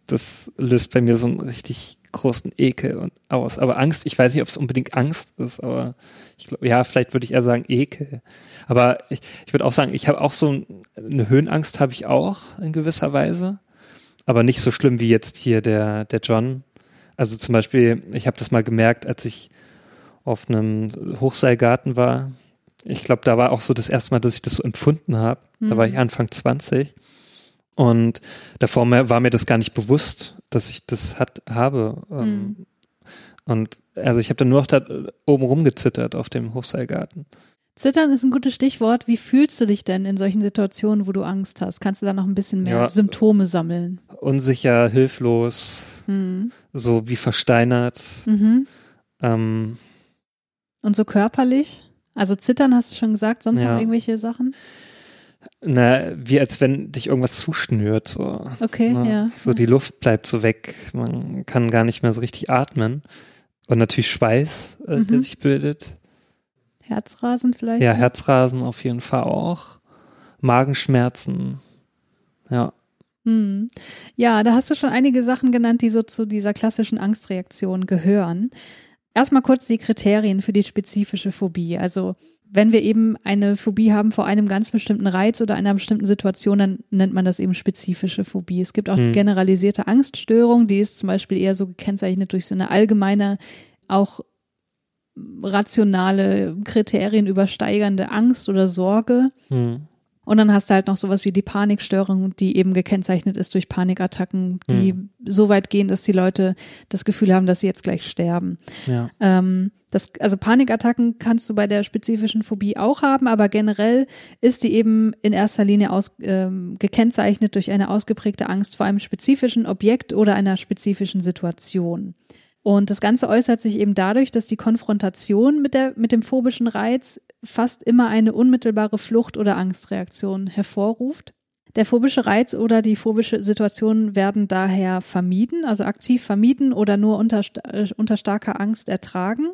das löst bei mir so einen richtig großen Ekel und aus. Aber Angst, ich weiß nicht, ob es unbedingt Angst ist, aber ich glaube, ja, vielleicht würde ich eher sagen Ekel. Aber ich, ich würde auch sagen, ich habe auch so ein, eine Höhenangst habe ich auch in gewisser Weise, aber nicht so schlimm wie jetzt hier der der John. Also zum Beispiel, ich habe das mal gemerkt, als ich auf einem Hochseilgarten war. Ich glaube, da war auch so das erste Mal, dass ich das so empfunden habe. Da war ich Anfang 20. Und davor war mir das gar nicht bewusst, dass ich das hat, habe. Ähm, Und also ich habe dann nur noch da oben rumgezittert auf dem Hochseilgarten. Zittern ist ein gutes Stichwort. Wie fühlst du dich denn in solchen Situationen, wo du Angst hast? Kannst du da noch ein bisschen mehr Ja. Symptome sammeln? Unsicher, hilflos, Hm. so wie versteinert. Mhm. Ähm, Und so körperlich? Also zittern hast du schon gesagt, sonst Ja. noch irgendwelche Sachen? Na, wie als wenn dich irgendwas zuschnürt. So, Okay, ne? ja. so die Luft bleibt so weg. Man kann gar nicht mehr so richtig atmen. Und natürlich Schweiß, äh, der Mhm. sich bildet. Herzrasen vielleicht? Ja, Herzrasen auf jeden Fall auch. Magenschmerzen. Ja. Hm. Ja, da hast du schon einige Sachen genannt, die so zu dieser klassischen Angstreaktion gehören. Erstmal kurz die Kriterien für die spezifische Phobie. Also wenn wir eben eine Phobie haben vor einem ganz bestimmten Reiz oder einer bestimmten Situation, dann nennt man das eben spezifische Phobie. Es gibt auch die Hm. generalisierte Angststörung, die ist zum Beispiel eher so gekennzeichnet durch so eine allgemeine, auch rationale Kriterien übersteigernde Angst oder Sorge. Hm. Und dann hast du halt noch sowas wie die Panikstörung, die eben gekennzeichnet ist durch Panikattacken, die Mhm. so weit gehen, dass die Leute das Gefühl haben, dass sie jetzt gleich sterben. Ja. Ähm, das, also Panikattacken kannst du bei der spezifischen Phobie auch haben, aber generell ist die eben in erster Linie aus, ähm, gekennzeichnet durch eine ausgeprägte Angst vor einem spezifischen Objekt oder einer spezifischen Situation. Und das Ganze äußert sich eben dadurch, dass die Konfrontation mit, der, mit dem phobischen Reiz fast immer eine unmittelbare Flucht- oder Angstreaktion hervorruft. Der phobische Reiz oder die phobische Situation werden daher vermieden, also aktiv vermieden oder nur unter, äh, unter starker Angst ertragen.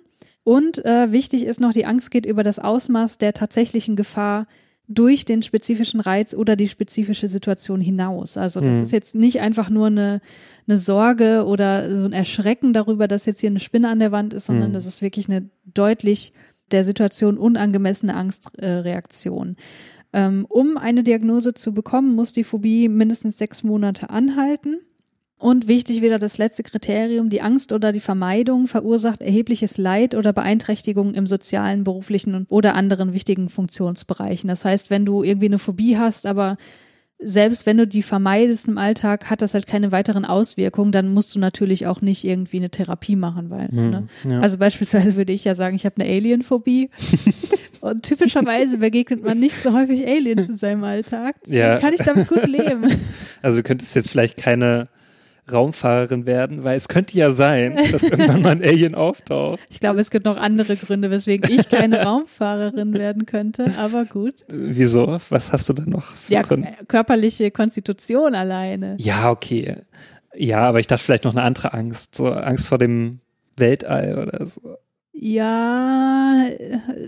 Und äh, wichtig ist noch, die Angst geht über das Ausmaß der tatsächlichen Gefahr durch den spezifischen Reiz oder die spezifische Situation hinaus. Also das Mhm. ist jetzt nicht einfach nur eine, eine Sorge oder so ein Erschrecken darüber, dass jetzt hier eine Spinne an der Wand ist, sondern Mhm. das ist wirklich eine deutlich der Situation unangemessene Angstreaktion. Ähm, um eine Diagnose zu bekommen, muss die Phobie mindestens sechs Monate anhalten. Und wichtig wieder das letzte Kriterium, die Angst oder die Vermeidung verursacht erhebliches Leid oder Beeinträchtigung im sozialen, beruflichen oder anderen wichtigen Funktionsbereichen. Das heißt, wenn du irgendwie eine Phobie hast, aber selbst wenn du die vermeidest im Alltag, hat das halt keine weiteren Auswirkungen, dann musst du natürlich auch nicht irgendwie eine Therapie machen, weil, ne? Hm. Ja. Also beispielsweise würde ich ja sagen, ich habe eine Alienphobie. Und typischerweise begegnet man nicht so häufig Aliens in seinem Alltag. Deswegen Ja. kann ich damit gut leben. Also du könntest jetzt vielleicht keine Raumfahrerin werden, weil es könnte ja sein, dass irgendwann mal ein Alien auftaucht. Ich glaube, es gibt noch andere Gründe, weswegen ich keine Raumfahrerin werden könnte, aber gut. Wieso? Was hast du da noch für Ja, Gründe? äh, körperliche Konstitution alleine. Ja, okay. Ja, aber ich dachte vielleicht noch eine andere Angst, so Angst vor dem Weltall oder so. Ja,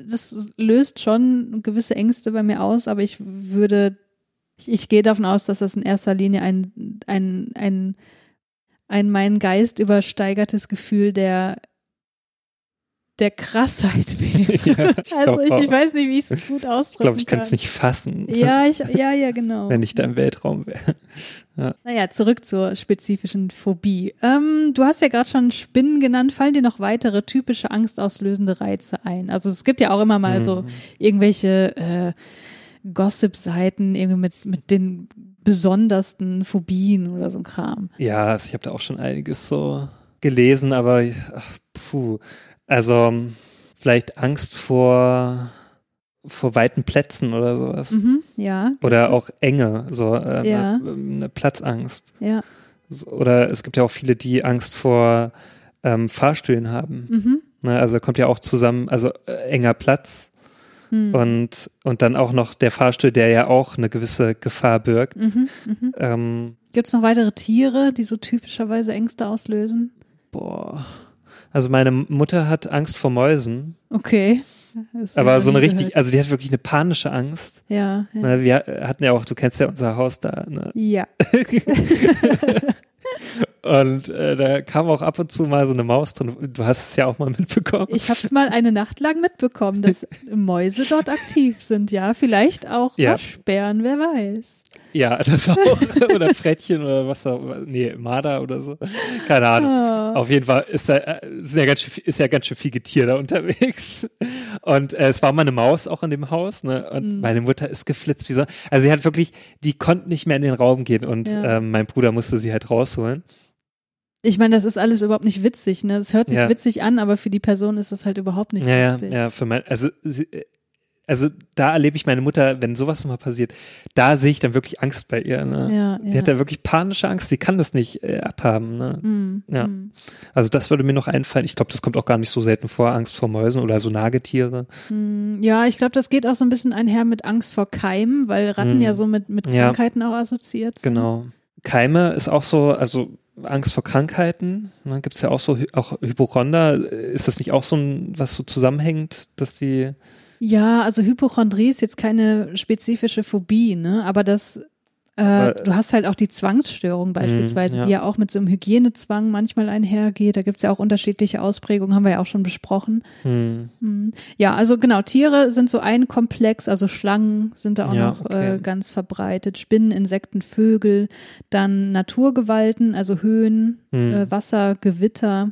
das löst schon gewisse Ängste bei mir aus, aber ich würde, ich, ich gehe davon aus, dass das in erster Linie ein, ein, ein, ein meinen Geist übersteigertes Gefühl der, der Krassheit wäre. Ja, ich also ich, ich weiß nicht, wie ich es gut ausdrücken Ich glaube, ich kann es kann. nicht fassen, Ja, ich, ja, ja, genau. wenn ich da im Weltraum wäre. Naja, zurück zur spezifischen Phobie. Ähm, du hast ja gerade schon Spinnen genannt. Fallen dir noch weitere typische angstauslösende Reize ein? Also es gibt ja auch immer mal so irgendwelche äh, Gossip-Seiten irgendwie mit, mit den besondersten Phobien oder so ein Kram. Ja, also ich habe da auch schon einiges so gelesen, aber ach, puh. Also vielleicht Angst vor vor weiten Plätzen oder sowas. Mhm, ja. Oder auch Enge, so äh, Ja. eine, eine Platzangst. Ja. Oder es gibt ja auch viele, die Angst vor ähm, Fahrstühlen haben. Mhm. Ne, also kommt ja auch zusammen, also äh, enger Platz Hm. und, und dann auch noch der Fahrstuhl, der ja auch eine gewisse Gefahr birgt. Mhm. Mhm. Ähm, Gibt es noch weitere Tiere, die so typischerweise Ängste auslösen? boah. Also meine Mutter hat Angst vor Mäusen, Okay. Aber so eine richtig, gehört. also die hat wirklich eine panische Angst. Ja. Ja. Ne, wir hatten ja auch, du kennst ja unser Haus da, ne? ja. Und äh, da kam auch ab und zu mal so eine Maus drin. Du hast es ja auch mal mitbekommen. Ich habe es mal eine Nacht lang mitbekommen, dass Mäuse dort aktiv sind. Ja, vielleicht auch Ja. Waschbären, wer weiß. Ja, das auch. oder Frettchen oder was auch immer. Nee, Marder oder so. Keine Ahnung. Ah. Auf jeden Fall ist da äh, ist ja ganz schön, viel- ist ja ganz schön viel Getier da unterwegs. Und äh, es war mal eine Maus auch in dem Haus, ne? Und Mhm. meine Mutter ist geflitzt wie so. Also sie hat wirklich, die konnte nicht mehr in den Raum gehen und Ja. ähm, mein Bruder musste sie halt rausholen. Ich meine, das ist alles überhaupt nicht witzig, ne? Es hört sich Ja. witzig an, aber für die Person ist das halt überhaupt nicht Ja, ja, lustig. ja, für mein, also sie, äh, also da erlebe ich meine Mutter, wenn sowas nochmal passiert, da sehe ich dann wirklich Angst bei ihr. Ne? Ja, sie ja. hat da wirklich panische Angst, sie kann das nicht äh, abhaben. Ne? Mm, Ja. mm, Also das würde mir noch einfallen. Ich glaube, das kommt auch gar nicht so selten vor, Angst vor Mäusen oder so Nagetiere. mm. Ja, ich glaube, das geht auch so ein bisschen einher mit Angst vor Keimen, weil Ratten Mm. ja so mit, mit. Krankheiten auch assoziiert sind. Genau. Keime ist auch so, also Angst vor Krankheiten. Ne? Gibt es ja auch so, auch Hypochonder. Ist das nicht auch so ein, was so zusammenhängt, dass die Ja, also Hypochondrie ist jetzt keine spezifische Phobie, ne? Aber das, äh, du hast halt auch die Zwangsstörung beispielsweise, ja. die ja auch mit so einem Hygienezwang manchmal einhergeht. Da gibt's ja auch unterschiedliche Ausprägungen, haben wir ja auch schon besprochen. Hm. Ja, also genau, Tiere sind so ein Komplex, also Schlangen sind da auch Ja, noch okay. äh, ganz verbreitet, Spinnen, Insekten, Vögel, dann Naturgewalten, also Höhen, hm. äh, Wasser, Gewitter.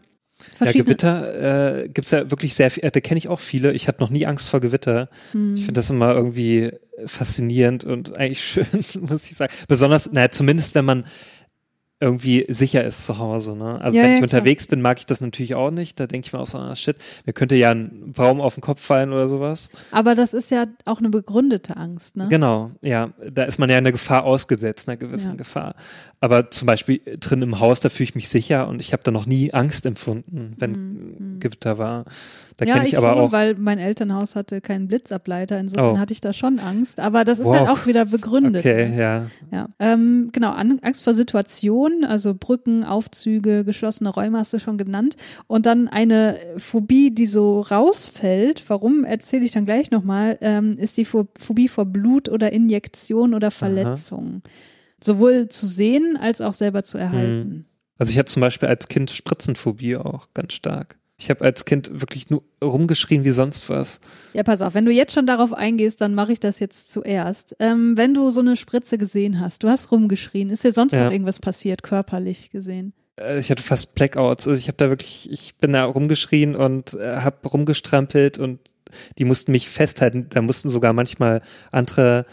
Ja, Gewitter äh, gibt's ja wirklich sehr viel, äh, da kenne ich auch viele. Ich hatte noch nie Angst vor Gewitter. Hm. Ich finde das immer irgendwie faszinierend und eigentlich schön, muss ich sagen. Besonders, naja, zumindest wenn man irgendwie sicher ist zu Hause. Ne? Also Ja, wenn ja, ich klar. unterwegs bin, mag ich das natürlich auch nicht. Da denke ich mir auch so, ah, shit, mir könnte ja ein Baum auf den Kopf fallen oder sowas. Aber das ist ja auch eine begründete Angst, ne? Genau, ja, da ist man ja einer Gefahr ausgesetzt, einer gewissen Ja. Gefahr. Aber zum Beispiel drin im Haus, da fühle ich mich sicher und ich habe da noch nie Angst empfunden, wenn Mhm. Gewitter war. Da ja, kenne ich, aber schon, auch. weil mein Elternhaus hatte keinen Blitzableiter, insofern Oh. hatte ich da schon Angst, aber das ist Wow. halt auch wieder begründet. Okay, ne? ja. Ja, ähm, genau, An Angst vor Situationen, also Brücken, Aufzüge, geschlossene Räume hast du schon genannt. Und dann eine Phobie, die so rausfällt, warum erzähle ich dann gleich nochmal, ähm, ist die Pho- Phobie vor Blut oder Injektion oder Verletzung. Sowohl zu sehen als auch selber zu erhalten. Also ich hatte zum Beispiel als Kind Spritzenphobie auch ganz stark. Ich habe als Kind wirklich nur rumgeschrien wie sonst was. Ja, pass auf, wenn du jetzt schon darauf eingehst, dann mache ich das jetzt zuerst. Ähm, wenn du so eine Spritze gesehen hast, du hast rumgeschrien, ist dir sonst Ja. noch irgendwas passiert, körperlich gesehen? Äh, Ich hatte fast Blackouts. Also ich habe da wirklich, ich bin da rumgeschrien und äh, habe rumgestrampelt und die mussten mich festhalten. Da mussten sogar manchmal andere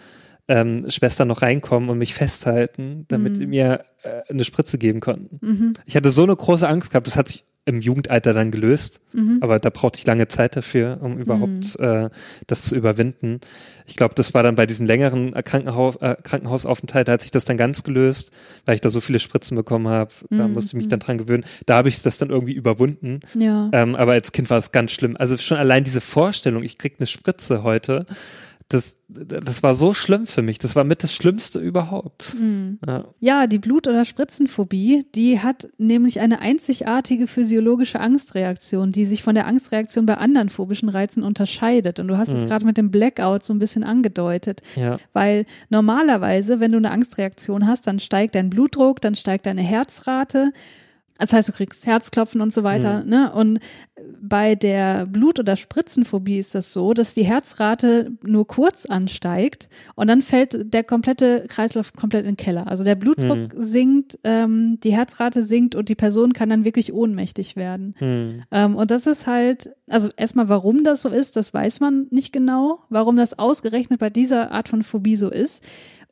ähm, Schwestern noch reinkommen und mich festhalten, damit Mhm. die mir äh, eine Spritze geben konnten. Mhm. Ich hatte so eine große Angst gehabt. Das hat sich im Jugendalter dann gelöst, Mhm. aber da brauchte ich lange Zeit dafür, um überhaupt äh, das zu überwinden. Ich glaube, das war dann bei diesen längeren äh, Krankenhaus, äh, Krankenhausaufenthalt, da hat sich das dann ganz gelöst, weil ich da so viele Spritzen bekommen habe. Da Mhm, musste ich mich mhm. dann dran gewöhnen. Da habe ich das dann irgendwie überwunden. Ja. Ähm, aber als Kind war es ganz schlimm. Also schon allein diese Vorstellung, ich krieg eine Spritze heute, das, das war so schlimm für mich. Das war mit das Schlimmste überhaupt. Mhm. Ja. Ja, die Blut- oder Spritzenphobie, die hat nämlich eine einzigartige physiologische Angstreaktion, die sich von der Angstreaktion bei anderen phobischen Reizen unterscheidet. Und du hast es Mhm. gerade mit dem Blackout so ein bisschen angedeutet. ja. Weil normalerweise, wenn du eine Angstreaktion hast, dann steigt dein Blutdruck, dann steigt deine Herzrate. Das heißt, du kriegst Herzklopfen und so weiter. Mhm. Ne? Und bei der Blut- oder Spritzenphobie ist das so, dass die Herzrate nur kurz ansteigt und dann fällt der komplette Kreislauf komplett in den Keller. Also der Blutdruck Mhm. sinkt, ähm, die Herzrate sinkt und die Person kann dann wirklich ohnmächtig werden. Hm. Ähm, und das ist halt, also erstmal, warum das so ist, das weiß man nicht genau, warum das ausgerechnet bei dieser Art von Phobie so ist.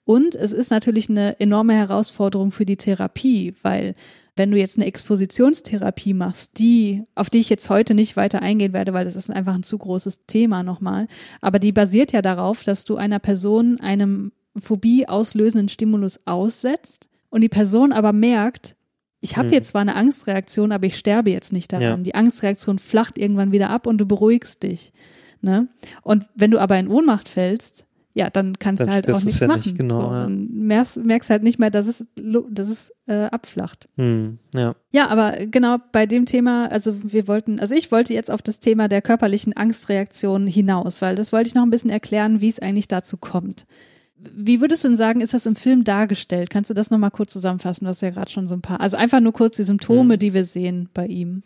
Und es ist natürlich eine enorme Herausforderung für die Therapie, weil wenn du jetzt eine Expositionstherapie machst, die, auf die ich jetzt heute nicht weiter eingehen werde, weil das ist einfach ein zu großes Thema nochmal, aber die basiert ja darauf, dass du einer Person einem Phobie auslösenden Stimulus aussetzt und die Person aber merkt, ich habe Hm. jetzt zwar eine Angstreaktion, aber ich sterbe jetzt nicht daran. Ja. Die Angstreaktion flacht irgendwann wieder ab und du beruhigst dich. Ne? Und wenn du aber in Ohnmacht fällst, ja, dann kannst Dann du halt auch nichts ja machen. nicht, genau, so. Dann merkst, merkst halt nicht mehr, dass es, dass es äh, abflacht. Hm. Ja. Ja, aber genau bei dem Thema, also wir wollten, also ich wollte jetzt auf das Thema der körperlichen Angstreaktion hinaus, weil das wollte ich noch ein bisschen erklären, wie es eigentlich dazu kommt. Wie würdest du denn sagen, ist das im Film dargestellt? Kannst du das nochmal kurz zusammenfassen? Du hast ja gerade schon so ein paar, also einfach nur kurz die Symptome, Mhm. die wir sehen bei ihm.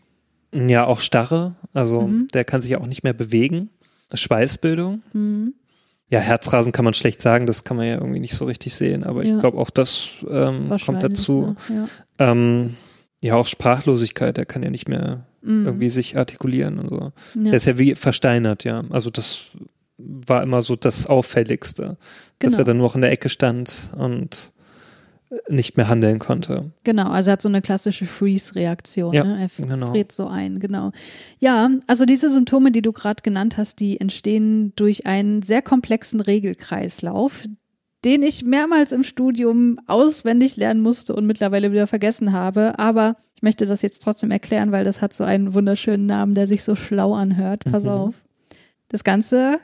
Ja, auch Starre. Also Mhm. der kann sich auch nicht mehr bewegen. Schweißbildung. Mhm. Ja, Herzrasen kann man schlecht sagen, das kann man ja irgendwie nicht so richtig sehen, aber Ja. ich glaube auch das ähm, kommt dazu. Ja, ja. Ähm, ja, auch Sprachlosigkeit, der kann ja nicht mehr Mhm. irgendwie sich artikulieren und so. Ja. Der ist ja wie versteinert, ja. Also das war immer so das Auffälligste, dass Genau. er dann nur noch in der Ecke stand und nicht mehr handeln konnte. Genau, also er hat so eine klassische Freeze-Reaktion. Ja, ne? Er genau. friert so ein, genau. Ja, also diese Symptome, die du gerade genannt hast, die entstehen durch einen sehr komplexen Regelkreislauf, den ich mehrmals im Studium auswendig lernen musste und mittlerweile wieder vergessen habe. Aber ich möchte das jetzt trotzdem erklären, weil das hat so einen wunderschönen Namen, der sich so schlau anhört. Pass Mhm. auf. Das Ganze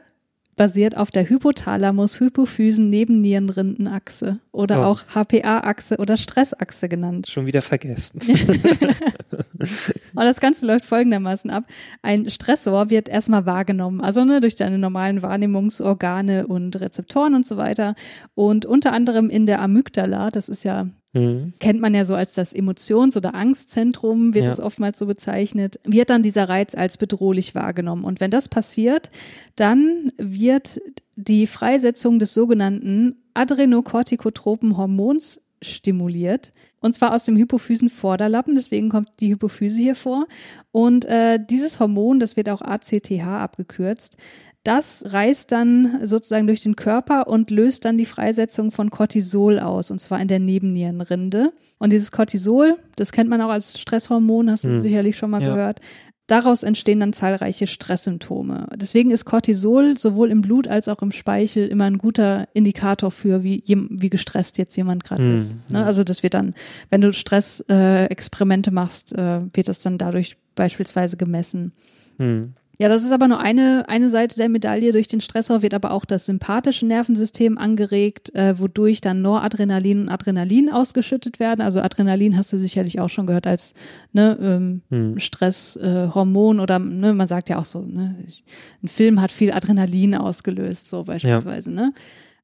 basiert auf der Hypothalamus-Hypophysen-Nebennierenrindenachse oder Oh. auch HPA-Achse oder Stressachse genannt. Schon wieder vergessen. Und das Ganze läuft folgendermaßen ab. Ein Stressor wird erstmal wahrgenommen, also ne, durch deine normalen Wahrnehmungsorgane und Rezeptoren und so weiter. Und unter anderem in der Amygdala, das ist ja Mhm. kennt man ja so als das Emotions- oder Angstzentrum, wird Ja. es oftmals so bezeichnet, wird dann dieser Reiz als bedrohlich wahrgenommen. Und wenn das passiert, dann wird die Freisetzung des sogenannten adrenokortikotropen Hormons stimuliert. Und zwar aus dem Hypophysenvorderlappen, deswegen kommt die Hypophyse hier vor. Und äh, dieses Hormon, das wird auch ACTH abgekürzt, das reißt dann sozusagen durch den Körper und löst dann die Freisetzung von Cortisol aus, und zwar in der Nebennierenrinde. Und dieses Cortisol, das kennt man auch als Stresshormon, hast du Hm. sicherlich schon mal Ja. gehört. Daraus entstehen dann zahlreiche Stresssymptome. Deswegen ist Cortisol sowohl im Blut als auch im Speichel immer ein guter Indikator für, wie, wie gestresst jetzt jemand gerade Hm, ist. Ne? ja. Also das wird dann, wenn du Stressexperimente äh, machst, äh, wird das dann dadurch beispielsweise gemessen. Mhm. Ja, das ist aber nur eine, eine Seite der Medaille. Durch den Stressor wird aber auch das sympathische Nervensystem angeregt, äh, wodurch dann Noradrenalin und Adrenalin ausgeschüttet werden. Also Adrenalin hast du sicherlich auch schon gehört als ne, ähm, Mhm. Stresshormon äh, oder ne, man sagt ja auch so, ne, ich, ein Film hat viel Adrenalin ausgelöst, so beispielsweise. Ne?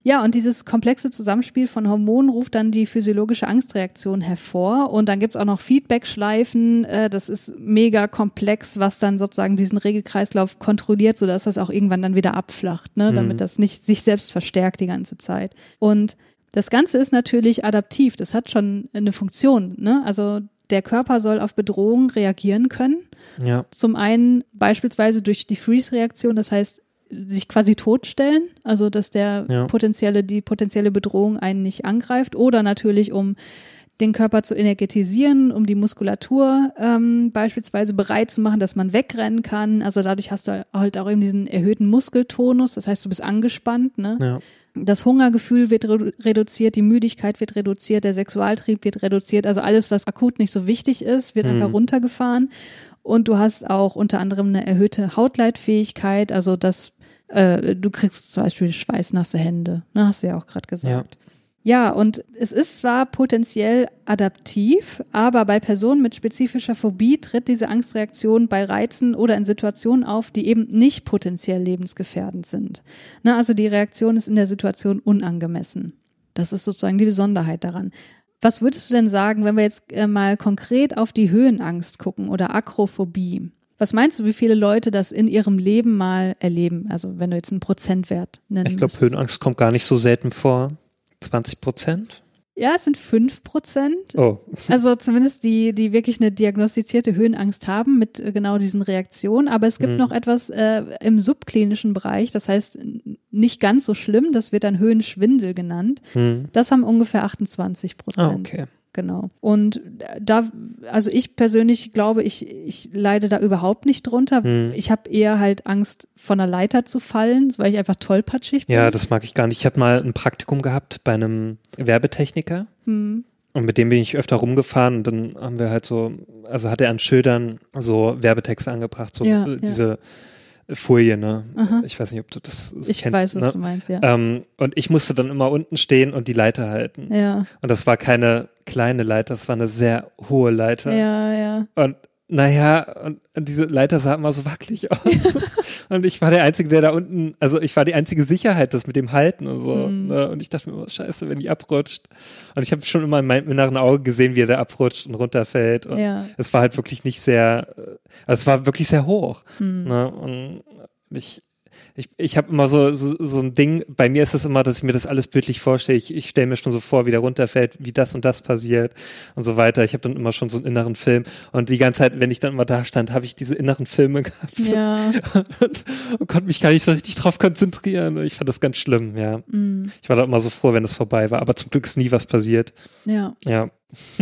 Ja, und dieses komplexe Zusammenspiel von Hormonen ruft dann die physiologische Angstreaktion hervor. Und dann gibt's auch noch Feedback-Schleifen. Äh, das ist mega komplex, was dann sozusagen diesen Regelkreislauf kontrolliert, sodass das auch irgendwann dann wieder abflacht, ne? damit Mhm. das nicht sich selbst verstärkt die ganze Zeit. Und das Ganze ist natürlich adaptiv. Das hat schon eine Funktion. Ne? Also der Körper soll auf Bedrohung reagieren können. Ja. Zum einen beispielsweise durch die Freeze-Reaktion, das heißt, sich quasi totstellen, also dass der Ja. potenzielle, die potenzielle Bedrohung einen nicht angreift, oder natürlich um den Körper zu energetisieren, um die Muskulatur ähm, beispielsweise bereit zu machen, dass man wegrennen kann. Also dadurch hast du halt auch eben diesen erhöhten Muskeltonus, das heißt, du bist angespannt, ne? Ja. Das Hungergefühl wird redu reduziert, die Müdigkeit wird reduziert, der Sexualtrieb wird reduziert. Also alles, was akut nicht so wichtig ist, wird Mhm. einfach runtergefahren. Und du hast auch unter anderem eine erhöhte Hautleitfähigkeit, also dass äh, du kriegst zum Beispiel schweißnasse Hände, ne, hast du ja auch gerade gesagt. Ja, und es ist zwar potenziell adaptiv, aber bei Personen mit spezifischer Phobie tritt diese Angstreaktion bei Reizen oder in Situationen auf, die eben nicht potenziell lebensgefährdend sind. Na, also die Reaktion ist in der Situation unangemessen. Das ist sozusagen die Besonderheit daran. Was würdest du denn sagen, wenn wir jetzt äh, mal konkret auf die Höhenangst gucken oder Akrophobie? Was meinst du, wie viele Leute das in ihrem Leben mal erleben? Also wenn du jetzt einen Prozentwert nennen Ich glaube. Höhenangst kommt gar nicht so selten vor. 20 Prozent? Ja, es sind fünf Prozent. Oh. Also zumindest die, die wirklich eine diagnostizierte Höhenangst haben mit äh, genau diesen Reaktionen. Aber es gibt Mhm. noch etwas äh, im subklinischen Bereich, das heißt nicht ganz so schlimm, das wird dann Höhenschwindel genannt. Hm. Das haben ungefähr 28 Ah, Prozent. okay. Genau. Und da, also ich persönlich glaube, ich, ich leide da überhaupt nicht drunter. Hm. Ich habe eher halt Angst, von der Leiter zu fallen, weil ich einfach tollpatschig bin. Ja, das mag ich gar nicht. Ich habe mal ein Praktikum gehabt bei einem Werbetechniker hm. und mit dem bin ich öfter rumgefahren und dann haben wir halt so, also hat er an Schildern so Werbetexte angebracht, so Ja, äh, ja. Folie, ne? Aha. Ich weiß nicht, ob du das Ich kennst. weiß, was ne? du meinst, ja. Ähm, und ich musste dann immer unten stehen und die Leiter halten. ja, Und das war keine kleine Leiter, das war eine sehr hohe Leiter. ja, ja. Und naja, und, diese Leiter sah immer so wackelig aus. und ich war der Einzige, der da unten, also ich war die einzige Sicherheit, das mit dem Halten und so. Mhm. Ne? Und ich dachte mir immer, scheiße, wenn die abrutscht. Und ich habe schon immer in meinem inneren Auge gesehen, wie er da abrutscht und runterfällt. Und Ja. es war halt wirklich nicht sehr, äh, also es war wirklich sehr hoch. Hm. Ne? Und ich, Ich, ich habe immer so, so, so ein Ding, bei mir ist es immer, dass ich mir das alles bildlich vorstelle. Ich, ich stelle mir schon so vor, wie der runterfällt, wie das und das passiert und so weiter. Ich habe dann immer schon so einen inneren Film. Und die ganze Zeit, wenn ich dann immer da stand, habe ich diese inneren Filme gehabt Ja. und, und konnte mich gar nicht so richtig drauf konzentrieren. Ich fand das ganz schlimm, ja. Mm, Ich war da immer so froh, wenn es vorbei war. Aber zum Glück ist nie was passiert. ja. Ja.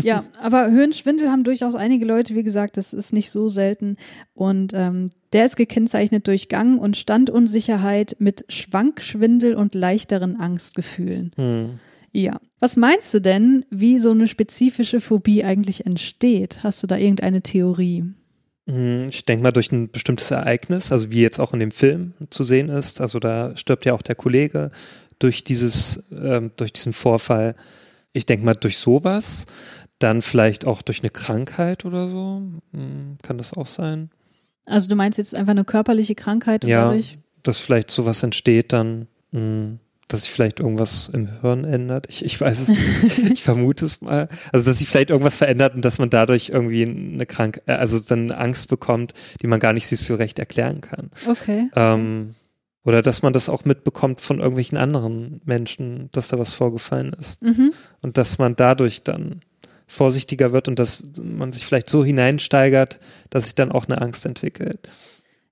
Ja, aber Höhenschwindel haben durchaus einige Leute, wie gesagt, das ist nicht so selten. Und ähm, der ist gekennzeichnet durch Gang- und Standunsicherheit mit Schwankschwindel und leichteren Angstgefühlen. Hm. Ja. Was meinst du denn, wie so eine spezifische Phobie eigentlich entsteht? Hast du da irgendeine Theorie? Hm, Ich denke mal durch ein bestimmtes Ereignis, also wie jetzt auch in dem Film zu sehen ist. Also da stirbt ja auch der Kollege durch dieses, ähm, durch diesen Vorfall. Ich denke mal durch sowas, dann vielleicht auch durch eine Krankheit oder so. Hm, Kann das auch sein? Also du meinst jetzt einfach eine körperliche Krankheit Ja. dadurch? Dass vielleicht sowas entsteht dann, hm, dass sich vielleicht irgendwas im Hirn ändert. Ich, ich weiß es nicht. ich vermute es mal. Also dass sich vielleicht irgendwas verändert und dass man dadurch irgendwie eine Krank, äh, also dann Angst bekommt, die man gar nicht sich so recht erklären kann. Okay. Ähm, oder dass man das auch mitbekommt von irgendwelchen anderen Menschen, dass da was vorgefallen ist. Mhm. Und dass man dadurch dann vorsichtiger wird und dass man sich vielleicht so hineinsteigert, dass sich dann auch eine Angst entwickelt.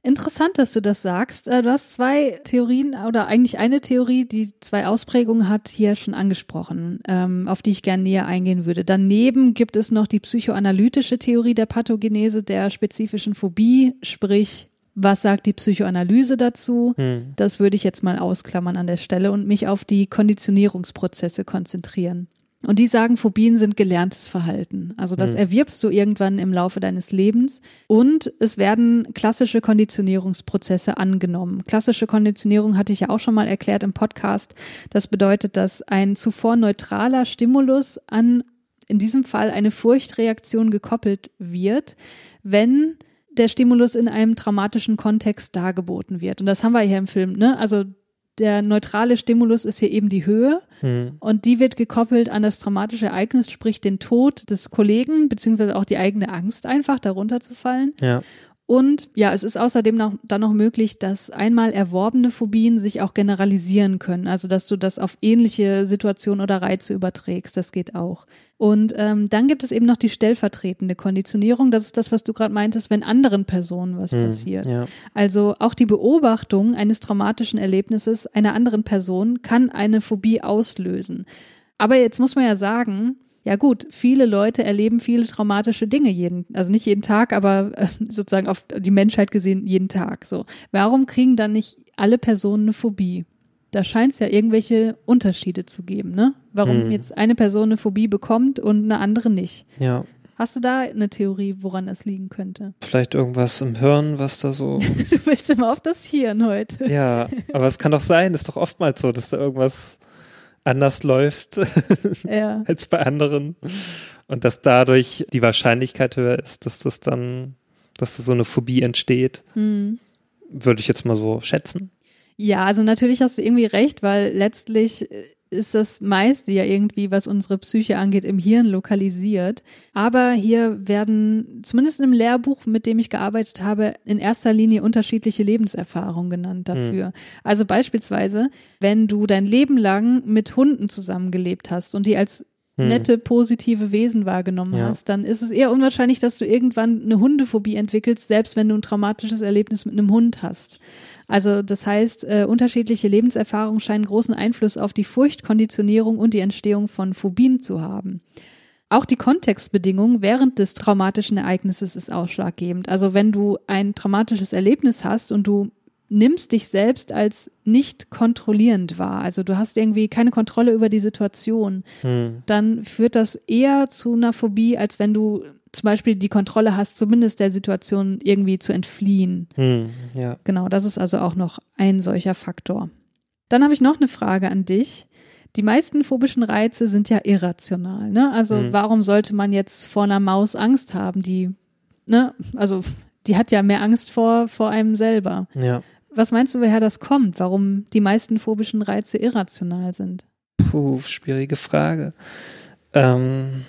Interessant, dass du das sagst. Äh, Du hast zwei Theorien oder eigentlich eine Theorie, die zwei Ausprägungen hat, hier schon angesprochen, ähm, auf die ich gerne näher eingehen würde. Daneben gibt es noch die psychoanalytische Theorie der Pathogenese der spezifischen Phobie, sprich, was sagt die Psychoanalyse dazu? Hm. Das würde ich jetzt mal ausklammern an der Stelle und mich auf die Konditionierungsprozesse konzentrieren. Und die sagen, Phobien sind gelerntes Verhalten. Also das Mhm. erwirbst du irgendwann im Laufe deines Lebens. Und es werden klassische Konditionierungsprozesse angenommen. Klassische Konditionierung hatte ich ja auch schon mal erklärt im Podcast. Das bedeutet, dass ein zuvor neutraler Stimulus an, in diesem Fall eine Furchtreaktion gekoppelt wird, wenn der Stimulus in einem traumatischen Kontext dargeboten wird. Und das haben wir hier im Film, ne? Also der neutrale Stimulus ist hier eben die Höhe Hm. und die wird gekoppelt an das traumatische Ereignis, sprich den Tod des Kollegen, beziehungsweise auch die eigene Angst einfach, darunter zu fallen. Ja. Und ja, es ist außerdem noch, dann noch möglich, dass einmal erworbene Phobien sich auch generalisieren können. Also, dass du das auf ähnliche Situationen oder Reize überträgst. Das geht auch. Und ähm, dann gibt es eben noch die stellvertretende Konditionierung. Das ist das, was du gerade meintest, wenn anderen Personen was Hm. passiert. Ja. Also auch die Beobachtung eines traumatischen Erlebnisses einer anderen Person kann eine Phobie auslösen. Aber jetzt muss man ja sagen, ja gut, viele Leute erleben viele traumatische Dinge jeden, also nicht jeden Tag, aber äh, sozusagen auf die Menschheit gesehen jeden Tag. So, warum kriegen dann nicht alle Personen eine Phobie? Da scheint es ja irgendwelche Unterschiede zu geben, ne? Warum Hm. jetzt eine Person eine Phobie bekommt und eine andere nicht. Ja. Hast du da eine Theorie, woran das liegen könnte? Vielleicht irgendwas im Hirn, was da so. Du willst immer auf das Hirn heute. ja, aber es kann doch sein, ist doch oftmals so, dass da irgendwas anders läuft Ja. als bei anderen. Und dass dadurch die Wahrscheinlichkeit höher ist, dass das dann, dass so eine Phobie entsteht. Hm. Würde ich jetzt mal so schätzen. Ja, also natürlich hast du irgendwie recht, weil letztlich äh, ist das meiste ja irgendwie, was unsere Psyche angeht, im Hirn lokalisiert. Aber hier werden, zumindest im Lehrbuch, mit dem ich gearbeitet habe, in erster Linie unterschiedliche Lebenserfahrungen genannt dafür. Also beispielsweise, wenn du dein Leben lang mit Hunden zusammengelebt hast und die als Hm. nette, positive Wesen wahrgenommen Ja. hast, dann ist es eher unwahrscheinlich, dass du irgendwann eine Hundephobie entwickelst, selbst wenn du ein traumatisches Erlebnis mit einem Hund hast. Also das heißt, äh, unterschiedliche Lebenserfahrungen scheinen großen Einfluss auf die Furchtkonditionierung und die Entstehung von Phobien zu haben. Auch die Kontextbedingung während des traumatischen Ereignisses ist ausschlaggebend. Also wenn du ein traumatisches Erlebnis hast und du nimmst dich selbst als nicht kontrollierend wahr, also du hast irgendwie keine Kontrolle über die Situation, Hm. dann führt das eher zu einer Phobie, als wenn du zum Beispiel die Kontrolle hast, zumindest der Situation irgendwie zu entfliehen. Hm. Ja. Genau, das ist also auch noch ein solcher Faktor. Dann habe ich noch eine Frage an dich. Die meisten phobischen Reize sind ja irrational. Ne? Also Mhm. warum sollte man jetzt vor einer Maus Angst haben? Die, ne, also die hat ja mehr Angst vor, vor einem selber. Ja. Was meinst du, woher das kommt? Warum die meisten phobischen Reize irrational sind? Puh, schwierige Frage. Ähm,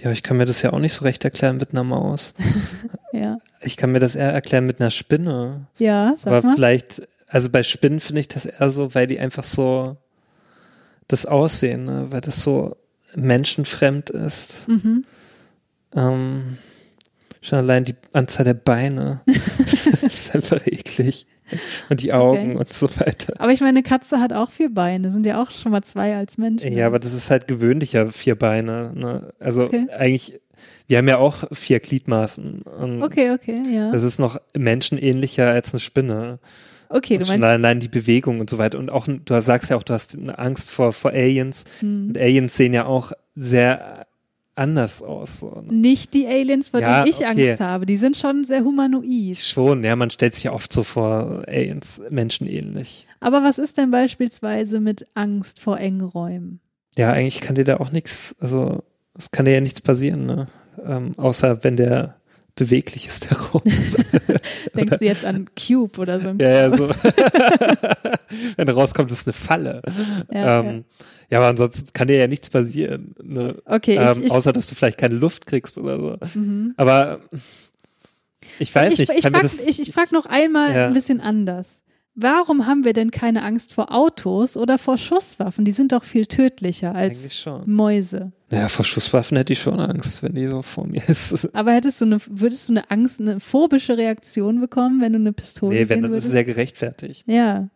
ja, ich kann mir das ja auch nicht so recht erklären mit einer Maus. Ja, Ich kann mir das eher erklären mit einer Spinne. ja sag Aber mal. vielleicht, also bei Spinnen finde ich das eher so, weil die einfach so das Aussehen, ne? weil das so menschenfremd ist. Mhm. Ähm, schon allein die Anzahl der Beine ist einfach eklig. Und die Augen Okay. und so weiter. Aber ich meine, eine Katze hat auch vier Beine, sind ja auch schon mal zwei als Menschen. Ja, aber das ist halt gewöhnlicher vier Beine. Ne? Also Okay. eigentlich, wir haben ja auch vier Gliedmaßen. Okay, okay, ja. Das ist noch menschenähnlicher als eine Spinne. Okay, und du meinst, allein die Bewegung und so weiter. Und auch, du sagst ja auch, du hast eine Angst vor, vor Aliens. hm. Und Aliens sehen ja auch sehr anders aus. So, ne? nicht die Aliens, vor Ja, denen ich okay. Angst habe. Die sind schon sehr humanoid. Schon, ja, man stellt sich ja oft so vor, Aliens menschenähnlich. Aber was ist denn beispielsweise mit Angst vor engen Räumen? Ja, eigentlich kann dir da auch nichts, also es kann dir ja nichts passieren, ne? Ähm, außer wenn der beweglich ist, der Raum. Denkst du jetzt an Cube oder so? ja, ja, so. wenn rauskommt, ist eine Falle. Ja, ähm, ja, aber ansonsten kann dir ja nichts passieren. Ne? Okay, ähm, ich, ich, außer dass du vielleicht keine Luft kriegst oder so. mhm. Aber ich weiß ich, nicht. ich, kann mir frag, das, ich, ich frage noch einmal Ja. ein bisschen anders. Warum haben wir denn keine Angst vor Autos oder vor Schusswaffen? Die sind doch viel tödlicher als. Mäuse. Ja, vor Schusswaffen hätte ich schon Angst, wenn die so vor mir ist. Aber hättest du eine, würdest du eine Angst, eine phobische Reaktion bekommen, wenn du eine Pistole Nee, wenn, sehen dann ist würdest? es ja gerechtfertigt. ja,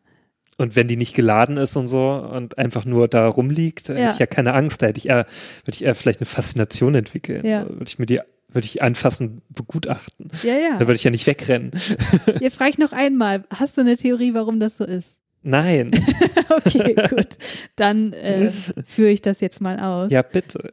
Und wenn die nicht geladen ist und so und einfach nur da rumliegt, dann Ja. hätte ich ja keine Angst. Da hätte ich eher, würde ich eher vielleicht eine Faszination entwickeln. Ja. Würde ich mir die, würde ich anfassen, begutachten. ja, ja. Da würde ich ja nicht wegrennen. Jetzt frage ich noch einmal, hast du eine Theorie, warum das so ist? Nein. Okay, gut. Dann äh, führe ich das jetzt mal aus. Ja, bitte.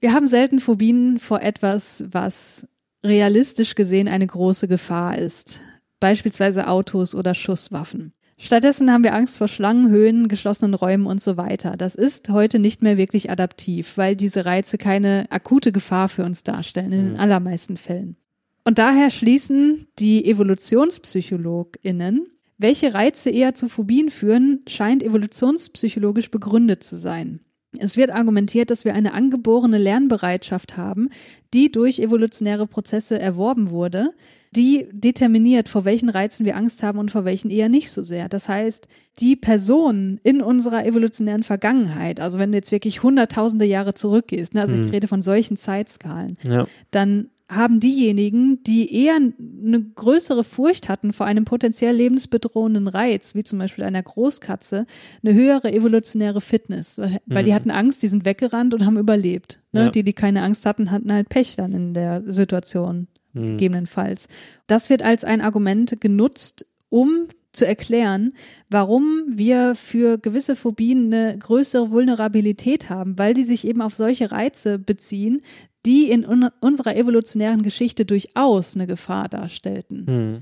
Wir haben selten Phobien vor etwas, was realistisch gesehen eine große Gefahr ist. Beispielsweise Autos oder Schusswaffen. Stattdessen haben wir Angst vor Schlangen, Höhen, geschlossenen Räumen und so weiter. Das ist heute nicht mehr wirklich adaptiv, weil diese Reize keine akute Gefahr für uns darstellen, in den Mhm. allermeisten Fällen. Und daher schließen die EvolutionspsychologInnen, welche Reize eher zu Phobien führen, scheint evolutionspsychologisch begründet zu sein. Es wird argumentiert, dass wir eine angeborene Lernbereitschaft haben, die durch evolutionäre Prozesse erworben wurde, die determiniert, vor welchen Reizen wir Angst haben und vor welchen eher nicht so sehr. Das heißt, die Personen in unserer evolutionären Vergangenheit, also wenn du jetzt wirklich hunderttausende Jahre zurückgehst, ne, also Mhm. ich rede von solchen Zeitskalen, Ja. dann haben diejenigen, die eher eine größere Furcht hatten vor einem potenziell lebensbedrohenden Reiz, wie zum Beispiel einer Großkatze, eine höhere evolutionäre Fitness, weil, weil die Mhm. hatten Angst, die sind weggerannt und haben überlebt. Ne? Ja. Die, die keine Angst hatten, hatten halt Pech dann in der Situation, Hm. gegebenenfalls. Das wird als ein Argument genutzt, um zu erklären, warum wir für gewisse Phobien eine größere Vulnerabilität haben, weil die sich eben auf solche Reize beziehen, die in un unserer evolutionären Geschichte durchaus eine Gefahr darstellten. Hm.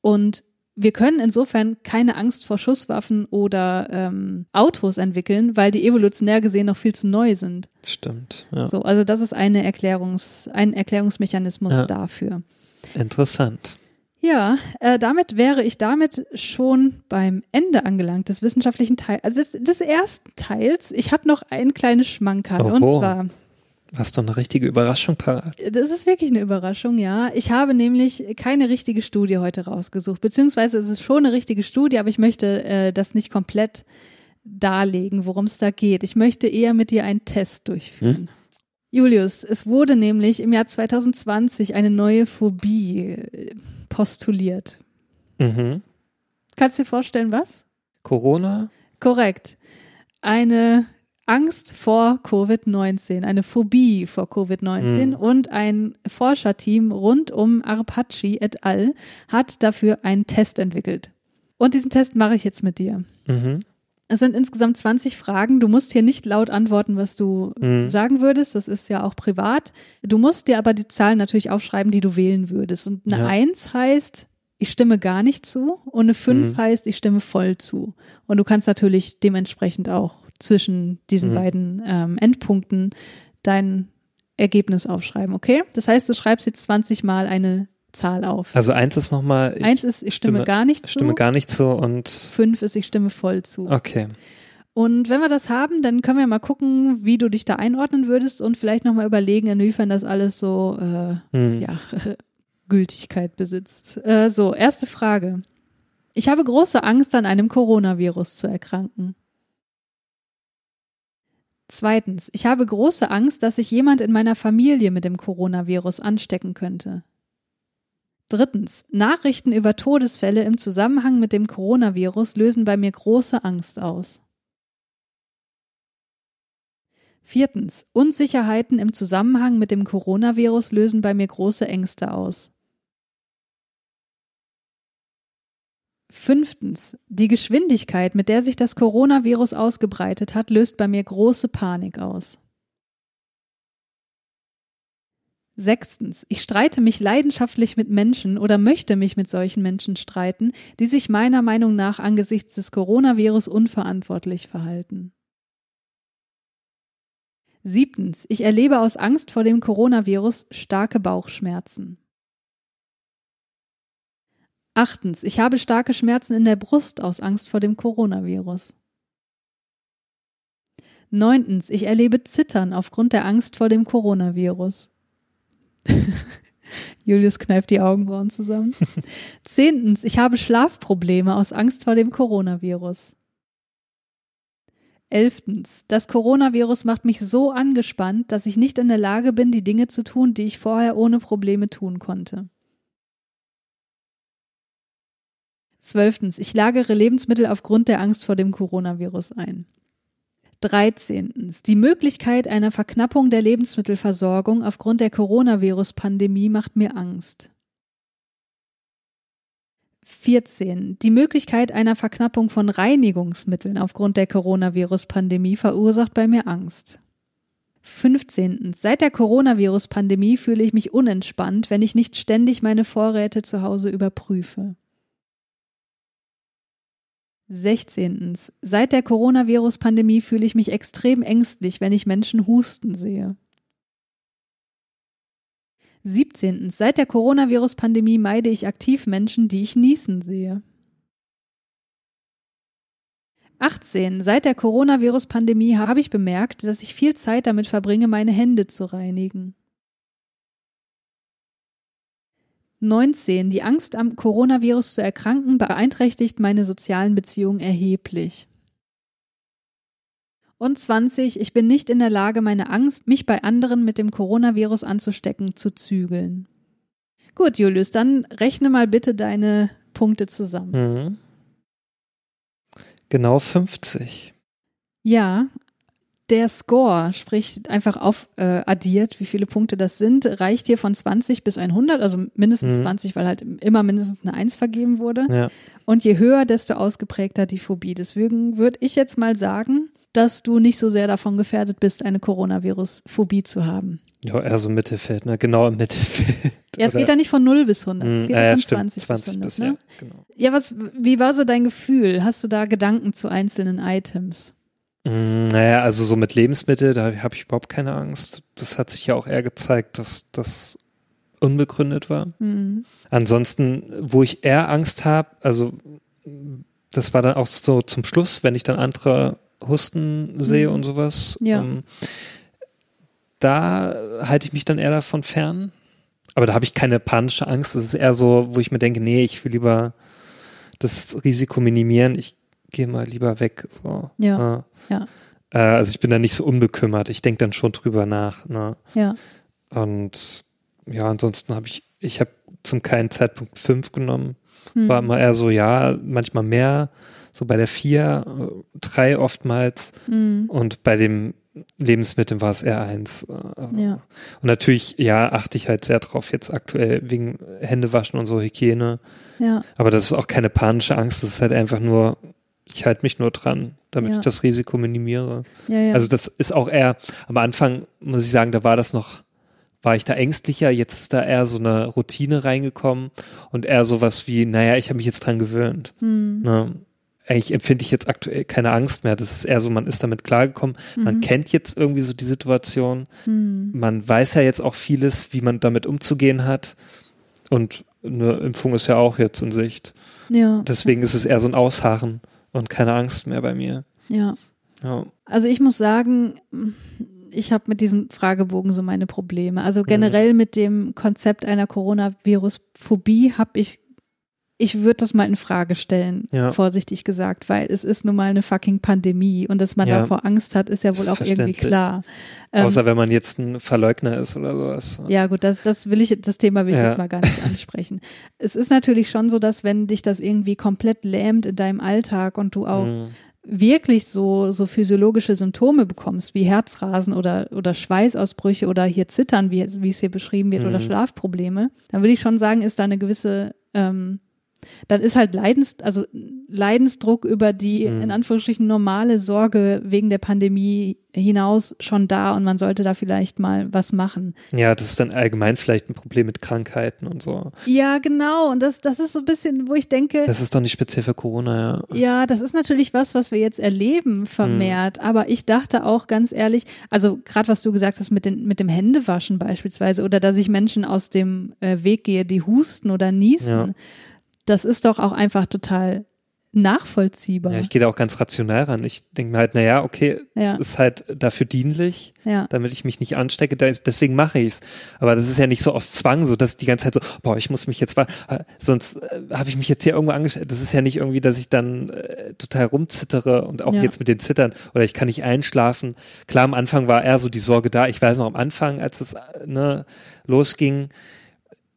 Und wir können insofern keine Angst vor Schusswaffen oder ähm, Autos entwickeln, weil die evolutionär gesehen noch viel zu neu sind. Stimmt. Ja. So, also das ist eine Erklärungs, ein Erklärungsmechanismus Ja. dafür. Interessant. Ja, äh, damit wäre ich damit schon beim Ende angelangt des wissenschaftlichen Teils, also des, des ersten Teils. Ich habe noch ein kleines Schmankerl und Oho. zwar Hast du eine richtige Überraschung parat? Das ist wirklich eine Überraschung, ja. Ich habe nämlich keine richtige Studie heute rausgesucht, beziehungsweise es ist schon eine richtige Studie, aber ich möchte äh, das nicht komplett darlegen, worum es da geht. Ich möchte eher mit dir einen Test durchführen. Julius, es wurde nämlich im Jahr 2020 eine neue Phobie äh, postuliert. Mhm. Kannst du dir vorstellen, was? Corona? Korrekt. Eine Angst vor Covid-19, eine Phobie vor Covid-19 Mhm. und ein Forscherteam rund um Arpaci et al. hat dafür einen Test entwickelt. Und diesen Test mache ich jetzt mit dir. Mhm. Es sind insgesamt 20 Fragen. Du musst hier nicht laut antworten, was du Mhm. sagen würdest. Das ist ja auch privat. Du musst dir aber die Zahlen natürlich aufschreiben, die du wählen würdest. Und eine Ja. 1 heißt, ich stimme gar nicht zu. Und eine 5 Mhm. heißt, ich stimme voll zu. Und du kannst natürlich dementsprechend auch zwischen diesen Mhm. beiden ähm, Endpunkten dein Ergebnis aufschreiben, okay? Das heißt, du schreibst jetzt 20 Mal eine Zahl auf. Also eins ist nochmal, ich Eins ist, ich stimme, stimme- gar nicht zu. stimme gar nicht zu und Fünf ist, ich stimme voll zu. okay. Und wenn wir das haben, dann können wir mal gucken, wie du dich da einordnen würdest und vielleicht nochmal überlegen, inwiefern das alles so äh, Hm. ja, Gültigkeit besitzt. Äh, so, erste Frage. Ich habe große Angst, an einem Coronavirus zu erkranken. Zweitens, ich habe große Angst, dass sich jemand in meiner Familie mit dem Coronavirus anstecken könnte. Drittens, Nachrichten über Todesfälle im Zusammenhang mit dem Coronavirus lösen bei mir große Angst aus. Viertens, Unsicherheiten im Zusammenhang mit dem Coronavirus lösen bei mir große Ängste aus. Fünftens, die Geschwindigkeit, mit der sich das Coronavirus ausgebreitet hat, löst bei mir große Panik aus. Sechstens, ich streite mich leidenschaftlich mit Menschen oder möchte mich mit solchen Menschen streiten, die sich meiner Meinung nach angesichts des Coronavirus unverantwortlich verhalten. Siebtens, ich erlebe aus Angst vor dem Coronavirus starke Bauchschmerzen. Achtens, ich habe starke Schmerzen in der Brust aus Angst vor dem Coronavirus. Neuntens, ich erlebe Zittern aufgrund der Angst vor dem Coronavirus. Julius kneift die Augenbrauen zusammen. Zehntens, ich habe Schlafprobleme aus Angst vor dem Coronavirus. Elftens, das Coronavirus macht mich so angespannt, dass ich nicht in der Lage bin, die Dinge zu tun, die ich vorher ohne Probleme tun konnte. Zwölftens, ich lagere Lebensmittel aufgrund der Angst vor dem Coronavirus ein. Dreizehntens, die Möglichkeit einer Verknappung der Lebensmittelversorgung aufgrund der Coronavirus-Pandemie macht mir Angst. 14. Die Möglichkeit einer Verknappung von Reinigungsmitteln aufgrund der Coronavirus-Pandemie verursacht bei mir Angst. 15. Seit der Coronavirus-Pandemie fühle ich mich unentspannt, wenn ich nicht ständig meine Vorräte zu Hause überprüfe. 16. Seit der Coronavirus-Pandemie fühle ich mich extrem ängstlich, wenn ich Menschen husten sehe. 17. Seit der Coronavirus-Pandemie meide ich aktiv Menschen, die ich niesen sehe. 18. Seit der Coronavirus-Pandemie habe ich bemerkt, dass ich viel Zeit damit verbringe, meine Hände zu reinigen. 19. Die Angst am Coronavirus zu erkranken beeinträchtigt meine sozialen Beziehungen erheblich. Und 20. Ich bin nicht in der Lage, meine Angst, mich bei anderen mit dem Coronavirus anzustecken, zu zügeln. Gut, Julius, dann rechne mal bitte deine Punkte zusammen. Mhm. Genau 50. Ja, der Score, sprich einfach auf äh, addiert, wie viele Punkte das sind, reicht hier von 20 bis 100, also mindestens mhm. 20, weil halt immer mindestens eine 1 vergeben wurde. Ja. Und je höher, desto ausgeprägter die Phobie. Deswegen würde ich jetzt mal sagen, dass du nicht so sehr davon gefährdet bist, eine Coronavirus-Phobie zu haben. Ja, eher so Mittelfeld, ne? Genau im Mittelfeld. Ja, es geht ja nicht von 0 bis 100, es Mhm. geht Ja, ja ja, von stimmt. 20, 20 bis 100. bis, ne? ja, genau. Ja, was, wie war so dein Gefühl? Hast du da Gedanken zu einzelnen Items? Mm, Naja, also so mit Lebensmitteln, da habe ich überhaupt keine Angst. Das hat sich ja auch eher gezeigt, dass das unbegründet war. Mhm. Ansonsten, wo ich eher Angst habe, also das war dann auch so zum Schluss, wenn ich dann andere Husten sehe Mhm. und sowas. Ja. Ähm, da halte ich mich dann eher davon fern. Aber da habe ich keine panische Angst. Es ist eher so, wo ich mir denke, nee, ich will lieber das Risiko minimieren. Ich gehe mal lieber weg. So. Ja, ja. Äh, also ich bin da nicht so unbekümmert. Ich denke dann schon drüber nach. Ne? Ja. Und ja, ansonsten habe ich, ich habe zum keinen Zeitpunkt fünf genommen. Hm. War immer eher so, ja, manchmal mehr, so bei der vier, drei oftmals. Mhm. Und bei dem Lebensmittel war es eher eins. äh, Also. Ja. Und natürlich, ja, achte ich halt sehr drauf jetzt aktuell wegen Händewaschen und so Hygiene. Ja. Aber das ist auch keine panische Angst, das ist halt einfach nur, ich halte mich nur dran, damit Ja. ich das Risiko minimiere. Ja, ja. Also das ist auch eher, am Anfang muss ich sagen, da war das noch, war ich da ängstlicher, jetzt ist da eher so eine Routine reingekommen und eher sowas wie, naja, ich habe mich jetzt dran gewöhnt. hm. Ne? Eigentlich empfinde ich jetzt aktuell keine Angst mehr. Das ist eher so, man ist damit klargekommen. Man Mhm. kennt jetzt irgendwie so die Situation. Hm. Man weiß ja jetzt auch vieles, wie man damit umzugehen hat. Und eine Impfung ist ja auch jetzt in Sicht. Ja. Deswegen ist es eher so ein Ausharren und keine Angst mehr bei mir. Ja. Ja. Also ich muss sagen, ich habe mit diesem Fragebogen so meine Probleme. Also generell mit dem Konzept einer Coronavirus-Phobie habe ich ich würde das mal in Frage stellen, Ja. vorsichtig gesagt, weil es ist nun mal eine fucking Pandemie und dass man Ja. davor Angst hat, ist ja wohl Ist auch irgendwie klar. Ähm, Außer wenn man jetzt ein Verleugner ist oder sowas. ja, gut, das, das will ich, das Thema will ich Ja. jetzt mal gar nicht ansprechen. Es ist natürlich schon so, dass wenn dich das irgendwie komplett lähmt in deinem Alltag und du auch Mhm. wirklich so, so physiologische Symptome bekommst, wie Herzrasen oder, oder Schweißausbrüche oder hier Zittern, wie, wie es hier beschrieben wird, oder Mhm. Schlafprobleme, dann würde ich schon sagen, ist da eine gewisse, ähm, dann ist halt Leidens, also Leidensdruck über die Mhm. in Anführungsstrichen normale Sorge wegen der Pandemie hinaus schon da und man sollte da vielleicht mal was machen. Ja, das ist dann allgemein vielleicht ein Problem mit Krankheiten und so. Ja, genau. Und das, das ist so ein bisschen, wo ich denke, Das ist doch nicht speziell für Corona, ja. Ja, das ist natürlich was, was wir jetzt erleben vermehrt. Aber ich dachte auch ganz ehrlich, also gerade was du gesagt hast mit, den, mit dem Händewaschen beispielsweise oder dass ich Menschen aus dem äh, Weg gehe, die husten oder niesen, Ja. Das ist doch auch einfach total nachvollziehbar. Ja, ich gehe da auch ganz rational ran. Ich denke mir halt, naja, okay, Ja. es ist halt dafür dienlich, ja. damit ich mich nicht anstecke, deswegen mache ich's. Aber das ist ja nicht so aus Zwang, so dass ich die ganze Zeit so, boah, ich muss mich jetzt äh, sonst äh, habe ich mich jetzt hier irgendwo angestellt. Das ist ja nicht irgendwie, dass ich dann äh, total rumzittere und auch Ja. jetzt mit den Zittern oder ich kann nicht einschlafen. Klar, am Anfang war eher so die Sorge da. Ich weiß noch am Anfang, als es äh, ne, losging,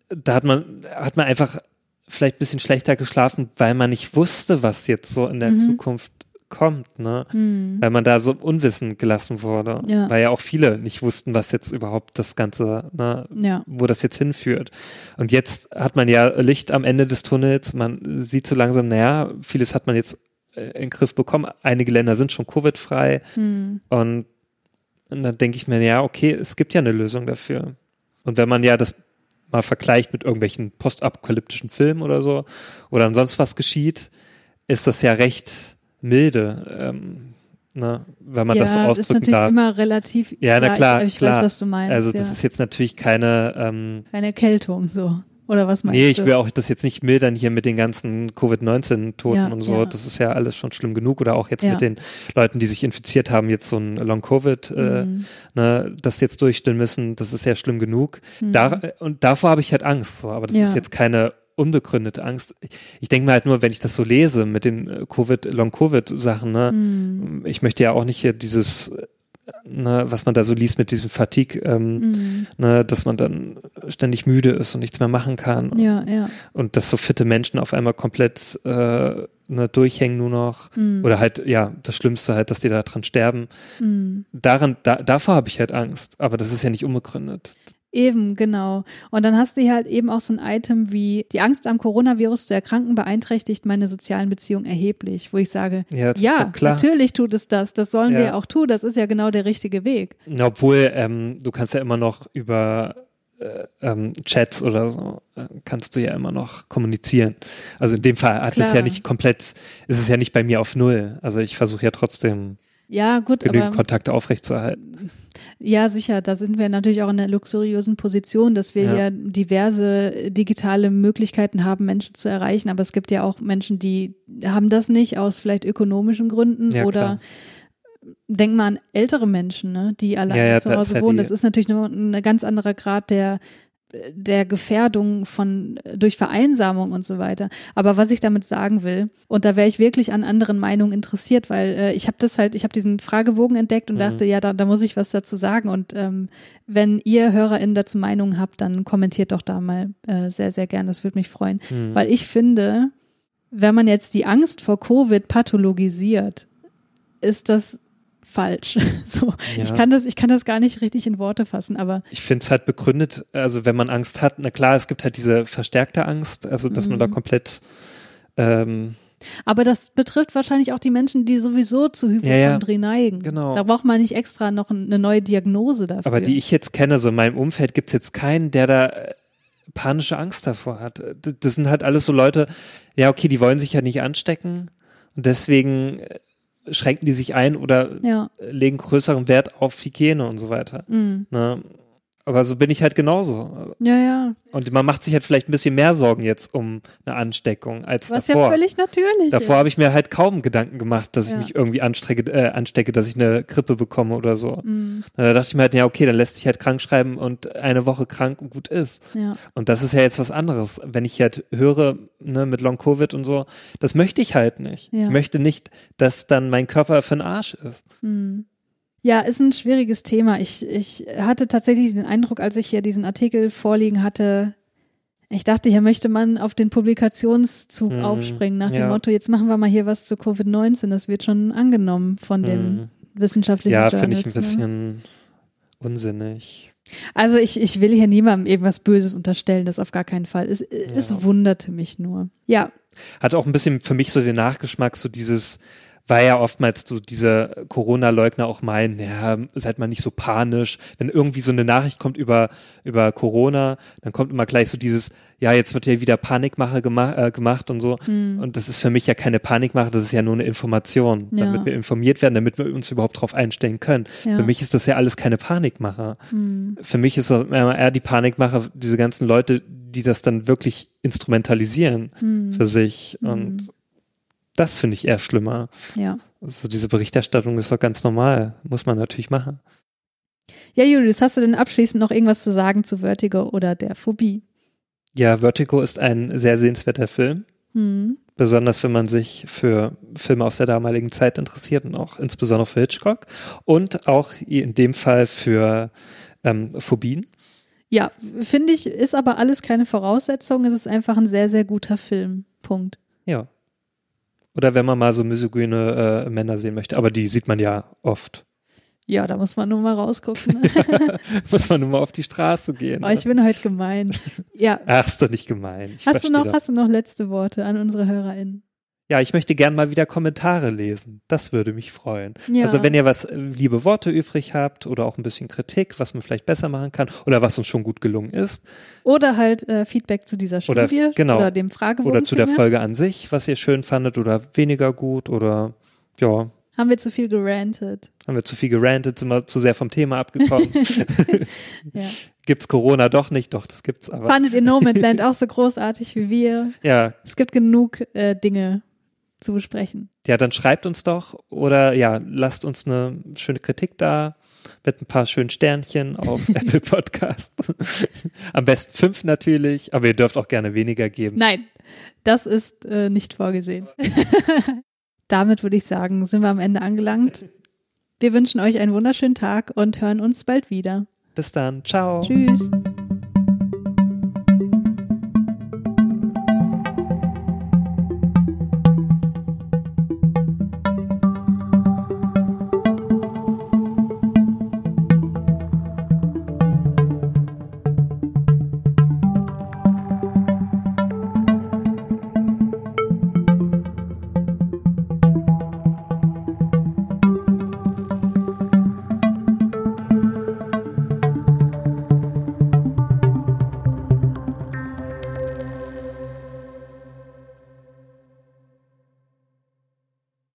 da hat man, hat man einfach vielleicht ein bisschen schlechter geschlafen, weil man nicht wusste, was jetzt so in der Mhm. Zukunft kommt, ne? Weil man da so unwissend gelassen wurde. Ja. Weil ja auch viele nicht wussten, was jetzt überhaupt das Ganze, ne, Ja. wo das jetzt hinführt. Und jetzt hat man ja Licht am Ende des Tunnels. Man sieht so langsam, naja, vieles hat man jetzt äh, in den Griff bekommen. Einige Länder sind schon Covid-frei. Hm. Und, und dann denke ich mir, ja, okay, es gibt ja eine Lösung dafür. Und wenn man ja das mal vergleicht mit irgendwelchen postapokalyptischen Filmen oder so, oder ansonsten was geschieht, ist das ja recht milde, ähm, ne, wenn man ja, das so ist ausdrücken natürlich darf. immer relativ. Ja, na klar, Ich, ich klar. weiß, was du meinst. also ja. das ist jetzt natürlich keine, ähm, Keine Erkältung so. Oder was meinst nee, du? ich will auch das jetzt nicht mildern hier mit den ganzen Covid-19-Toten Ja, und so. ja. Das ist ja alles schon schlimm genug. Oder auch jetzt Ja. mit den Leuten, die sich infiziert haben, jetzt so ein Long-Covid, äh, Mhm. ne, das jetzt durchstehen müssen. Das ist ja schlimm genug. Da, und davor habe ich halt Angst. So. Aber das ist jetzt keine unbegründete Angst. Ich, denke mir halt nur, wenn ich das so lese mit den äh, Covid, Long-Covid-Sachen, ne, Mhm. ich möchte ja auch nicht hier dieses, äh, ne, was man da so liest mit diesem Fatigue, ähm, Mhm. ne, dass man dann ständig müde ist und nichts mehr machen kann. Ja, ja. Und dass so fitte Menschen auf einmal komplett äh, ne, durchhängen nur noch. Mhm. Oder halt, ja, das Schlimmste halt, dass die da dran sterben. Mhm. Daran, da, davor habe ich halt Angst. Aber das ist ja nicht unbegründet. Eben, genau. Und dann hast du hier halt eben auch so ein Item wie die Angst am Coronavirus zu erkranken beeinträchtigt meine sozialen Beziehungen erheblich, wo ich sage, Ja, ja, natürlich tut es das, das sollen wir Ja. ja auch tun, das ist ja genau der richtige Weg. Obwohl, ähm, du kannst ja immer noch über äh, ähm, Chats oder so, äh, kannst du ja immer noch kommunizieren. Also in dem Fall hat es Klar. ja nicht komplett, ist es ja nicht bei mir auf Null. Also ich versuche ja trotzdem Ja, gut, genügend aber Kontakte aufrechtzuerhalten. ja, sicher, da sind wir natürlich auch in der luxuriösen Position, dass wir Ja. ja diverse digitale Möglichkeiten haben, Menschen zu erreichen, aber es gibt ja auch Menschen, die haben das nicht aus vielleicht ökonomischen Gründen Ja, oder klar. denk mal an ältere Menschen, ne, die alleine Ja, ja, zu Hause wohnen. Das ist natürlich nur ein ganz anderer Grad der der Gefährdung von durch Vereinsamung und so weiter. Aber was ich damit sagen will, und da wäre ich wirklich an anderen Meinungen interessiert, weil äh, ich habe das halt, ich habe diesen Fragebogen entdeckt und Mhm. dachte, ja, da, da muss ich was dazu sagen. Und ähm, wenn ihr HörerInnen dazu Meinungen habt, dann kommentiert doch da mal äh, sehr, sehr gern. Das würde mich freuen. Mhm. Weil ich finde, wenn man jetzt die Angst vor Covid pathologisiert, ist das falsch. So, ich Ja. kann das, ich kann das gar nicht richtig in Worte fassen, aber Ich finde es halt begründet, also wenn man Angst hat, na klar, es gibt halt diese verstärkte Angst, also dass man da Mhm. komplett ähm, Aber das betrifft wahrscheinlich auch die Menschen, die sowieso zu Hypochondrie neigen. genau. Da braucht man nicht extra noch eine neue Diagnose dafür. Aber die ich jetzt kenne, so in meinem Umfeld gibt es jetzt keinen, der da äh, panische Angst davor hat. D- Das sind halt alles so Leute, ja, okay, die wollen sich ja nicht anstecken und deswegen äh, schränken die sich ein oder ja. legen größeren Wert auf Hygiene und so weiter. Mm. Ne? Aber so bin ich halt genauso. Ja, ja. Und man macht sich halt vielleicht ein bisschen mehr Sorgen jetzt um eine Ansteckung als Was davor. ja völlig natürlich Davor habe ich mir halt kaum Gedanken gemacht, dass Ja. ich mich irgendwie anstecke, äh, anstecke, dass ich eine Grippe bekomme oder so. Mhm. Da dachte ich mir halt, ja, okay, dann lässt sich halt krank schreiben und eine Woche krank und gut ist. Ja. Und das ist ja jetzt was anderes. Wenn ich halt höre, ne, mit Long Covid und so, das möchte ich halt nicht. Ja. Ich möchte nicht, dass dann mein Körper für den Arsch ist. Hm. Ja, ist ein schwieriges Thema. Ich, ich hatte tatsächlich den Eindruck, als ich hier diesen Artikel vorliegen hatte, ich dachte, hier möchte man auf den Publikationszug Mhm. aufspringen, nach dem Ja. Motto, jetzt machen wir mal hier was zu Covid-19. Das wird schon angenommen von den Mhm. wissenschaftlichen Ja, finde ich ein ne? bisschen unsinnig. Also ich, ich will hier niemandem irgendwas Böses unterstellen, das auf gar keinen Fall. Es, es wunderte mich nur. Ja, Hat auch ein bisschen für mich so den Nachgeschmack, so dieses, weil ja oftmals so diese Corona-Leugner auch meinen, ja, seid mal nicht so panisch. Wenn irgendwie so eine Nachricht kommt über, über Corona, dann kommt immer gleich so dieses, ja, jetzt wird ja wieder Panikmache gema äh, gemacht und so. Hm. Und das ist für mich ja keine Panikmache, das ist ja nur eine Information, Ja. damit wir informiert werden, damit wir uns überhaupt darauf einstellen können. Ja. Für mich ist das ja alles keine Panikmache. hm, Für mich ist das eher die Panikmache, diese ganzen Leute, die das dann wirklich instrumentalisieren hm, für sich. Und das finde ich eher schlimmer. ja. Also diese Berichterstattung ist doch ganz normal. Muss man natürlich machen. Ja, Julius, hast du denn abschließend noch irgendwas zu sagen zu Vertigo oder der Phobie? Ja, Vertigo ist ein sehr sehenswerter Film. Hm. Besonders wenn man sich für Filme aus der damaligen Zeit interessiert und auch insbesondere für Hitchcock. Und auch in dem Fall für ähm, Phobien. Ja, finde ich, ist aber alles keine Voraussetzung. Es ist einfach ein sehr, sehr guter Film. Punkt. Ja. Oder wenn man mal so misogyne äh, Männer sehen möchte. Aber die sieht man ja oft. Ja, da muss man nur mal rausgucken. Ne? Muss man nur mal auf die Straße gehen. oh, ich bin heute gemein. Ja. Ach, ist doch nicht gemein. Ich Hast du noch, das. hast du noch letzte Worte an unsere HörerInnen? Ja, ich möchte gern mal wieder Kommentare lesen. Das würde mich freuen. Ja. Also wenn ihr was äh, liebe Worte übrig habt oder auch ein bisschen Kritik, was man vielleicht besser machen kann oder was uns schon gut gelungen ist Oder halt äh, Feedback zu dieser Oder- Studie genau. oder dem Fragebogen. oder zu der. Folge an sich, was ihr schön fandet oder weniger gut oder ja, Haben wir zu viel gerantet. haben wir zu viel gerantet, sind wir zu sehr vom Thema abgekommen. Ja. Gibt's Corona doch nicht? Doch, das gibt's aber. Fandet ihr No Man's Land auch so großartig wie wir? Ja, Es gibt genug äh, Dinge zu besprechen. ja, dann schreibt uns doch oder ja, lasst uns eine schöne Kritik da mit ein paar schönen Sternchen auf Apple Podcast. Am besten fünf natürlich, aber ihr dürft auch gerne weniger geben. Nein, das ist äh, nicht vorgesehen. Damit würde ich sagen, sind wir am Ende angelangt. Wir wünschen euch einen wunderschönen Tag und hören uns bald wieder. Bis dann, ciao. Tschüss.